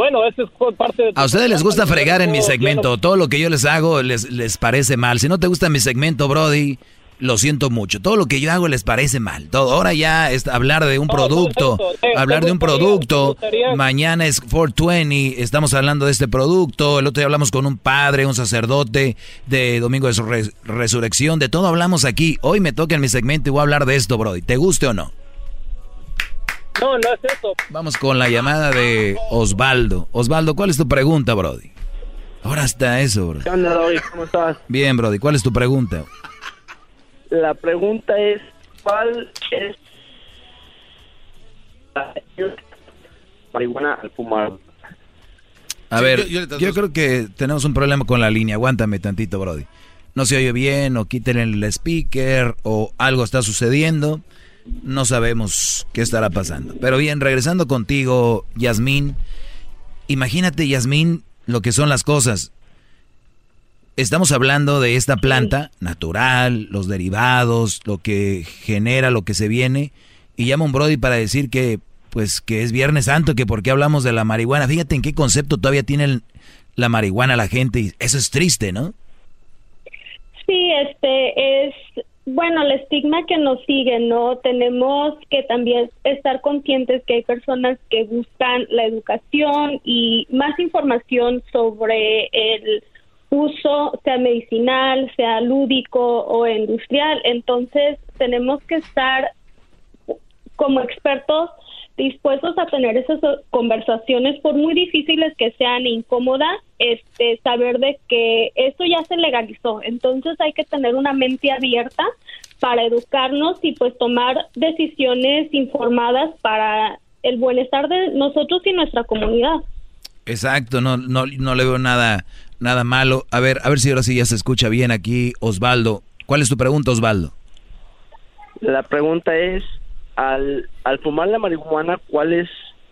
Bueno, eso es parte de... A ustedes les gusta fregar en mi segmento, todo lo que yo les hago les, les parece mal. Si no te gusta mi segmento, Brody, lo siento mucho. Todo lo que yo hago les parece mal. Todo. Ahora ya es hablar de un producto, hablar de un producto. Mañana es 420, estamos hablando de este producto. El otro día hablamos con un padre, un sacerdote de Domingo de Res- Resurrección. De todo hablamos aquí. Hoy me toca en mi segmento y voy a hablar de esto, Brody. ¿Te guste o no? No, no es eso. Vamos con la llamada de Osvaldo. Osvaldo, ¿cuál es tu pregunta, Brody? Ahora está eso, Brody. ¿Qué onda, Doggy? ¿Cómo estás? Bien, Brody, ¿cuál es tu pregunta? La pregunta es, ¿cuál es la marihuana al fumar? A Sí, ver, yo- yo, creo que tenemos un problema con la línea. Aguántame tantito, Brody. No se oye bien, o quiten el speaker, o algo está sucediendo. No sabemos qué estará pasando. Pero bien, regresando contigo, Yasmín. Imagínate, Yasmín, lo que son las cosas. Estamos hablando de esta planta natural, los derivados, lo que genera, lo que se viene. Y llama un Brody para decir que, pues, que es Viernes Santo, que por qué hablamos de la marihuana. Fíjate en qué concepto todavía tiene la marihuana la gente. Y eso es triste, ¿no? Sí, este es, bueno, el estigma que nos sigue, ¿no? Tenemos que también estar conscientes que hay personas que buscan la educación y más información sobre el uso, sea medicinal, sea lúdico o industrial. Entonces, tenemos que estar como expertos dispuestos a tener esas conversaciones por muy difíciles que sean e incómodas, este saber de que esto ya se legalizó, entonces hay que tener una mente abierta para educarnos y pues tomar decisiones informadas para el bienestar de nosotros y nuestra comunidad. Exacto, no, no, no le veo nada, nada malo. A ver, a ver si ahora sí ya se escucha bien aquí, Osvaldo. ¿Cuál es tu pregunta, Osvaldo? La pregunta es, al, al fumar la marihuana, ¿cuál es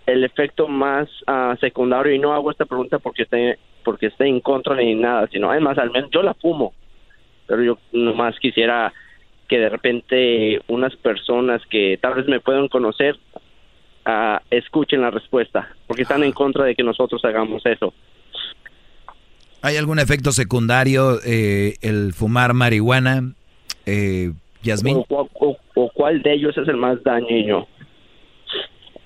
el efecto más ah, secundario? Y no hago esta pregunta porque esté, porque esté en contra ni nada, sino además, al menos yo la fumo, pero yo nomás quisiera que de repente unas personas que tal vez me puedan conocer ah, escuchen la respuesta, porque están en contra de que nosotros hagamos eso. ¿Hay algún efecto secundario eh, el fumar marihuana, eh, Yasmín? O, o- o cuál de ellos es el más dañino.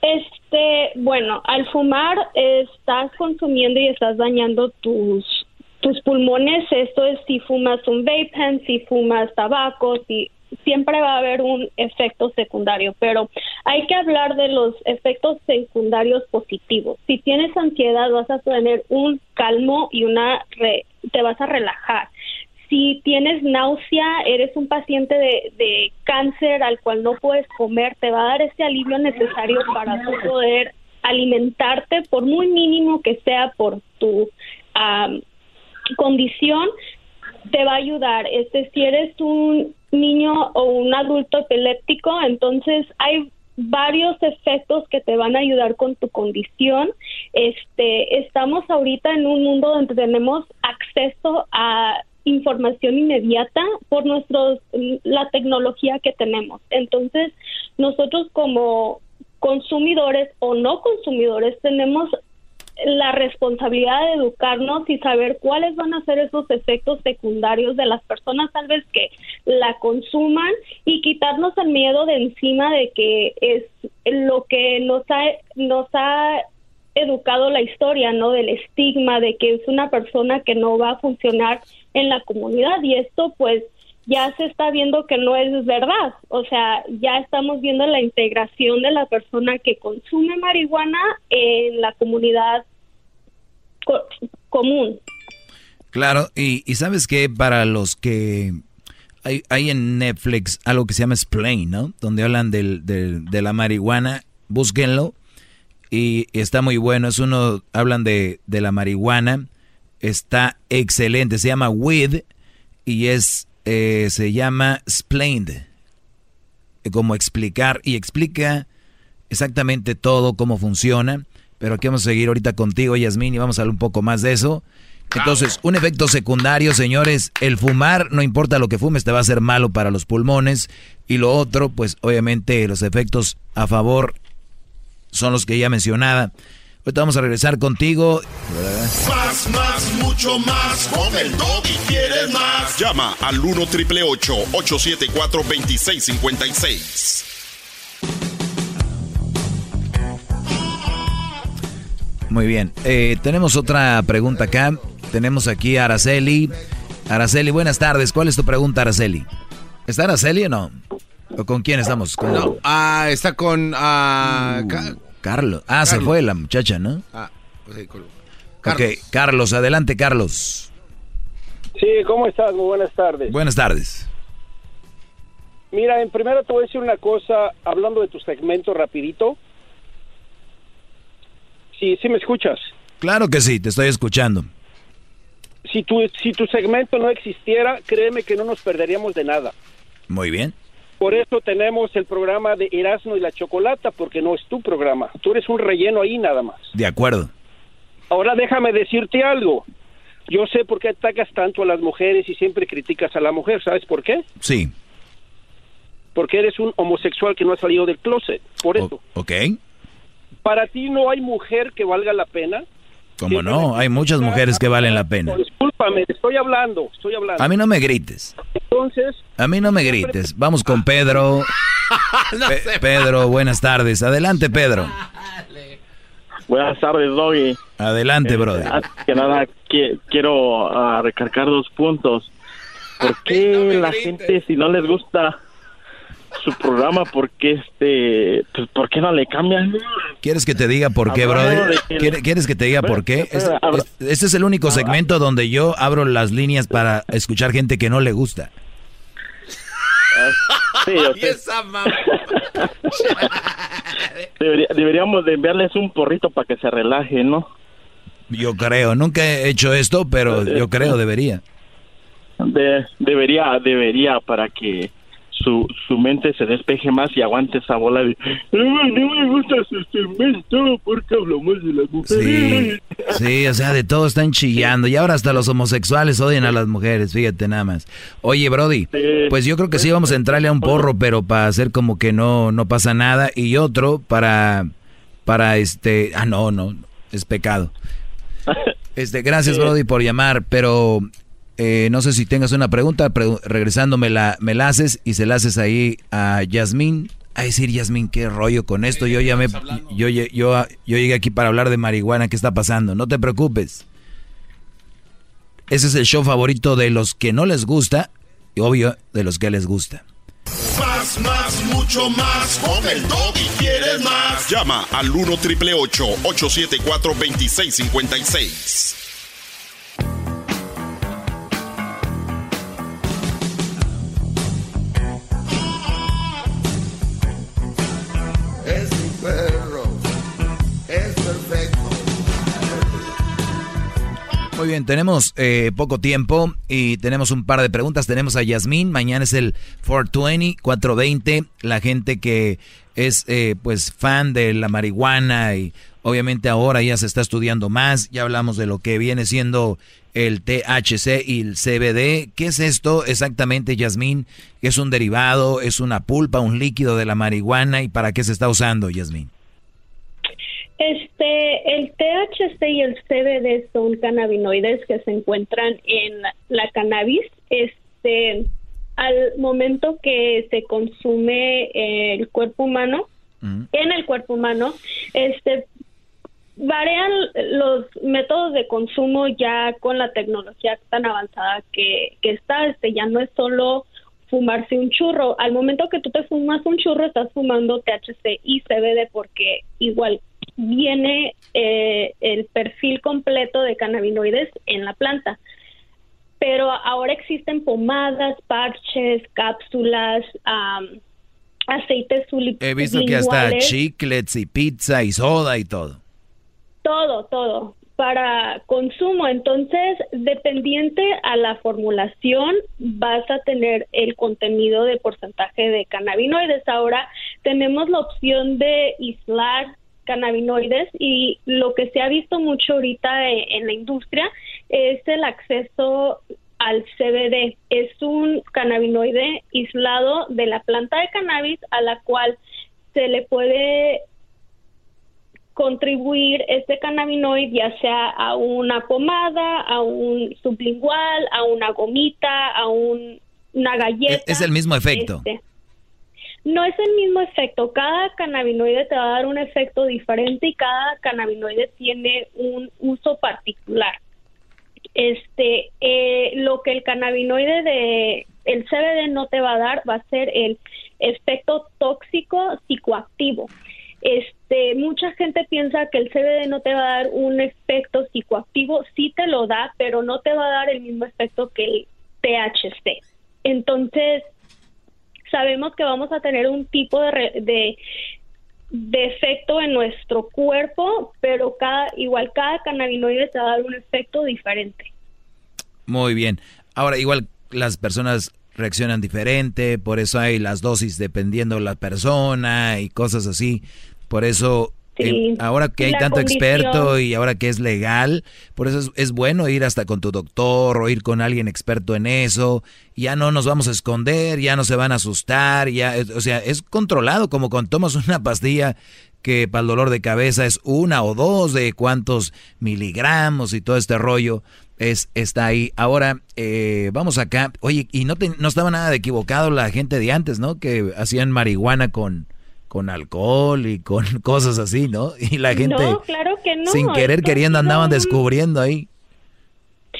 Este, bueno, al fumar eh, estás consumiendo y estás dañando tus tus pulmones, esto es si fumas un vape pen, si fumas tabaco, si siempre va a haber un efecto secundario, pero hay que hablar de los efectos secundarios positivos. Si tienes ansiedad, vas a tener un calmo y una te vas a relajar. Si tienes náusea, eres un paciente de, cáncer al cual no puedes comer, te va a dar ese alivio necesario para poder alimentarte, por muy mínimo que sea por tu condición, te va a ayudar. Este, si eres un niño o un adulto epiléptico, entonces hay varios efectos que te van a ayudar con tu condición. Este, estamos ahorita en un mundo donde tenemos acceso a información inmediata por nuestros la tecnología que tenemos. Entonces, nosotros como consumidores o no consumidores tenemos la responsabilidad de educarnos y saber cuáles van a ser esos efectos secundarios de las personas tal vez que la consuman y quitarnos el miedo de encima de que es lo que nos ha nos ha educado la historia, ¿no? Del estigma de que es una persona que no va a funcionar en la comunidad y esto pues ya se está viendo que no es verdad. O sea, ya estamos viendo la integración de la persona que consume marihuana en la comunidad común. Claro, y, sabes que para los que hay, hay, en Netflix algo que se llama Explain, ¿no? Donde hablan del, de la marihuana, búsquenlo y está muy bueno. Es uno, hablan de, de la marihuana, está excelente, se llama Weed y es eh, se llama Explained, como explicar, y explica exactamente todo, cómo funciona. Pero aquí vamos a seguir ahorita contigo, Yasmín, y vamos a hablar un poco más de eso. Entonces, un efecto secundario, señores, el fumar, no importa lo que fumes, te va a hacer malo para los pulmones. Y lo otro, pues obviamente los efectos a favor son los que ya mencionaba. Ahorita vamos a regresar contigo. Más, más, mucho más. Con el y quieres más. Llama al 1 triple 874 2656. Muy bien. Eh, tenemos otra pregunta acá. Tenemos aquí a Araceli. Araceli, buenas tardes. ¿Cuál es tu pregunta, Araceli? ¿Está Araceli o no? ¿O con quién estamos? No, ah, está con... Uh, Carlos. Ah, se fue la muchacha, ¿no? Ah, pues Carlos. Ok, Carlos, adelante, Carlos. Sí, ¿cómo estás? Muy buenas tardes. Buenas tardes. Mira, en primero te voy a decir una cosa, hablando de tu segmento rapidito. Sí, sí me escuchas. Claro que sí, te estoy escuchando. Si tu, si tu segmento no existiera, créeme que no nos perderíamos de nada. Muy bien. Por eso tenemos el programa de Erasmo y la Chocolata, porque no es tu programa. Tú eres un relleno ahí nada más. De acuerdo. Ahora déjame decirte algo. Yo sé por qué atacas tanto a las mujeres y siempre criticas a la mujer. ¿Sabes por qué? Sí. Porque eres un homosexual que no ha salido del closet. Por eso. ok. Para ti no hay mujer que valga la pena ¿Cómo no? Hay muchas mujeres que valen la pena. Discúlpame, estoy hablando, estoy hablando. A mí no me grites. Entonces... A mí no me grites. Vamos con Pedro. Pedro, buenas tardes. Adelante, Pedro. Buenas tardes, Doggy. Adelante, brother. que nada, quiero uh, recargar dos puntos. ¿Por qué la gente, si no les gusta su programa porque este pues por qué no le cambian quieres que te diga por qué brother quieres que te diga por qué este, este, es el único segmento donde yo abro las líneas para escuchar gente que no le gusta. Sí, deberíamos de enviarles un porrito para que se relaje no yo creo nunca he hecho esto pero yo creo debería. Debería debería para que su, su mente se despeje más y aguante esa bola de no, me gusta su segmento porque hablamos de las mujeres. Sí, sí, o sea, de todo están chillando y ahora hasta los homosexuales odian a las mujeres, fíjate nada más. Oye, Brody, pues yo creo que sí vamos a entrarle a un porro, pero para hacer como que no, no pasa nada y otro para, para este, ah, no, no, es pecado. Este, gracias, Brody, por llamar, pero eh, no sé si tengas una pregunta, regresando me la, me la haces y se la haces ahí a Yasmín. A decir, Yasmín, qué rollo con esto. Yo ya yo, yo, yo, llegué aquí para hablar de marihuana, ¿qué está pasando? No te preocupes. Ese es el show favorito de los que no les gusta y obvio de los que les gusta. Más, más, mucho más. Con el y quieres más. Llama al 1 triple 874 2656. Muy bien, tenemos eh, poco tiempo y tenemos un par de preguntas. Tenemos a Yasmín, mañana es el 420, 420. La gente que es eh, pues fan de la marihuana y obviamente ahora ya se está estudiando más. Ya hablamos de lo que viene siendo el THC y el CBD. ¿Qué es esto exactamente, Yasmín? ¿Es un derivado? ¿Es una pulpa, un líquido de la marihuana? ¿Y para qué se está usando, Yasmín? Este, el THC y el CBD son cannabinoides que se encuentran en la cannabis. Este, al momento que se consume el cuerpo humano, en el cuerpo humano, este, varían los métodos de consumo ya con la tecnología tan avanzada que, que está. Este, ya no es solo fumarse un churro. Al momento que tú te fumas un churro, estás fumando THC y CBD porque igual viene eh, el perfil completo de cannabinoides en la planta. Pero ahora existen pomadas, parches, cápsulas, am, aceites He visto que hasta chiclets y pizza y soda y todo. todo, todo para consumo. Entonces, dependiente a la formulación, vas a tener el contenido de porcentaje de cannabinoides. Ahora tenemos la opción de aislar cannabinoides y lo que se ha visto mucho ahorita e- en la industria es el acceso al CBD. Es un cannabinoide aislado de la planta de cannabis a la cual se le puede contribuir este cannabinoide ya sea a una pomada, a un sublingual, a una gomita, a un, una galleta. Es el mismo efecto. Este, no es el mismo efecto. Cada cannabinoide te va a dar un efecto diferente y cada cannabinoide tiene un uso particular. Este, eh, lo que el cannabinoide de el CBD no te va a dar va a ser el efecto tóxico psicoactivo. Este, mucha gente piensa que el CBD no te va a dar un efecto psicoactivo, sí te lo da, pero no te va a dar el mismo efecto que el THC. Entonces, sabemos que vamos a tener un tipo de, re- de, efecto en nuestro cuerpo, pero cada, igual cada cannabinoide te va a dar un efecto diferente. Muy bien. Ahora, igual las personas reaccionan diferente, por eso hay las dosis dependiendo de la persona y cosas así. Por eso, Sí. ahora que hay tanto condición. experto y ahora que es legal, por eso es, es bueno ir hasta con tu doctor o ir con alguien experto en eso. Ya no nos vamos a esconder, ya no se van a asustar, ya, o sea, es controlado como cuando tomas una pastilla que para el dolor de cabeza es una o dos de cuántos miligramos y todo este rollo es está ahí. Ahora eh, vamos acá. Oye, y no, te- no estaba nada de equivocado la gente de antes, ¿no? Que hacían marihuana con, con alcohol y con cosas así, ¿no? Y la gente no, claro que no. sin querer queriendo andaban descubriendo ahí.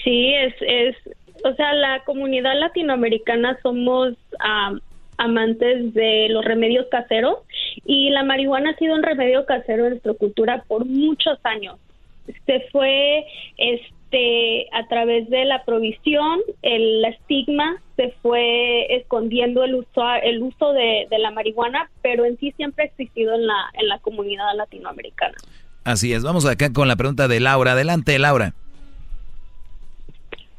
Sí, es, es, o sea, la comunidad latinoamericana somos am, amantes de los remedios caseros y la marihuana ha sido un remedio casero en nuestra cultura por muchos años. Se fue, este, a través de la provisión, el estigma se fue escondiendo el uso, el uso de, de la marihuana, pero en sí siempre ha existido en la, en la comunidad latinoamericana. Así es. Vamos acá con la pregunta de Laura. Adelante, Laura.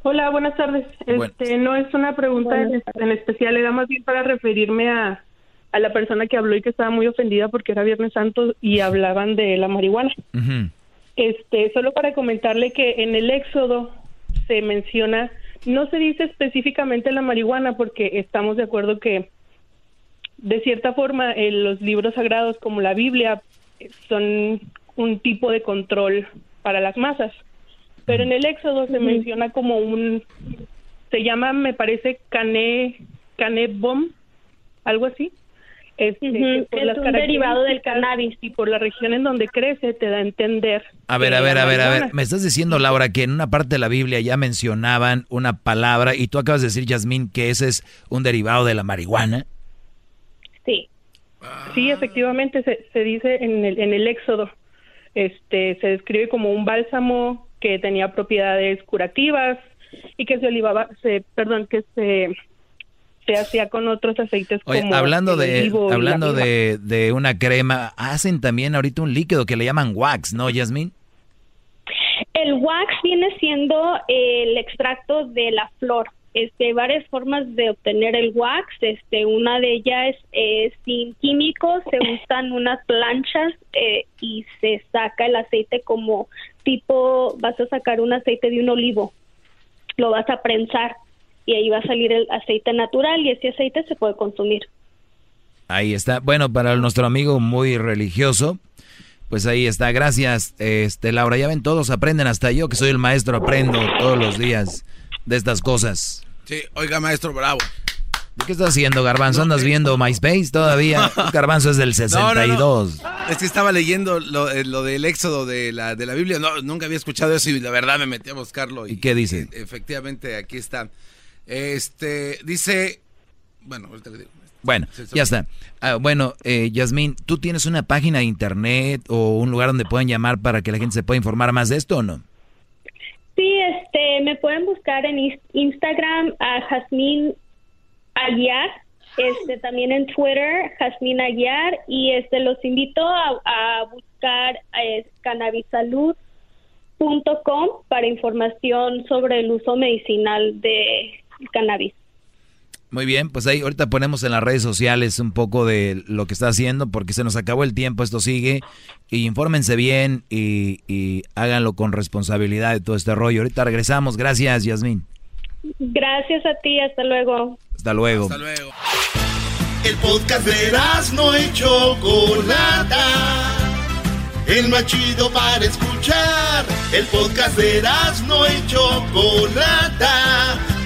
Hola, buenas tardes. Este, no es una pregunta en, en especial, era más bien para referirme a, a la persona que habló y que estaba muy ofendida porque era Viernes Santo y hablaban de la marihuana. Este, solo para comentarle que en el Éxodo se menciona, no se dice específicamente la marihuana porque estamos de acuerdo que de cierta forma eh, los libros sagrados como la Biblia eh, son un tipo de control para las masas. Pero en el Éxodo se menciona como un, se llama, me parece, cané, cané bomb, algo así. Este, es un derivado del cannabis y por la región en donde crece te da a entender. A ver, a ver, a ver, a ver. Me estás diciendo, Laura, que en una parte de la Biblia ya mencionaban una palabra y tú acabas de decir, Yasmín, que ese es un derivado de la marihuana. Sí. Sí, efectivamente se, se dice en el, en el Éxodo. Este, se describe como un bálsamo que tenía propiedades curativas y que se olivaba, se, perdón, que se se hacía con otros aceites como hablando de hablando de, de, una crema hacen también ahorita un líquido que le llaman wax no Yasmin el wax viene siendo el extracto de la flor. Este hay varias formas de obtener el wax. Este una de ellas es sin químicos se usan unas planchas eh, y se saca el aceite como tipo vas a sacar un aceite de un olivo lo vas a prensar y ahí va a salir el aceite natural y ese aceite se puede consumir. Ahí está. Bueno, para nuestro amigo muy religioso, pues ahí está. Gracias, este Laura. Ya ven, todos aprenden, hasta yo que soy el maestro aprendo todos los días de estas cosas. Sí, oiga, maestro, bravo. ¿Qué estás haciendo, Garbanzo? ¿Andas viendo MySpace todavía? Garbanzo es del 62. Es que estaba leyendo eh, lo, del éxodo de la, de la Biblia. No, nunca había escuchado eso y la verdad me metí a buscarlo. ¿Y, qué dice? Efectivamente, aquí está. Este, dice, bueno, ahorita le digo. Bueno, ya está. Ah, bueno, eh, Yasmín, ¿tú tienes una página de internet o un lugar donde puedan llamar para que la gente se pueda informar más de esto o no? Sí, este, me pueden buscar en Instagram a Jazmín Aguiar, este, también en Twitter, Jazmín Aguiar, y este, los invito a, buscar eh, cannabisalud.com para información sobre el uso medicinal de cannabis. Muy bien, pues ahí ahorita ponemos en las redes sociales un poco de lo que está haciendo porque se nos acabó el tiempo, esto sigue. Y infórmense bien y, háganlo con responsabilidad de todo este rollo. Ahorita regresamos. Gracias, Yasmín. Gracias a ti, hasta luego. Hasta luego. Hasta luego. El podcast de no hecho Chocolata. El más chido para escuchar. El podcast de no hecho Chocolata